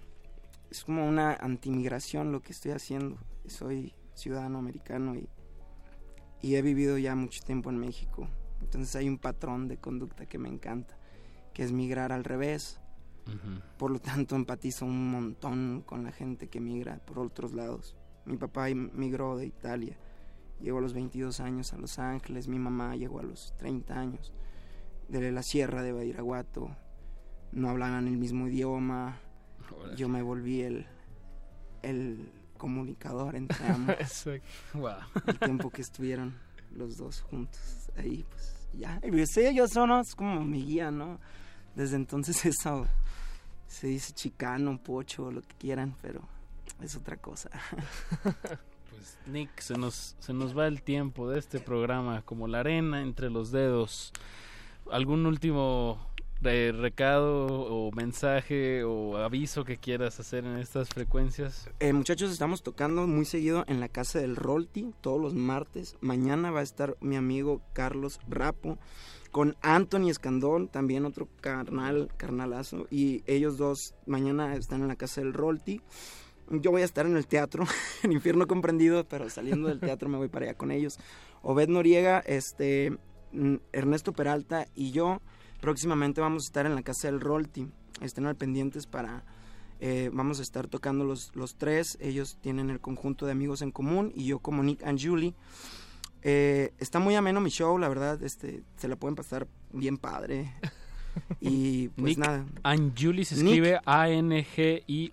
Es como una antimigración lo que estoy haciendo. Soy ciudadano americano y, y he vivido ya mucho tiempo en México. Entonces hay un patrón de conducta que me encanta, que es migrar al revés. Por lo tanto, empatizo un montón con la gente que migra por otros lados. Mi papá migró de Italia, llegó a los 22 años a Los Ángeles, mi mamá llegó a los 30 años, de la sierra de Badiraguato, no hablaban el mismo idioma, yo me volví el, el comunicador entre ambos. <laughs> El tiempo que estuvieron los dos juntos ahí, pues ya. Y sí, ellos son como mi guía, ¿no? Desde entonces eso se dice chicano, pocho, lo que quieran, pero es otra cosa. <laughs> Pues Nick, se nos, se nos va el tiempo de este programa como la arena entre los dedos. ¿Algún último recado o mensaje o aviso que quieras hacer en estas frecuencias? Eh, muchachos, estamos tocando muy seguido en la casa del Rolti todos los martes. Mañana va a estar mi amigo Carlos Rapo con Anthony Escandón, también otro carnal, carnalazo. Y ellos dos mañana están en la casa del Rolti. Yo voy a estar en el teatro, <laughs> en Infierno Comprendido, pero saliendo del teatro me voy para allá con ellos. Obed Noriega, este, mm, Ernesto Peralta y yo próximamente vamos a estar en la casa del Rolti. Estén al pendientes para... Eh, vamos a estar tocando los, los tres. Ellos tienen el conjunto de amigos en común y yo como Nick and Julie. Eh, está muy ameno mi show, la verdad. Este, se la pueden pasar bien padre. Y pues nada. Anjuli se escribe A-N-G-I-U-L-Y.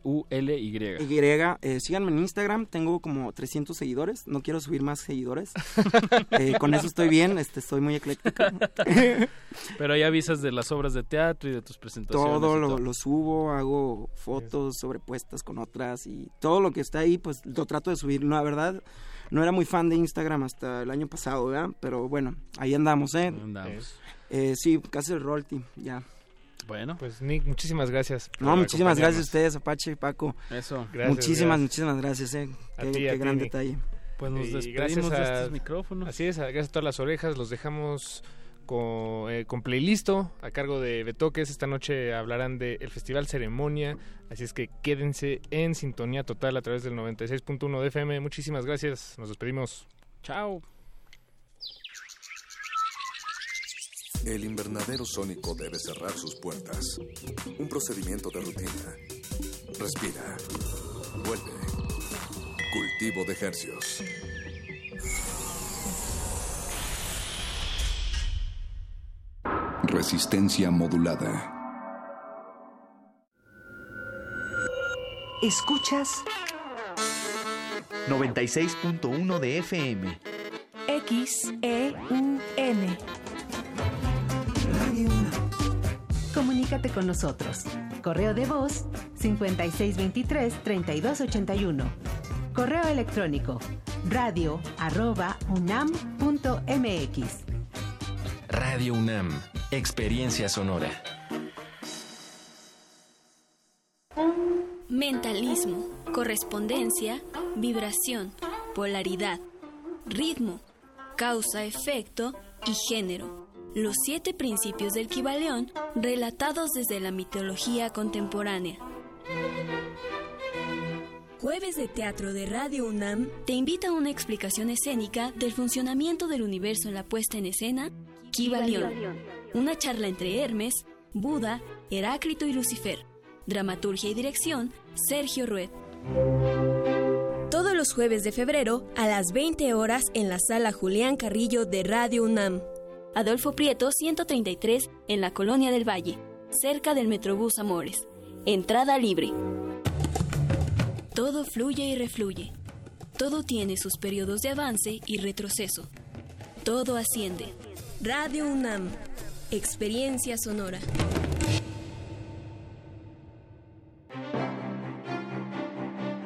Y. Eh, síganme en Instagram, tengo como 300 seguidores. No quiero subir más seguidores. <laughs> Eh, con eso estoy bien, este, estoy muy ecléctico. <laughs> Pero hay avisas de las obras de teatro y de tus presentaciones. Todo, lo, subo, hago fotos sobrepuestas con otras y todo lo que está ahí, pues lo trato de subir. La verdad, no era muy fan de Instagram hasta el año pasado, ¿verdad? Pero bueno, ahí andamos, ¿eh? andamos. Eh, sí, casi el Rolti, ya. Bueno. Pues Nick, muchísimas gracias. No, muchísimas gracias a ustedes, Apache Paco. Eso. Gracias, muchísimas, muchísimas gracias, eh. qué, gran detalle. Pues nos despedimos de estos micrófonos. Así es, gracias a todas las orejas, los dejamos con, eh, con playlisto a cargo de Betoques. Esta noche hablarán del Festival Ceremonia, así es que quédense en sintonía total a través del 96.1 de FM. Muchísimas gracias, nos despedimos. Chao. El invernadero sónico debe cerrar sus puertas. Un procedimiento de rutina. Respira. Vuelve. Cultivo de ejercios. Resistencia modulada. Escuchas 96.1 de FM. X E U N Comunícate con nosotros. Correo de voz 5623-3281. Correo electrónico radio arroba unam.mx. Radio UNAM, experiencia sonora. Mentalismo, correspondencia, vibración, polaridad, ritmo, causa-efecto y género los siete principios del Kibaleón relatados desde la mitología contemporánea. Jueves de Teatro de Radio UNAM te invita a una explicación escénica del funcionamiento del universo en la puesta en escena Kibaleón. Una charla entre Hermes, Buda, Heráclito y Lucifer. Dramaturgia y dirección Sergio Rued. Todos los jueves de febrero a las 20 horas en la sala Julián Carrillo de Radio UNAM. Adolfo Prieto 133 en la Colonia del Valle, cerca del Metrobús Amores. Entrada libre. Todo fluye y refluye. Todo tiene sus periodos de avance y retroceso. Todo asciende. Radio UNAM. Experiencia sonora.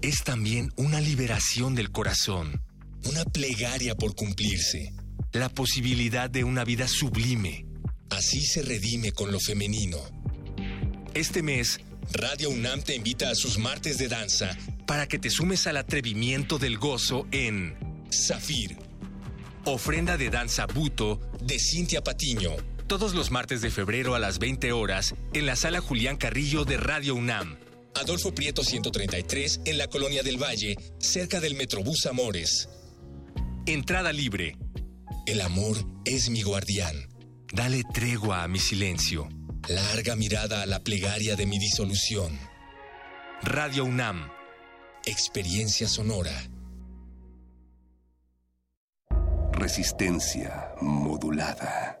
Es también una liberación del corazón, una plegaria por cumplirse, la posibilidad de una vida sublime. Así se redime con lo femenino. Este mes, Radio UNAM te invita a sus martes de danza para que te sumes al atrevimiento del gozo en Zafir. Ofrenda de danza buto de Cintia Patiño. Todos los martes de febrero a las 20 horas en la sala Julián Carrillo de Radio UNAM. Adolfo Prieto 133 en la Colonia del Valle, cerca del Metrobús Amores. Entrada libre. El amor es mi guardián. Dale tregua a mi silencio. Larga mirada a la plegaria de mi disolución. Radio UNAM. Experiencia sonora. Resistencia modulada.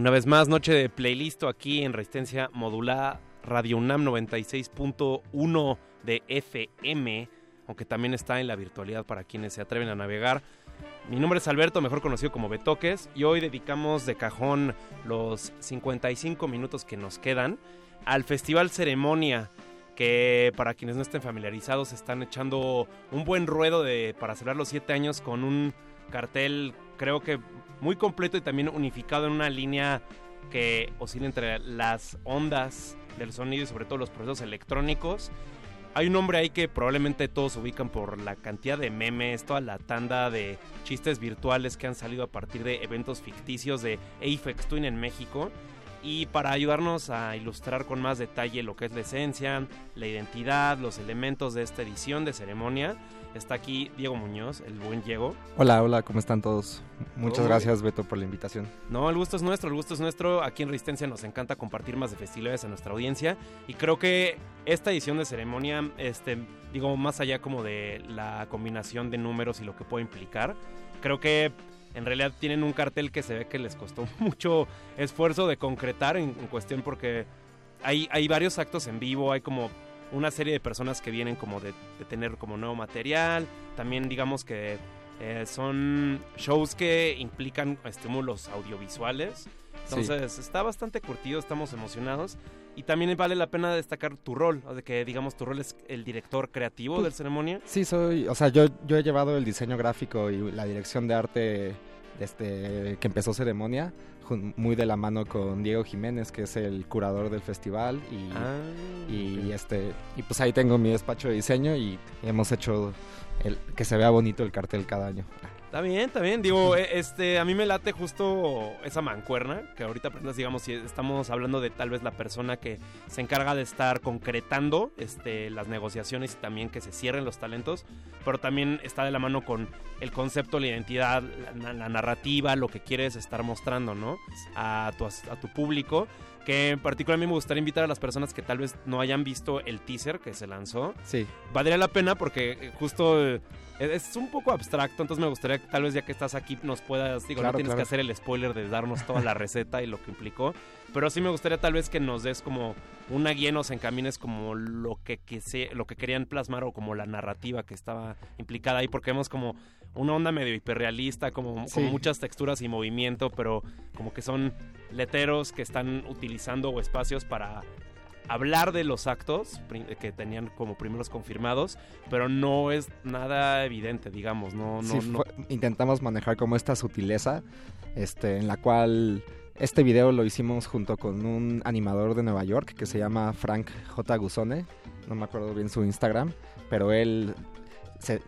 Una vez más, noche de playlist aquí en Resistencia Modulada Radio UNAM 96.1 de FM, aunque también está en la virtualidad para quienes se atreven a navegar. Mi nombre es Alberto, mejor conocido como Betoques, y hoy dedicamos de cajón los 55 minutos que nos quedan al Festival Ceremonia, que para quienes no estén familiarizados están echando un buen ruedo de, para celebrar los 7 años con un cartel creo que muy completo y también unificado en una línea que oscila entre las ondas del sonido y sobre todo los procesos electrónicos. Hay un nombre ahí que probablemente todos ubican por la cantidad de memes, toda la tanda de chistes virtuales que han salido a partir de eventos ficticios de Apex Twin en México. Y para ayudarnos a ilustrar con más detalle lo que es la esencia, la identidad, los elementos de esta edición de ceremonia, Está aquí Diego Muñoz, el buen Diego. Hola, hola, ¿cómo están todos? Muchas gracias, Beto, por la invitación. No, el gusto es nuestro, el gusto es nuestro. Aquí en Resistencia nos encanta compartir más de festividades a nuestra audiencia. Y creo que esta edición de ceremonia, este, digo, más allá como de la combinación de números y lo que puede implicar, creo que en realidad tienen un cartel que se ve que les costó <laughs> mucho esfuerzo de concretar en, cuestión porque hay, hay varios actos en vivo, hay como una serie de personas que vienen como de, tener como nuevo material, también digamos que eh, son shows que implican estímulos audiovisuales. Entonces está bastante curtido, estamos emocionados. Y también vale la pena destacar tu rol, de que digamos tu rol es el director creativo pues, del ceremonia. Sí, soy, o sea, yo, yo he llevado el diseño gráfico y la dirección de arte este, que empezó ceremonia muy de la mano con Diego Jiménez, que es el curador del festival. Y, ah, y este y pues ahí tengo mi despacho de diseño y hemos hecho el, que se vea bonito el cartel cada año. Está bien, está bien. Digo, <laughs> e, este, a mí me late justo esa mancuerna, que ahorita aprendas, digamos, si estamos hablando de tal vez la persona que se encarga de estar concretando este, las negociaciones y también que se cierren los talentos, pero también está de la mano con el concepto, la identidad, la, narrativa, lo que quieres estar mostrando, ¿no? A tu, a tu público que en particular a mí me gustaría invitar a las personas que tal vez no hayan visto el teaser que se lanzó. Sí. Valdría la pena porque eh, justo eh, es un poco abstracto, entonces me gustaría que tal vez ya que estás aquí nos puedas, digo, no tienes que hacer el spoiler de darnos toda la <laughs> receta y lo que implicó, pero sí me gustaría tal vez que nos des como una guía, nos encamines como lo que, que lo que querían plasmar o como la narrativa que estaba implicada ahí, porque vemos como una onda medio hiperrealista, como, como muchas texturas y movimiento, pero como que son letreros que están utilizando o espacios para hablar de los actos que tenían como primeros confirmados, pero no es nada evidente, digamos, no, no, intentamos manejar como esta sutileza, este, en la cual este video lo hicimos junto con un animador de Nueva York que se llama Frank J. Guzone, no me acuerdo bien su Instagram, pero él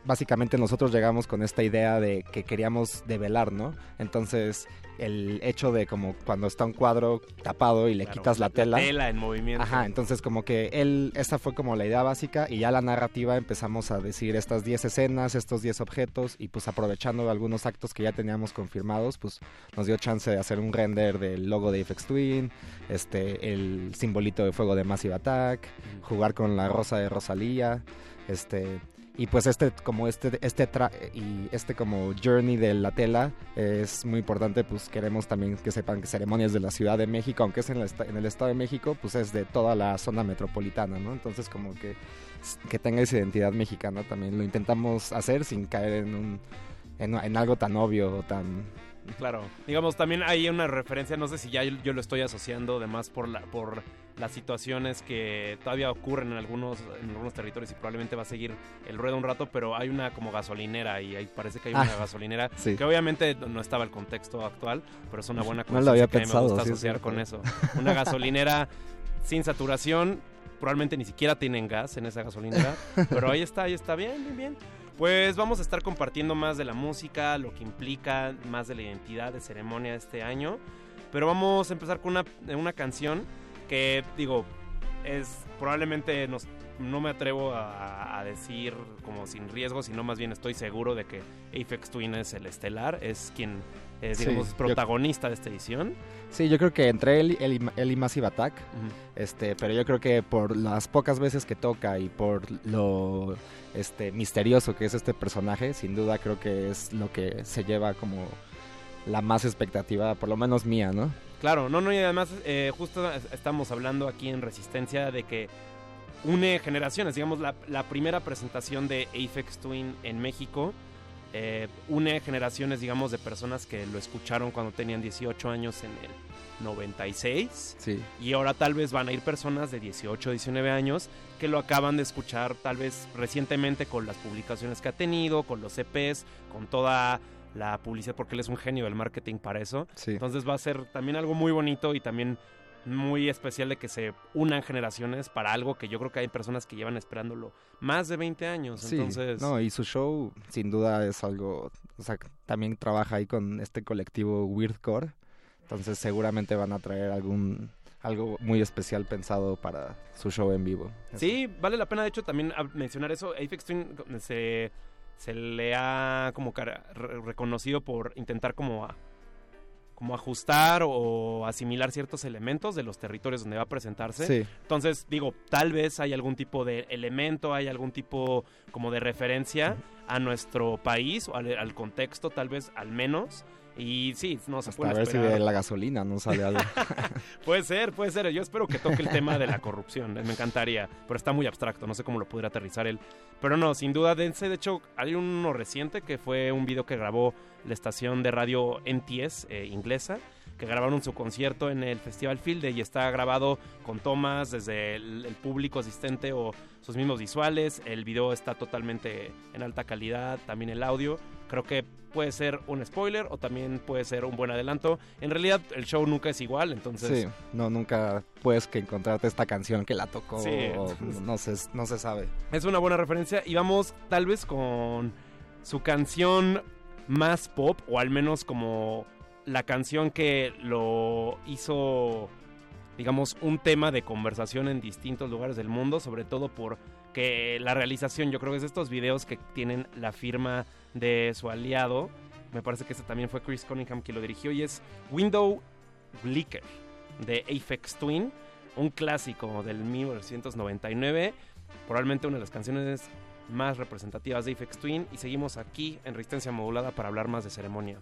básicamente nosotros llegamos con esta idea de que queríamos develar, ¿no? Entonces, el hecho de como cuando está un cuadro tapado y le quitas la tela. La tela en movimiento. Ajá, entonces como que él, esa fue como la idea básica y ya la narrativa empezamos a decir estas 10 escenas, estos 10 objetos y pues aprovechando algunos actos que ya teníamos confirmados, pues nos dio chance de hacer un render del logo de Apex Twin, este, el simbolito de fuego de Massive Attack, jugar con la rosa de Rosalía, este y pues este como este este y este como journey de la tela es muy importante pues queremos también que sepan que ceremonias de la Ciudad de México aunque es en, en el Estado de México pues es de toda la zona metropolitana no entonces como que que tenga identidad mexicana también lo intentamos hacer sin caer en un en algo tan obvio o tan Claro, digamos, también hay una referencia, no sé si ya yo, lo estoy asociando además por, la, por las situaciones que todavía ocurren en algunos, en algunos territorios y probablemente va a seguir el ruedo un rato, pero hay una como gasolinera y ahí parece que hay una ah, gasolinera que obviamente no estaba el contexto actual, pero es una buena cosa no que me gusta asociar con eso. Una gasolinera sin saturación, probablemente ni siquiera tienen gas en esa gasolinera, pero ahí está, ahí está bien, bien, bien. Pues vamos a estar compartiendo más de la música, lo que implica, más de la identidad de ceremonia de este año. Pero vamos a empezar con una, una canción que, digo, es probablemente nos, no me atrevo a, decir como sin riesgo, sino más bien estoy seguro de que Apex Twin es el estelar, es quien es, digamos, protagonista de esta edición. Sí, yo creo que entre él, él, y Massive Attack, este, pero yo creo que por las pocas veces que toca y por lo este, misterioso que es este personaje, sin duda creo que es lo que se lleva como la más expectativa, por lo menos mía, ¿no? Claro, no, no, y además eh, justo estamos hablando aquí en Resistencia de que une generaciones, digamos, la, la primera presentación de Apex Twin en México eh, une generaciones, digamos, de personas que lo escucharon cuando tenían 18 años en el 96. Sí. Y ahora tal vez van a ir personas de 18, 19 años que lo acaban de escuchar tal vez recientemente con las publicaciones que ha tenido, con los EPs, con toda la publicidad, porque él es un genio del marketing para eso. Entonces va a ser también algo muy bonito y también muy especial de que se unan generaciones para algo que yo creo que hay personas que llevan esperándolo más de 20 años. entonces... no, y su show sin duda es algo, o sea, también trabaja ahí con este colectivo Weirdcore, entonces seguramente van a traer algún algo muy especial pensado para su show en vivo. Sí, vale la pena de hecho también mencionar eso. Apex Twin se, se le ha como reconocido por intentar como como ajustar o asimilar ciertos elementos de los territorios donde va a presentarse. Entonces, digo, tal vez hay algún tipo de elemento, hay algún tipo como de referencia a nuestro país o al, contexto, tal vez al menos. Y sí, no se puede A ver si de la gasolina no sale algo. <laughs> puede ser, puede ser. Yo espero que toque el tema de la corrupción. Me encantaría. Pero está muy abstracto. No sé cómo lo pudiera aterrizar él. Pero no, sin duda, dense. De hecho, hay uno reciente que fue un video que grabó la estación de radio NTS eh, inglesa que grabaron su concierto en el Festival Field y está grabado con tomas desde el, público asistente o sus mismos visuales. El video está totalmente en alta calidad, también el audio. Creo que puede ser un spoiler o también puede ser un buen adelanto. En realidad el show nunca es igual, entonces... Sí, no, nunca puedes que encontrarte esta canción que la tocó o no, se, no se sabe. Es una buena referencia y vamos tal vez con su canción más pop o al menos como la canción que lo hizo, digamos, un tema de conversación en distintos lugares del mundo, sobre todo porque la realización, yo creo que es de estos videos que tienen la firma de su aliado, me parece que ese también fue Chris Cunningham quien lo dirigió, y es Window Blicker de Apex Twin, un clásico del 1999, probablemente una de las canciones más representativas de Apex Twin, y seguimos aquí en Resistencia Modulada para hablar más de ceremonia.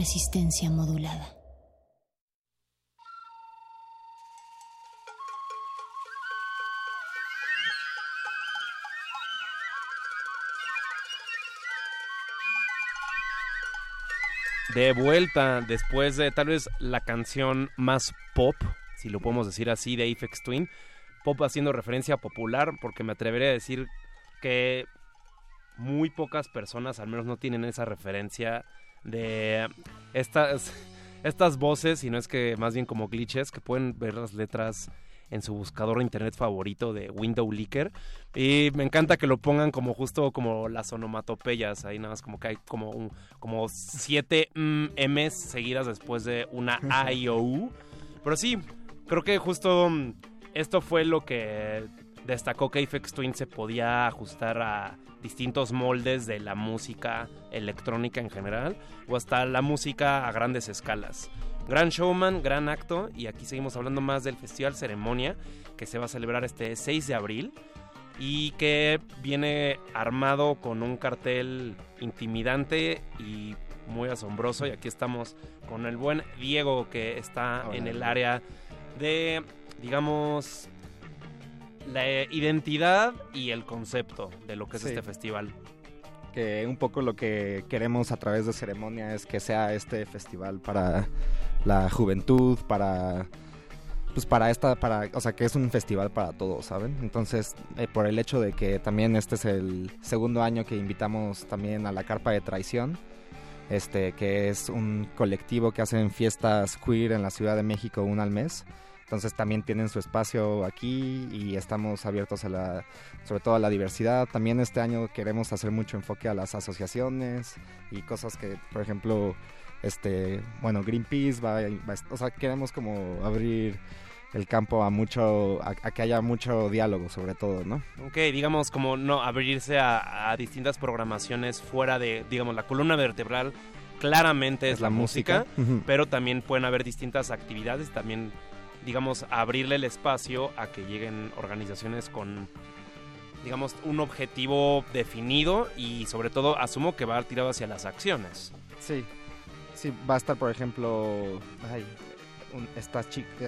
Resistencia modulada. De vuelta, después de tal vez la canción más pop, si lo podemos decir así, de Aphex Twin. Pop haciendo referencia popular, porque me atrevería a decir que muy pocas personas al menos no tienen esa referencia de estas, estas voces, y no es que más bien como glitches, que pueden ver las letras en su buscador de internet favorito de Window Leaker. Y me encanta que lo pongan como justo como las onomatopeyas. Ahí nada más como que hay como, un, como siete mm, M's seguidas después de una A O U. Pero sí, creo que justo mm, esto fue lo que destacó que Aphex Twin se podía ajustar a distintos moldes de la música electrónica en general o hasta la música a grandes escalas. Gran showman, gran acto y aquí seguimos hablando más del Festival Ceremonia que se va a celebrar este 6 de abril y que viene armado con un cartel intimidante y muy asombroso y aquí estamos con el buen Diego que está en el área de digamos la identidad y el concepto de lo que es este festival. Que un poco lo que queremos a través de ceremonia es que sea este festival para la juventud, para pues para esta para o sea que es un festival para todos saben entonces eh, por el hecho de que también este es el segundo año que invitamos también a la carpa de traición este que es un colectivo que hacen fiestas queer en la Ciudad de México una al mes entonces también tienen su espacio aquí y estamos abiertos a la, sobre todo a la diversidad. También este año queremos hacer mucho enfoque a las asociaciones y cosas que, por ejemplo, este, bueno, Greenpeace va, o sea, queremos como abrir el campo a mucho, a, que haya mucho diálogo sobre todo, ¿no? Ok, digamos como no abrirse a, distintas programaciones fuera de, digamos, la columna vertebral claramente es, la, música, pero también pueden haber distintas actividades, también digamos, abrirle el espacio a que lleguen organizaciones con, digamos, un objetivo definido y sobre todo asumo que va tirado hacia las acciones. Sí, sí, va a estar, por ejemplo, estas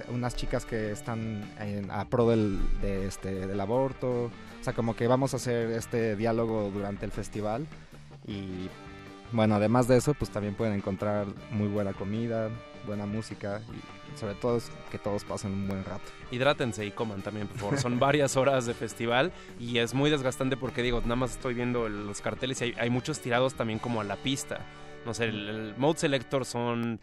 unas chicas que están a pro del, de este, del aborto, o sea, como que vamos a hacer este diálogo durante el festival y bueno, además de eso, pues también pueden encontrar muy buena comida, buena música y sobre todo que todos pasen un buen rato. Hidrátense y coman también, por favor. Son varias horas de festival y es muy desgastante porque digo, nada más estoy viendo los carteles y hay, muchos tirados también como a la pista. No sé, el, Mode Selector son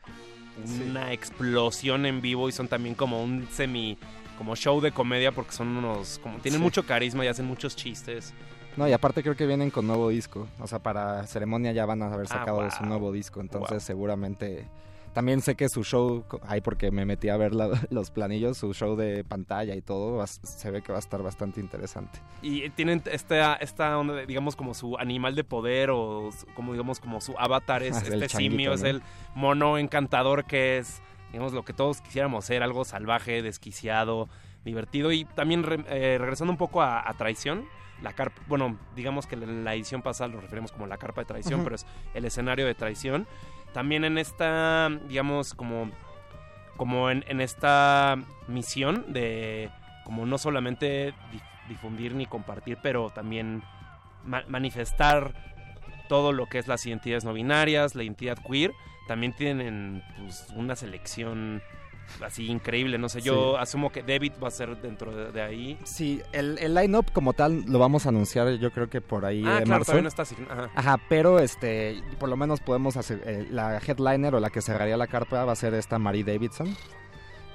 una explosión en vivo y son también como un semi como show de comedia porque son unos como tienen mucho carisma y hacen muchos chistes. No, y aparte creo que vienen con nuevo disco. O sea, para ceremonia ya van a haber ah, sacado su nuevo disco. Entonces seguramente también sé que su show, ahí porque me metí a ver <laughs> los planillos, su show de pantalla y todo, se ve que va a estar bastante interesante. Y tienen esta, esta onda, digamos, como su animal de poder o como, digamos, como su avatar es, este simio, es el mono encantador que es, digamos, lo que todos quisiéramos ser, algo salvaje, desquiciado, divertido. Y también eh, regresando un poco a, traición, la carpa, bueno, digamos que en la edición pasada lo referimos como la carpa de traición, pero es el escenario de traición. También en esta, digamos, como, como en, esta misión de, como no solamente difundir ni compartir, pero también manifestar todo lo que es las identidades no binarias, la identidad queer, también tienen pues, una selección así increíble. No sé, yo asumo que David va a ser dentro de, ahí. Sí, el, el line-up como tal lo vamos a anunciar yo creo que por ahí ah, claro, no está así. Ajá. pero este, por lo menos podemos hacer, eh, la headliner o la que cerraría la carpa va a ser esta Marie Davidson.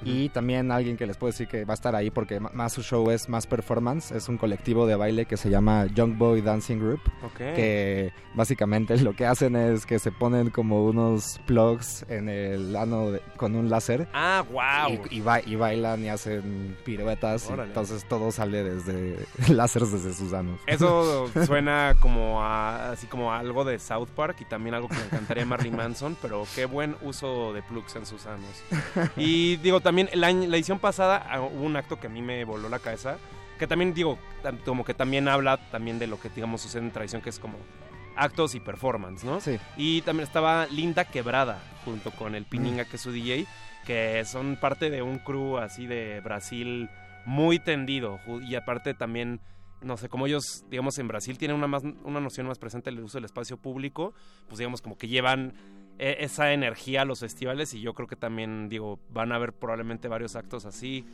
Y también alguien que les puedo decir que va a estar ahí porque más su show es más performance. Es un colectivo de baile que se llama Young Boy Dancing Group. Que básicamente <laughs> lo que hacen es que se ponen como unos plugs en el ano con un láser. Ah, wow. Y, y, bailan y hacen piruetas. entonces todo sale desde <laughs> láseres desde sus anos. Eso <laughs> suena como a, así como algo de South Park y también algo que me encantaría Marilyn Manson. Pero qué buen uso de plugs en sus anos. Y digo, también la, la edición pasada ah, hubo un acto que a mí me voló la cabeza, que también digo, como que también habla también de lo que digamos sucede en tradición, que es como actos y performance, ¿no? Sí. Y también estaba Linda Quebrada junto con el Pininga, que es su DJ, que son parte de un crew así de Brasil muy tendido y aparte también no sé, como ellos, digamos, en Brasil tienen una, más, una noción más presente del uso del espacio público, pues digamos como que llevan esa energía a los festivales y yo creo que también, digo, van a haber probablemente varios actos así.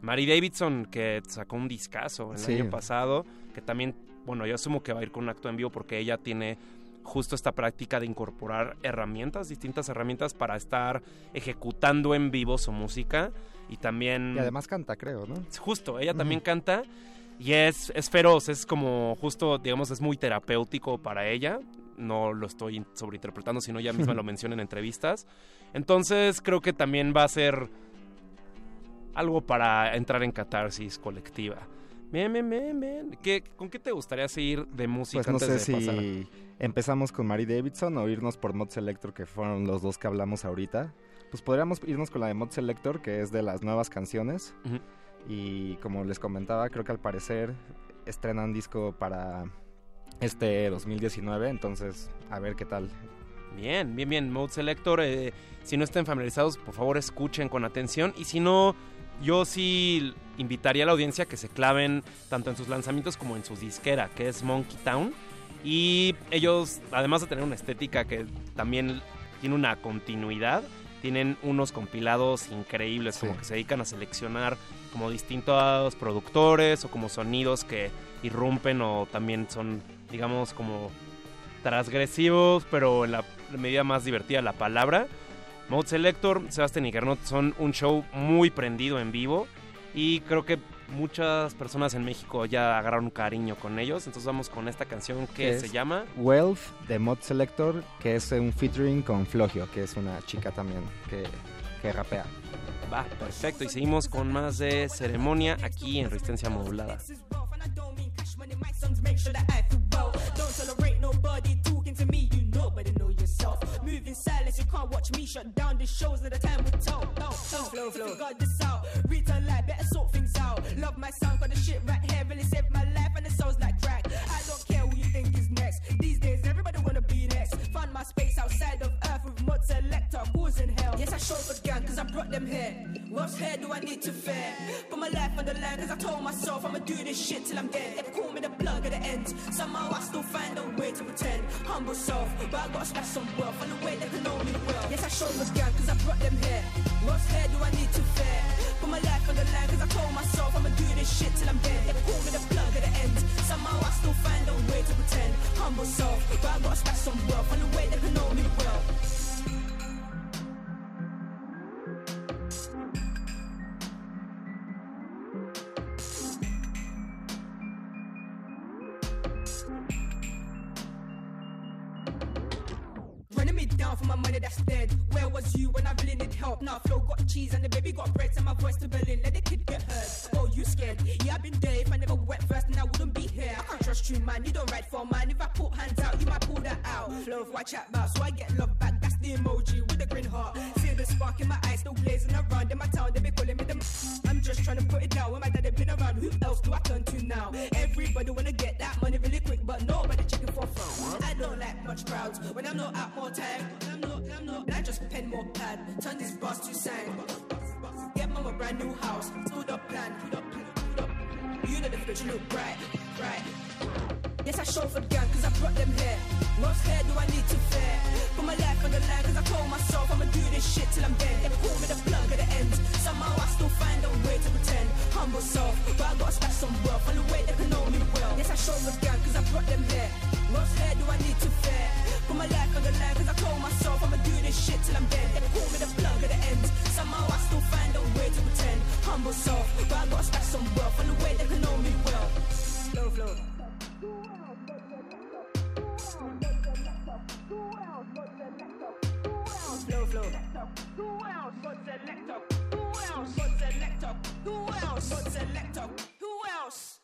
Mary Davidson, que sacó un discazo el año pasado, que también, bueno, yo asumo que va a ir con un acto en vivo porque ella tiene justo esta práctica de incorporar herramientas, distintas herramientas para estar ejecutando en vivo su música y también... Y además canta, creo, ¿no? Justo, ella también canta y es, es feroz, es como justo, digamos, es muy terapéutico para ella no lo estoy sobreinterpretando, sino ella misma <laughs> lo menciona en entrevistas. Entonces creo que también va a ser algo para entrar en catarsis colectiva. Bien, bien, bien, bien. ¿Qué, ¿Con qué te gustaría seguir de música Pues no antes sé de si pasar? empezamos con Mary Davidson o irnos por Mod Selector, que fueron los dos que hablamos ahorita. Pues podríamos irnos con la de Mod Selector, que es de las nuevas canciones. Y como les comentaba, creo que al parecer estrenan disco para este 2019, entonces a ver qué tal. Bien, bien, bien. Mode Selector, eh, si no estén familiarizados, por favor escuchen con atención. Y si no, yo sí invitaría a la audiencia que se claven tanto en sus lanzamientos como en su disquera, que es Monkey Town. Y ellos, además de tener una estética que también tiene una continuidad, tienen unos compilados increíbles, como que se dedican a seleccionar como distintos productores o como sonidos que irrumpen o también son, digamos, como transgresivos, pero en la medida más divertida la palabra. Mode Selector, Sebastián y Gernot son un show muy prendido en vivo y creo que muchas personas en México ya agarraron cariño con ellos. Entonces vamos con esta canción que es se llama Wealth de Mod Selector, que es un featuring con Flogio, que es una chica también que, que rapea. Va, perfecto. Y seguimos con más de ceremonia aquí en Resistencia Modulada. Make sure that I feel well. Don't tolerate nobody talking to me. You know better know yourself. Moving silence, you can't watch me shut down the shows that the time will tell. No, no. Flow, flow. Got this out. Return life, better sort things out. Love my sound, got the shit right here. Really saved my life, and it sounds like crack. I don't care who you think is next. These days, everybody wanna be next. Found my space outside of selector, causing hell. Yes, I showed for gang, cause I brought them here. What's here do I need to fear? Put my life on the line, cause I told myself I'ma do this shit till I'm dead. They call me the plug at the end. Somehow I still find a way to pretend. Humble self, but I gotta smash some wealth on the way they can know me well. Yes, I showed for gang, cause I brought them here. What's here do I need to fear? Put my life on the line, cause I told myself I'ma do this shit till I'm dead. They call me the plug at the end. Somehow I still find a way to pretend. Humble self, but I gotta smash some wealth on the way they can know me well. My money that's dead. Where was you when I really need help? Now flow got cheese and the baby got bread. Send my voice to Berlin, let the kid get hurt. Oh, you scared? Yeah, I've been there. If I never went first, then I wouldn't be here. I can't trust you, man. You don't write for mine. If I put hands out, you might pull that out. Flow, why chat about? So I get love back. That's the emoji with a green heart. See the spark in my eyes, still blazing around. In my town, they be calling me the. I'm just trying to put it down. When my daddy been around, who else do I turn to now? Everybody wanna get that but nobody checking for fun. I don't like much crowds. When I'm not out more time, I'm not, I'm not. I just pen more pad, turn this boss to sign. Get mom a brand new house, stood up plan, put up, put up. You know the future look bright, bright. Yes, I show for gang, cause I brought them here. What's here do I need to fear? Put my life on the line, cause I told myself I'ma do this shit till I'm dead. They call me the plug at the end. Somehow I still find a way to pretend. Humble self, but I gotta stack some wealth on the way they can know me well. Yes, I show for gang, cause I brought them here. What's here do I need to fear? Put my life on the line, cause I told myself I'ma do this shit till I'm dead. They call me the plug at the end. Somehow I still find a way to pretend. Humble self, but I gotta stack some wealth on the way they can know me well. Flow, flow. Who else? Selector. Who else? Mud selector. Who else? Mud selector. Who else?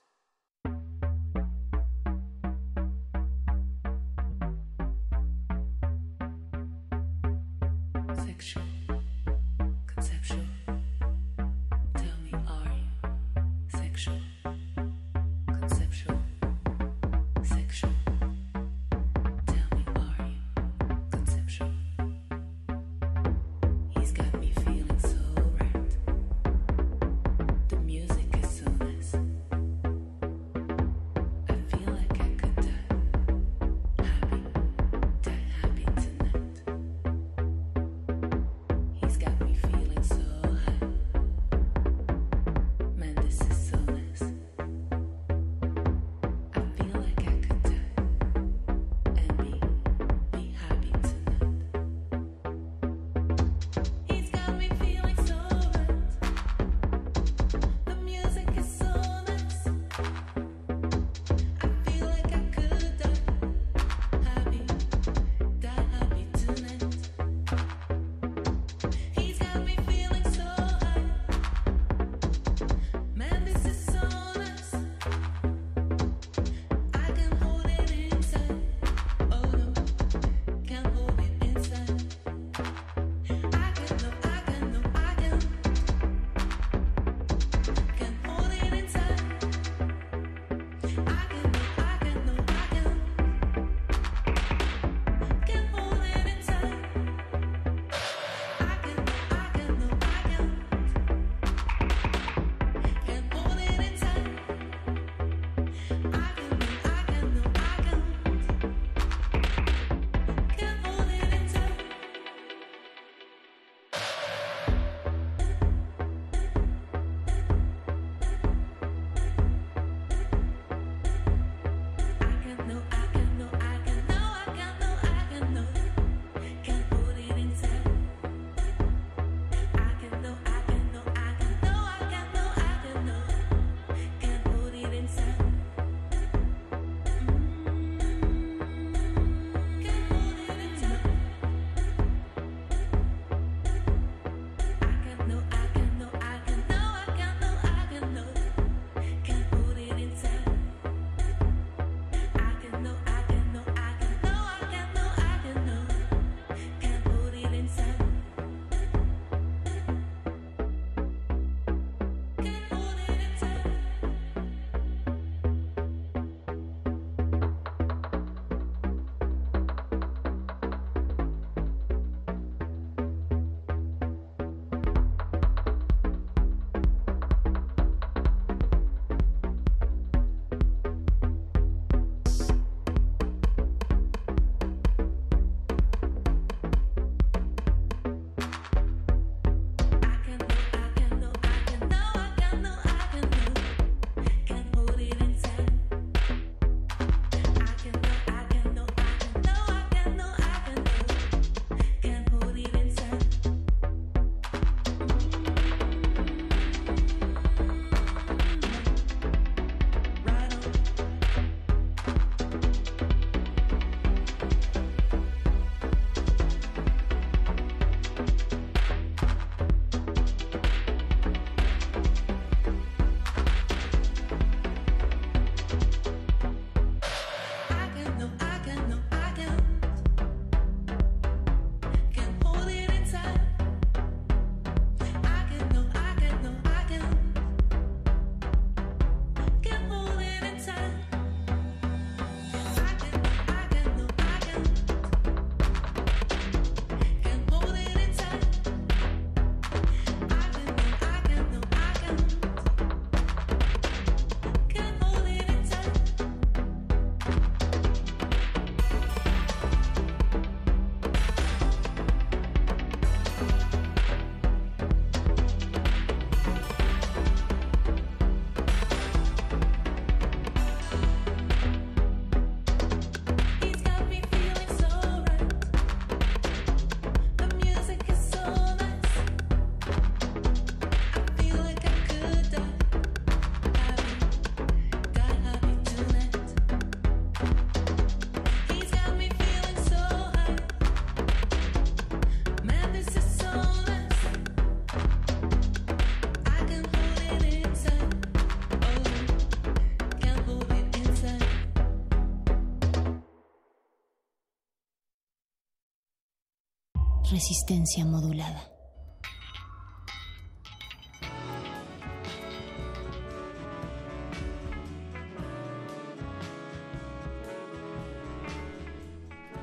Resistencia modulada.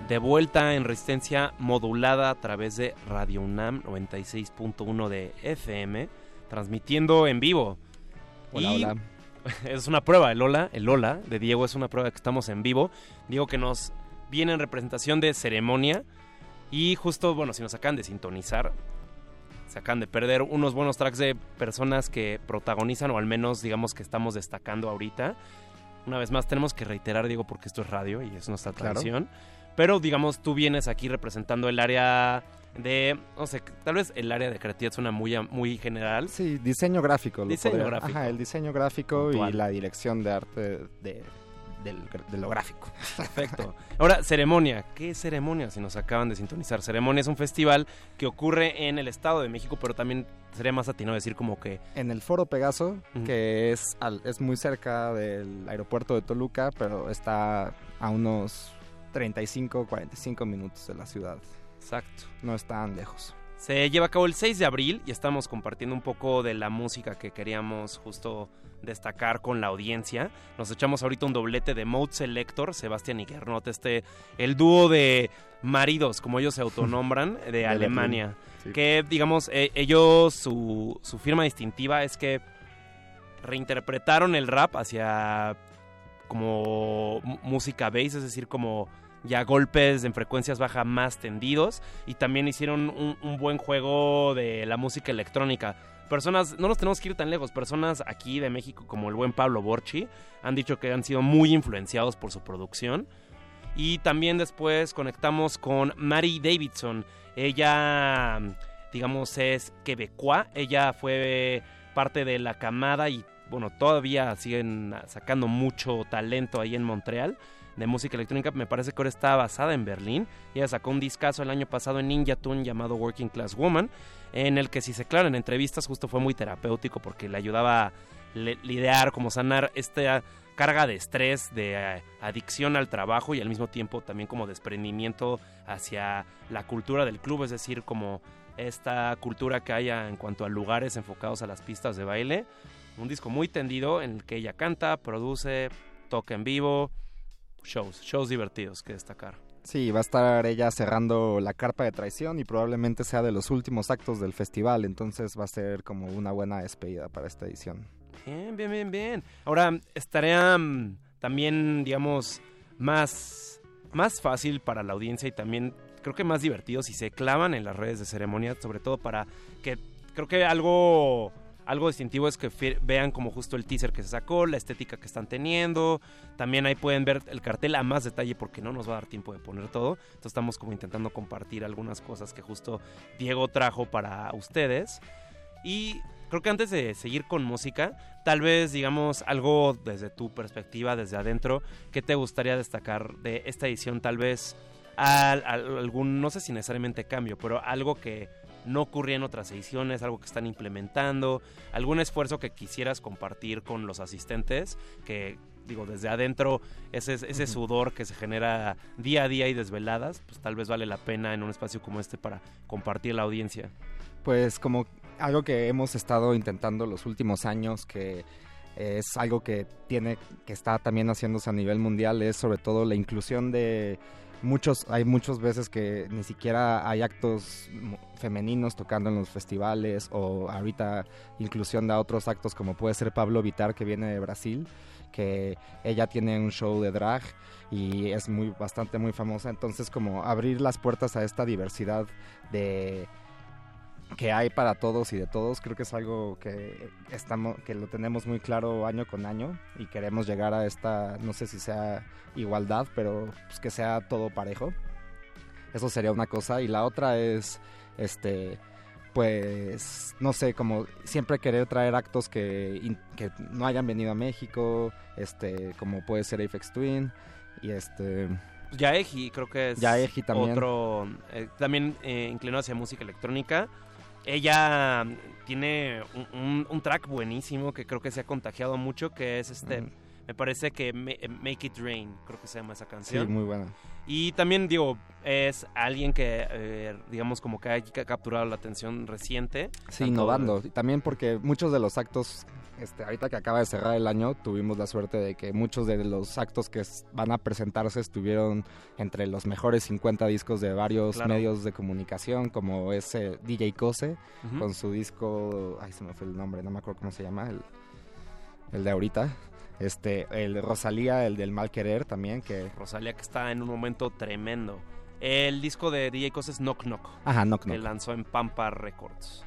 de vuelta en resistencia modulada a través de Radio UNAM 96.1 de FM, transmitiendo en vivo. Hola, Y hola. <laughs> Es una prueba, el hola, el hola de Diego es una prueba que estamos en vivo. Diego que nos viene en representación de ceremonia y justo, bueno, si nos acaban de sintonizar, se acaban de perder unos buenos tracks de personas que protagonizan o al menos digamos que estamos destacando ahorita. Una vez más tenemos que reiterar, Diego, porque esto es radio y es nuestra Claro. tradición. Pero digamos, tú vienes aquí representando el área de, no sé, tal vez el área de creatividad suena muy, muy general. Sí, diseño gráfico. Diseño podría- gráfico. Ajá, el diseño gráfico Puntual. y la dirección de arte de, del- de lo gráfico. <laughs> Perfecto. Ahora, ceremonia. ¿Qué ceremonia? Si nos acaban de sintonizar. Ceremonia es un festival que ocurre en el Estado de México, pero también sería más atinado decir como que... En el Foro Pegaso, que es, al- es muy cerca del aeropuerto de Toluca, pero está a unos 35, 45 minutos de la ciudad. Exacto. No es tan lejos. Se lleva a cabo el 6 de abril y estamos compartiendo un poco de la música que queríamos justo destacar con la audiencia. Nos echamos ahorita un doblete de Mode Selector, Sebastián y Gernot, este, el dúo de maridos, como ellos se autonombran, <laughs> de De Alemania. Sí. Que, digamos, eh, ellos, su, su firma distintiva es que reinterpretaron el rap hacia como música bass, es decir, como ya golpes en frecuencias bajas más tendidos y también hicieron un, buen juego de la música electrónica. Personas, no nos tenemos que ir tan lejos, personas aquí de México como el buen Pablo Borchi han dicho que han sido muy influenciados por su producción. Y también después conectamos con Mary Davidson. Ella, digamos, es quebecois. Ella fue parte de la camada y, bueno, todavía siguen sacando mucho talento ahí en Montreal de música electrónica. Me parece que ahora está basada en Berlín. Ella sacó un discazo el año pasado en Ninja Tune llamado Working Class Woman, en el que, si se claro, en entrevistas justo fue muy terapéutico porque le ayudaba a lidiar, como sanar esta carga de estrés, de eh, adicción al trabajo y al mismo tiempo también como desprendimiento hacia la cultura del club, es decir, como esta cultura que haya en cuanto a lugares enfocados a las pistas de baile. Un disco muy tendido en el que ella canta, produce, toca en vivo, shows, shows divertidos que destacar. Sí, va a estar ella cerrando la carpa de traición y probablemente sea de los últimos actos del festival, entonces va a ser como una buena despedida para esta edición. Bien, bien, bien, bien. Ahora, estaría también, digamos, más, más fácil para la audiencia y también creo que más divertido si se clavan en las redes de ceremonia, sobre todo para que creo que algo algo distintivo es que vean como justo el teaser que se sacó, la estética que están teniendo. También ahí pueden ver el cartel a más detalle porque no nos va a dar tiempo de poner todo. Entonces estamos como intentando compartir algunas cosas que justo Diego trajo para ustedes. Y creo que antes de seguir con música, tal vez digamos algo desde tu perspectiva, desde adentro, ¿qué te gustaría destacar de esta edición? Tal vez al- al- algún, no sé si necesariamente cambio, pero algo que no ocurría en otras ediciones, algo que están implementando, algún esfuerzo que quisieras compartir con los asistentes, que digo, desde adentro, ese, ese sudor que se genera día a día y desveladas, pues tal vez vale la pena en un espacio como este para compartir la audiencia. Pues como algo que hemos estado intentando los últimos años, que es algo que tiene, que está también haciéndose a nivel mundial, es sobre todo la inclusión de muchos, hay muchas veces que ni siquiera hay actos femeninos tocando en los festivales o ahorita inclusión de otros actos como puede ser Pablo Vitar que viene de Brasil que ella tiene un show de drag y es muy bastante muy famosa. Entonces como abrir las puertas a esta diversidad de que hay para todos y de todos creo que es algo que estamos que lo tenemos muy claro año con año y queremos llegar a esta no sé si sea igualdad pero pues, que sea todo parejo eso sería una cosa y la otra es este pues no sé como siempre querer traer actos que, que no hayan venido a México este como puede ser Apex Twin y este Yaeji creo que es Yaeji también. otro eh, también eh, inclinado hacia música electrónica. Ella tiene un, un- un track buenísimo que creo que se ha contagiado mucho que es este Me parece que Make It Rain, creo que se llama esa canción. Sí, muy buena. Y también, digo, es alguien que, eh, digamos, como que ha capturado la atención reciente. Sí, innovando. También porque muchos de los actos, este, ahorita que acaba de cerrar el año, tuvimos la suerte de que muchos de los actos que van a presentarse estuvieron entre los mejores 50 discos de varios medios de comunicación, como ese DJ Cose, con su disco, ay, se me fue el nombre, no me acuerdo cómo se llama, el, el de ahorita. Este, el Rosalía, el del mal querer también, que... Rosalía que está en un momento tremendo. El disco de DJ Cos es Knock Knock. Ajá, Knock Knock. Que lanzó en Pampa Records.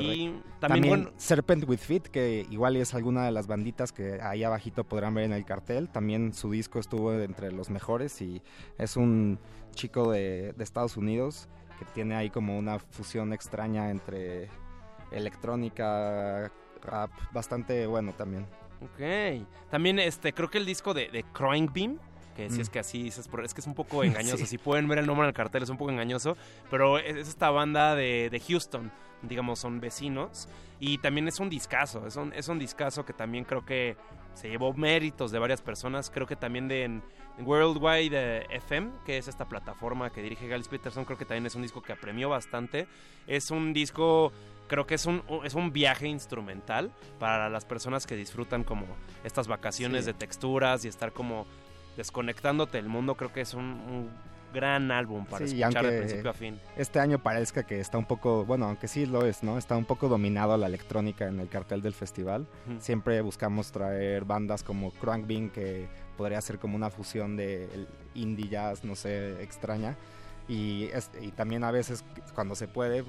Y también, Serpent with Feet, que igual es alguna de las banditas que ahí abajito podrán ver en el cartel. También su disco estuvo entre los mejores y es un chico de, de Estados Unidos que tiene ahí como una fusión extraña entre electrónica, rap, bastante bueno también. Ok. También este, creo que el disco de, de Crying Beam, que si es mm. que así es, es que es un poco <laughs> engañoso. Si pueden ver el nombre en el cartel, es un poco engañoso. Pero es, esta banda de, de, Houston, digamos, son vecinos. Y también es un discazo, es un, es un discazo que también creo que se llevó méritos de varias personas. Creo que también de Worldwide FM, que es esta plataforma que dirige Gals Peterson, creo que también es un disco que apremió bastante. Es un disco creo que es un, es un viaje instrumental para las personas que disfrutan como estas vacaciones de texturas y estar como desconectándote del mundo. Creo que es un, gran álbum para escuchar de principio a fin. Este año parezca que está un poco, bueno, aunque sí lo es, ¿no? Está un poco dominado la electrónica en el cartel del festival. Siempre buscamos traer bandas como Crank Bean, que podría ser como una fusión de indie jazz, no sé, extraña. Y, y también a veces, cuando se puede,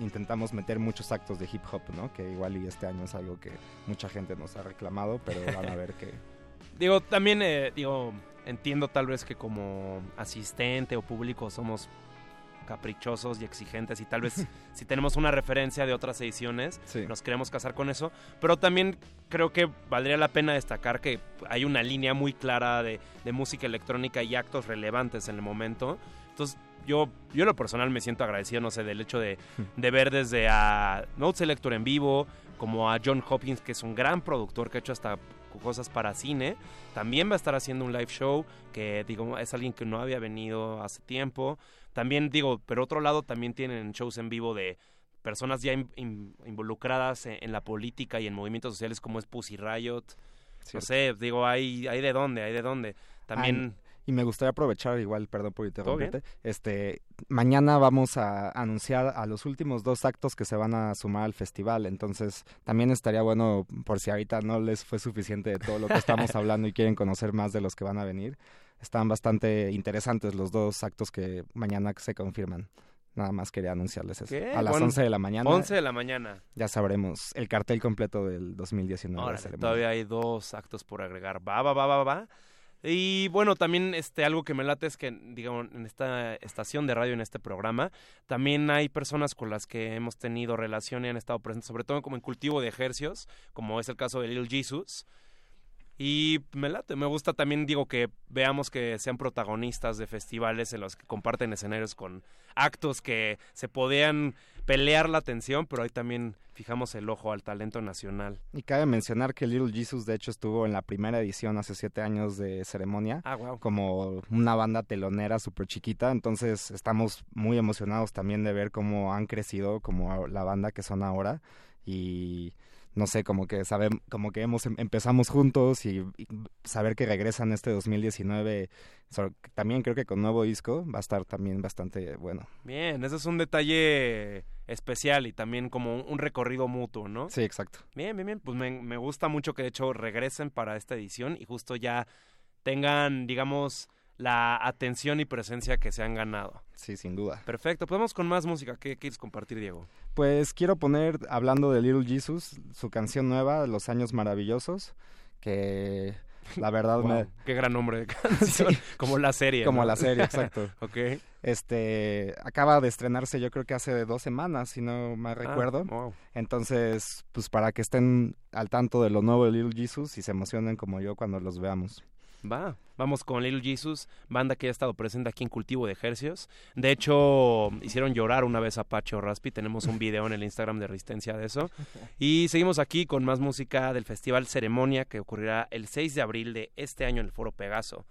intentamos meter muchos actos de hip hop, ¿no? Que igual y este año es algo que mucha gente nos ha reclamado, pero van a ver que... <laughs> digo, también, eh, digo, entiendo tal vez que como asistente o público somos caprichosos y exigentes y tal vez <laughs> si tenemos una referencia de otras ediciones nos queremos casar con eso, pero también creo que valdría la pena destacar que hay una línea muy clara de, de música electrónica y actos relevantes en el momento. Entonces, yo, yo lo personal me siento agradecido, no sé, del hecho de, de ver desde a Note Selector en vivo, como a John Hopkins, que es un gran productor que ha hecho hasta cosas para cine. También va a estar haciendo un live show, que digo, es alguien que no había venido hace tiempo. También digo, pero otro lado también tienen shows en vivo de personas ya involucradas en, la política y en movimientos sociales como es Pussy Riot. No sé, digo, hay, hay de dónde, hay de dónde. También... Y me gustaría aprovechar, igual, perdón por interrumpirte, este, mañana vamos a anunciar a los últimos dos actos que se van a sumar al festival, entonces también estaría bueno, por si ahorita no les fue suficiente de todo lo que estamos <laughs> hablando y quieren conocer más de los que van a venir, están bastante interesantes los dos actos que mañana se confirman. Nada más quería anunciarles eso. A las 11 de la mañana. 11 de la mañana. Ya sabremos el cartel completo del 2019. Ahora, todavía hay dos actos por agregar. Va, va, va, va, va. Y bueno, también este algo que me late es que, digamos, en esta estación de radio, en este programa, también hay personas con las que hemos tenido relación y han estado presentes, sobre todo como en cultivo de ejercios, como es el caso de Little Jesus. Y me late, me gusta también, digo, que veamos que sean protagonistas de festivales en los que comparten escenarios con actos que se podían pelear la atención, pero ahí también fijamos el ojo al talento nacional. Y cabe mencionar que Little Jesus, de hecho, estuvo en la primera edición hace siete años de ceremonia, ah, como una banda telonera súper chiquita, entonces estamos muy emocionados también de ver cómo han crecido como la banda que son ahora. Y no sé, como que sabemos, como que hemos em, empezamos juntos y, saber que regresan este 2019, también creo que con nuevo disco va a estar también bastante bueno. Bien, ese es un detalle especial y también como un recorrido mutuo, ¿no? Sí, exacto. Bien, bien, bien. Pues me, me gusta mucho que de hecho regresen para esta edición y justo ya tengan, digamos, la atención y presencia que se han ganado. Sí, sin duda. Perfecto, podemos con más música. ¿Qué quieres compartir, Diego? Pues quiero poner, hablando de Little Jesus, su canción nueva, Los Años Maravillosos, que <laughs> la verdad me... Qué gran nombre de <laughs> canción. Como la serie. Como la serie, <laughs> exacto. ok. Este, acaba de estrenarse yo creo que hace dos semanas, si no me ah, recuerdo. Entonces, pues para que estén al tanto de lo nuevo de Little Jesus y se emocionen como yo cuando los veamos. Va, vamos con Little Jesus, banda que ha estado presente aquí en Cultivo de Ejercios. De hecho, hicieron llorar una vez a Pacho Raspi. Tenemos un video en el Instagram de Resistencia de eso. Y seguimos aquí con más música del Festival Ceremonia que ocurrirá el 6 de abril de este año en el Foro Pegaso.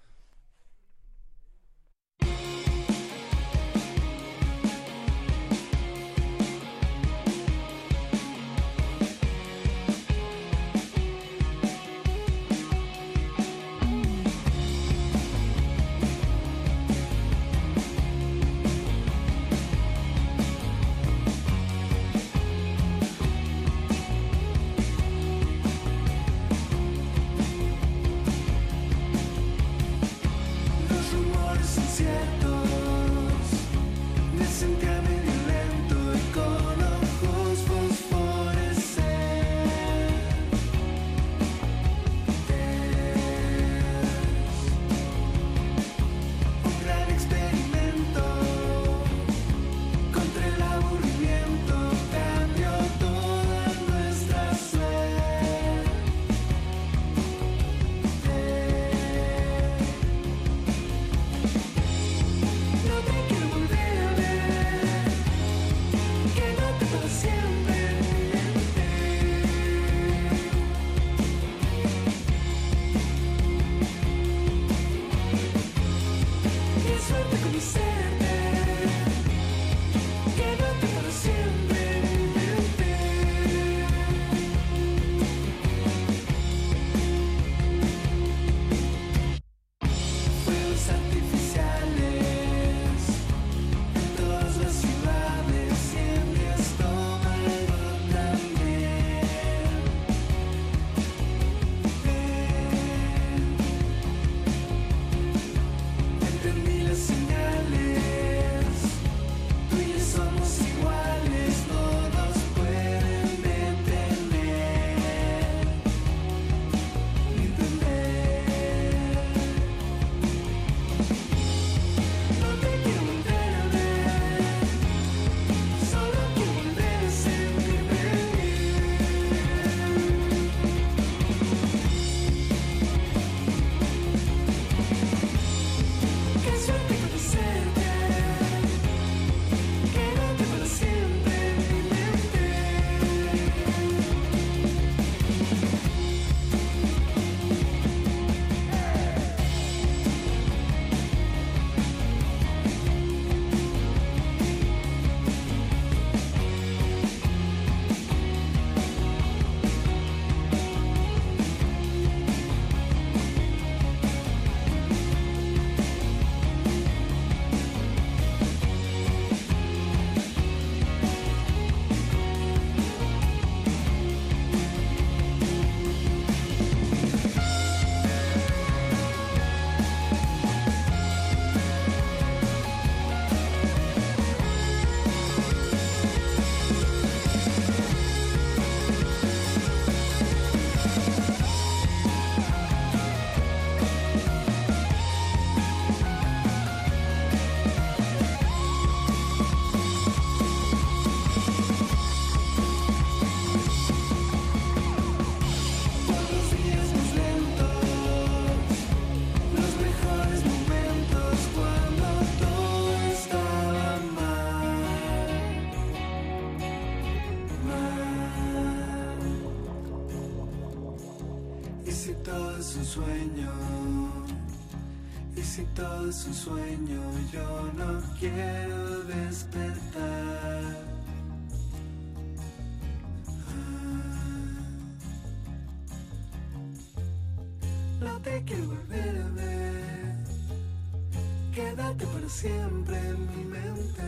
Quédate para siempre en mi mente.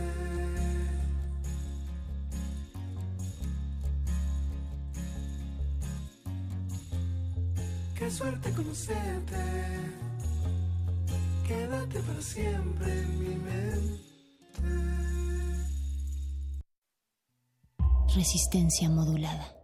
Qué suerte conocerte. Quédate para siempre en mi mente. Resistencia modulada.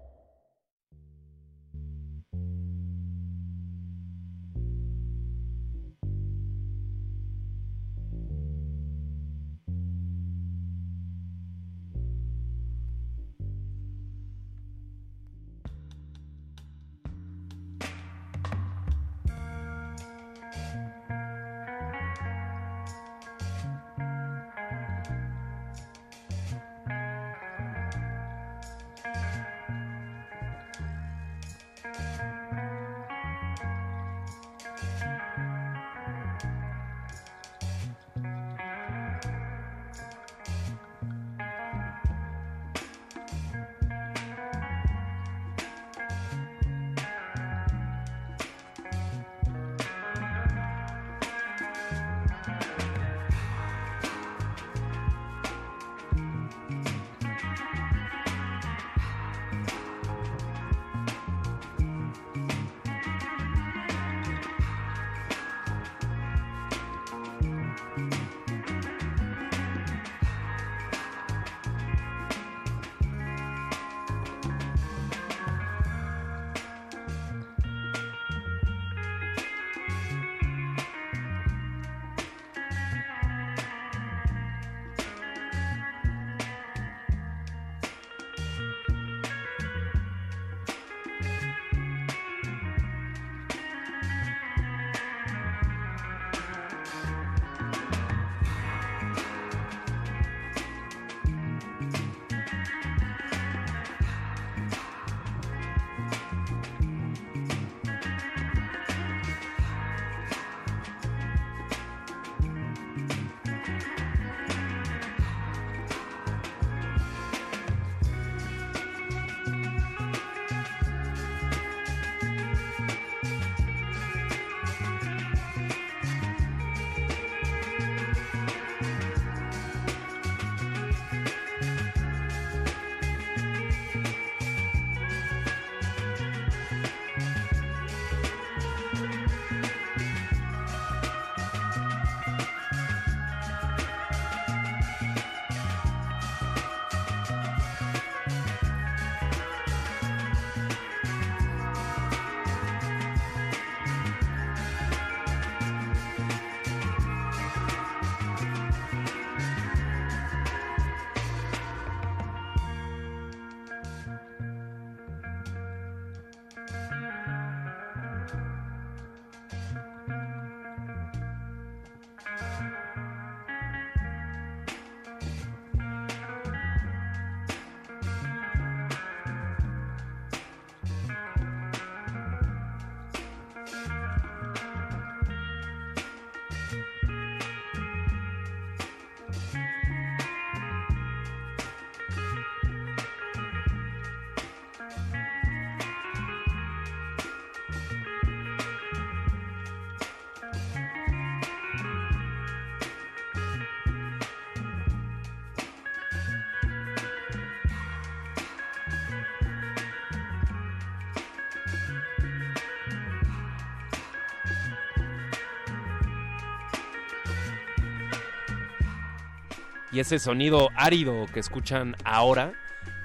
Y ese sonido árido que escuchan ahora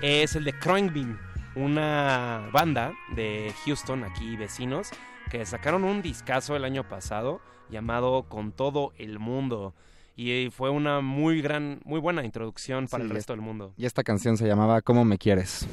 es el de Kroenbean, una banda de Houston, aquí vecinos, que sacaron un discazo el año pasado llamado Con todo el mundo. Y fue una muy gran, muy buena introducción para Sí, el resto del mundo. Y esta canción se llamaba ¿Cómo me quieres?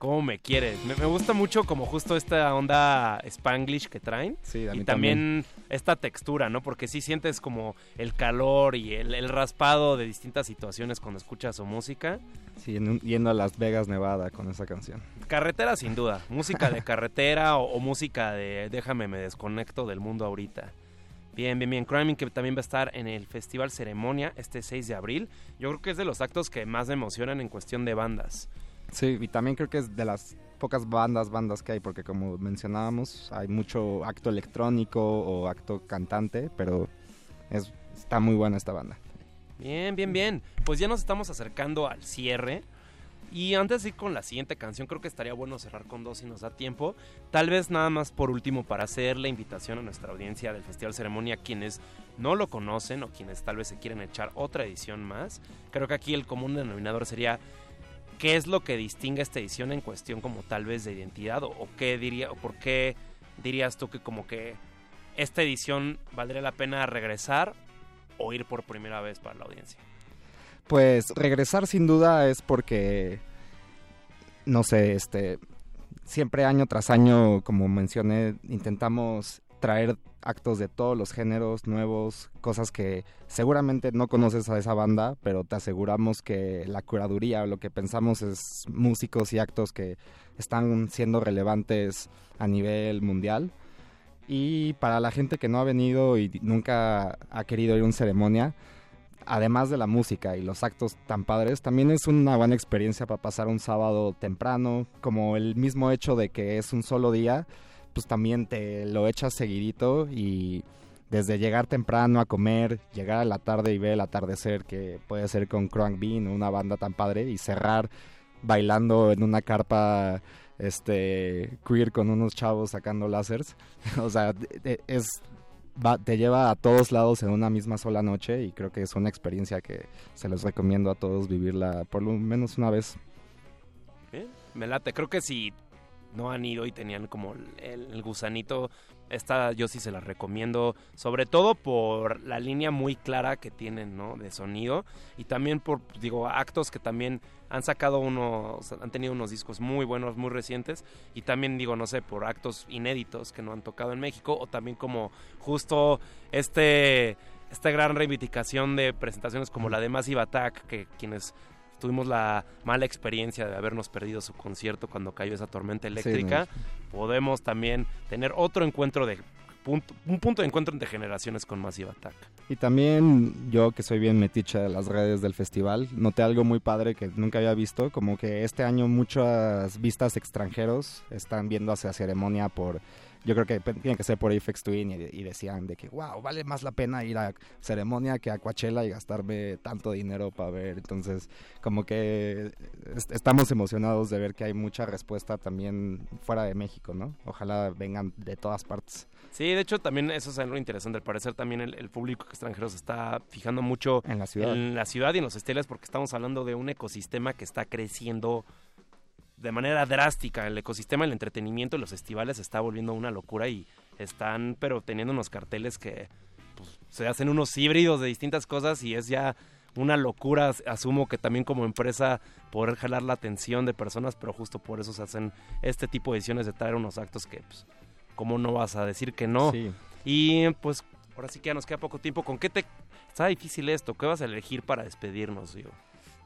¿Cómo me quieres? Me, me gusta mucho como justo esta onda spanglish que traen. Sí, a y mí también, esta textura, ¿no? Porque sí sientes como el calor y el, el raspado de distintas situaciones cuando escuchas su música. Sí, en un- yendo a Las Vegas, Nevada con esa canción. Carretera sin duda. <laughs> Música de carretera o, o música de déjame me desconecto del mundo ahorita. Bien, bien, bien. Criming que también va a estar en el Festival Ceremonia este 6 de abril. Yo creo que es de los actos que más me emocionan en cuestión de bandas. Sí, y también creo que es de las pocas bandas, bandas que hay, porque como mencionábamos, hay mucho acto electrónico o acto cantante, pero es, está muy buena esta banda. Bien, bien, bien. Pues ya nos estamos acercando al cierre. Y antes de ir con la siguiente canción, creo que estaría bueno cerrar con dos si nos da tiempo. Tal vez nada más por último para hacer la invitación a nuestra audiencia del Festival Ceremonia, quienes no lo conocen o quienes tal vez se quieren echar otra edición más. Creo que aquí el común denominador sería qué es lo que distingue esta edición en cuestión como tal vez de identidad o, o qué diría o por qué dirías tú que como que esta edición valdría la pena regresar o ir por primera vez para la audiencia. Pues regresar sin duda es porque, no sé, este, siempre año tras año, como mencioné, intentamos traer actos de todos los géneros nuevos, cosas que seguramente no conoces a esa banda, pero te aseguramos que la curaduría, lo que pensamos es músicos y actos que están siendo relevantes a nivel mundial. Y para la gente que no ha venido y nunca ha querido ir a una ceremonia, además de la música y los actos tan padres, también es una buena experiencia para pasar un sábado temprano, como el mismo hecho de que es un solo día, pues también te lo echas seguidito y desde llegar temprano a comer, llegar a la tarde y ver el atardecer, que puede ser con Crank Bean una banda tan padre, y cerrar bailando en una carpa este queer con unos chavos sacando lásers. <laughs> o sea, es te lleva a todos lados en una misma sola noche y creo que es una experiencia que se les recomiendo a todos vivirla por lo menos una vez. Bien, me late. Creo que si no han ido y tenían como el, el gusanito, esta yo sí se la recomiendo, sobre todo por la línea muy clara que tienen, ¿no? De sonido y también por, digo, actos que también han sacado unos, han tenido unos discos muy buenos, muy recientes y también digo, no sé, por actos inéditos que no han tocado en México o también como justo este, esta gran reivindicación de presentaciones como la de Massive Attack, que quienes tuvimos la mala experiencia de habernos perdido su concierto cuando cayó esa tormenta eléctrica, podemos también tener otro encuentro de punto, un punto de encuentro entre generaciones con Massive Attack. Y también yo que soy bien metiche de las redes del festival, noté algo muy padre que nunca había visto, como que este año muchas vistas extranjeros están viendo hacia ceremonia por, yo creo que tiene que ser por Apex Twin y, y decían de que, wow, vale más la pena ir a ceremonia que a Coachella y gastarme tanto dinero para ver. Entonces, como que est- estamos emocionados de ver que hay mucha respuesta también fuera de México, ¿no? Ojalá vengan de todas partes. Sí, de hecho también eso es algo interesante. Al parecer también el, el público extranjero se está fijando mucho En la ciudad. en la ciudad y en los estilos porque estamos hablando de un ecosistema que está creciendo de manera drástica. El ecosistema del entretenimiento y los festivales se está volviendo una locura y están pero teniendo unos carteles que pues, se hacen unos híbridos de distintas cosas y es ya una locura. Asumo que también como empresa poder jalar la atención de personas, pero justo por eso se hacen este tipo de ediciones de traer unos actos que pues, ¿cómo no vas a decir que no? Sí. Y pues ahora sí que ya nos queda poco tiempo. ¿Con qué te... Está difícil esto. ¿Qué vas a elegir para despedirnos, digo?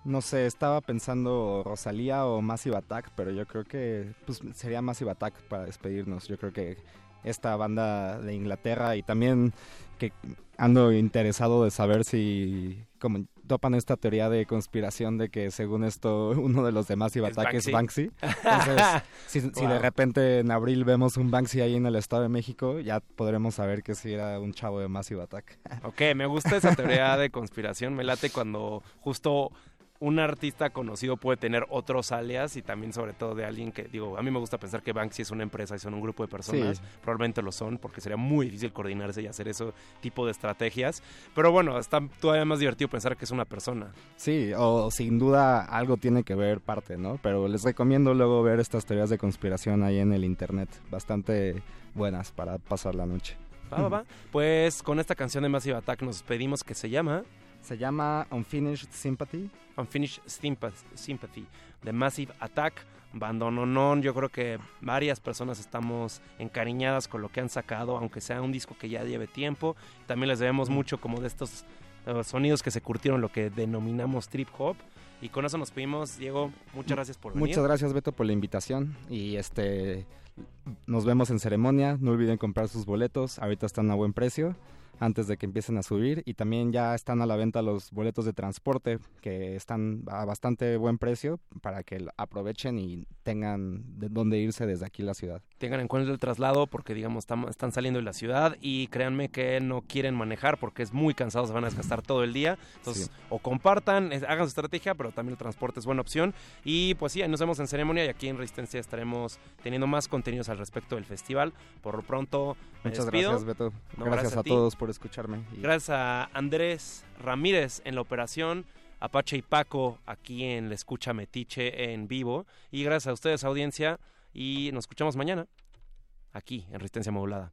No sé, estaba pensando Rosalía o Massive Attack, pero yo creo que pues, sería Massive Attack para despedirnos. Yo creo que esta banda de Inglaterra y también que ando interesado de saber si como topan esta teoría de conspiración de que según esto <laughs> uno de los de Massive ¿Es Attack es Banksy? Banksy. <laughs> Entonces, si, si de repente en abril vemos un Banksy ahí en el Estado de México, ya podremos saber que sí era un chavo de Massive Attack. <laughs> Ok, me gusta esa teoría de conspiración. Me late cuando justo un artista conocido puede tener otros alias y también sobre todo de alguien que, digo, a mí me gusta pensar que Banksy es una empresa y son un grupo de personas, probablemente lo son porque sería muy difícil coordinarse y hacer ese tipo de estrategias, pero bueno, está todavía más divertido pensar que es una persona. Sí, o sin duda algo tiene que ver parte, ¿no? Pero les recomiendo luego ver estas teorías de conspiración ahí en el internet, bastante buenas para pasar la noche. Va, va, va. Pues con esta canción de Massive Attack nos pedimos que se llama... Se llama Unfinished Sympathy. Unfinished Sympathy, de Massive Attack. Bandononón, yo creo que varias personas estamos encariñadas con lo que han sacado, aunque sea un disco que ya lleve tiempo. También les debemos mucho como de estos eh, sonidos que se curtieron, lo que denominamos trip hop. Y con eso nos pedimos, Diego, muchas gracias por venir. Muchas gracias, Beto, por la invitación. Y este nos vemos en ceremonia. No olviden comprar sus boletos. Ahorita están a buen precio antes de que empiecen a subir y también ya están a la venta los boletos de transporte que están a bastante buen precio para que aprovechen y tengan de dónde irse desde aquí a la ciudad. Tengan en cuenta el traslado porque digamos están saliendo de la ciudad y créanme que no quieren manejar porque es muy cansado, se van a desgastar todo el día. Entonces, o compartan, hagan su estrategia, pero también el transporte es buena opción. Y pues sí, nos vemos en ceremonia y aquí en Resistencia estaremos teniendo más contenidos al respecto del festival. Por lo pronto, Muchas gracias, Beto. gracias, a, todos por escucharme. Gracias a Andrés Ramírez en la operación. Apache y Paco aquí en La Escucha Metiche en vivo. Y gracias a ustedes, audiencia. Y nos escuchamos mañana aquí en Resistencia Modulada.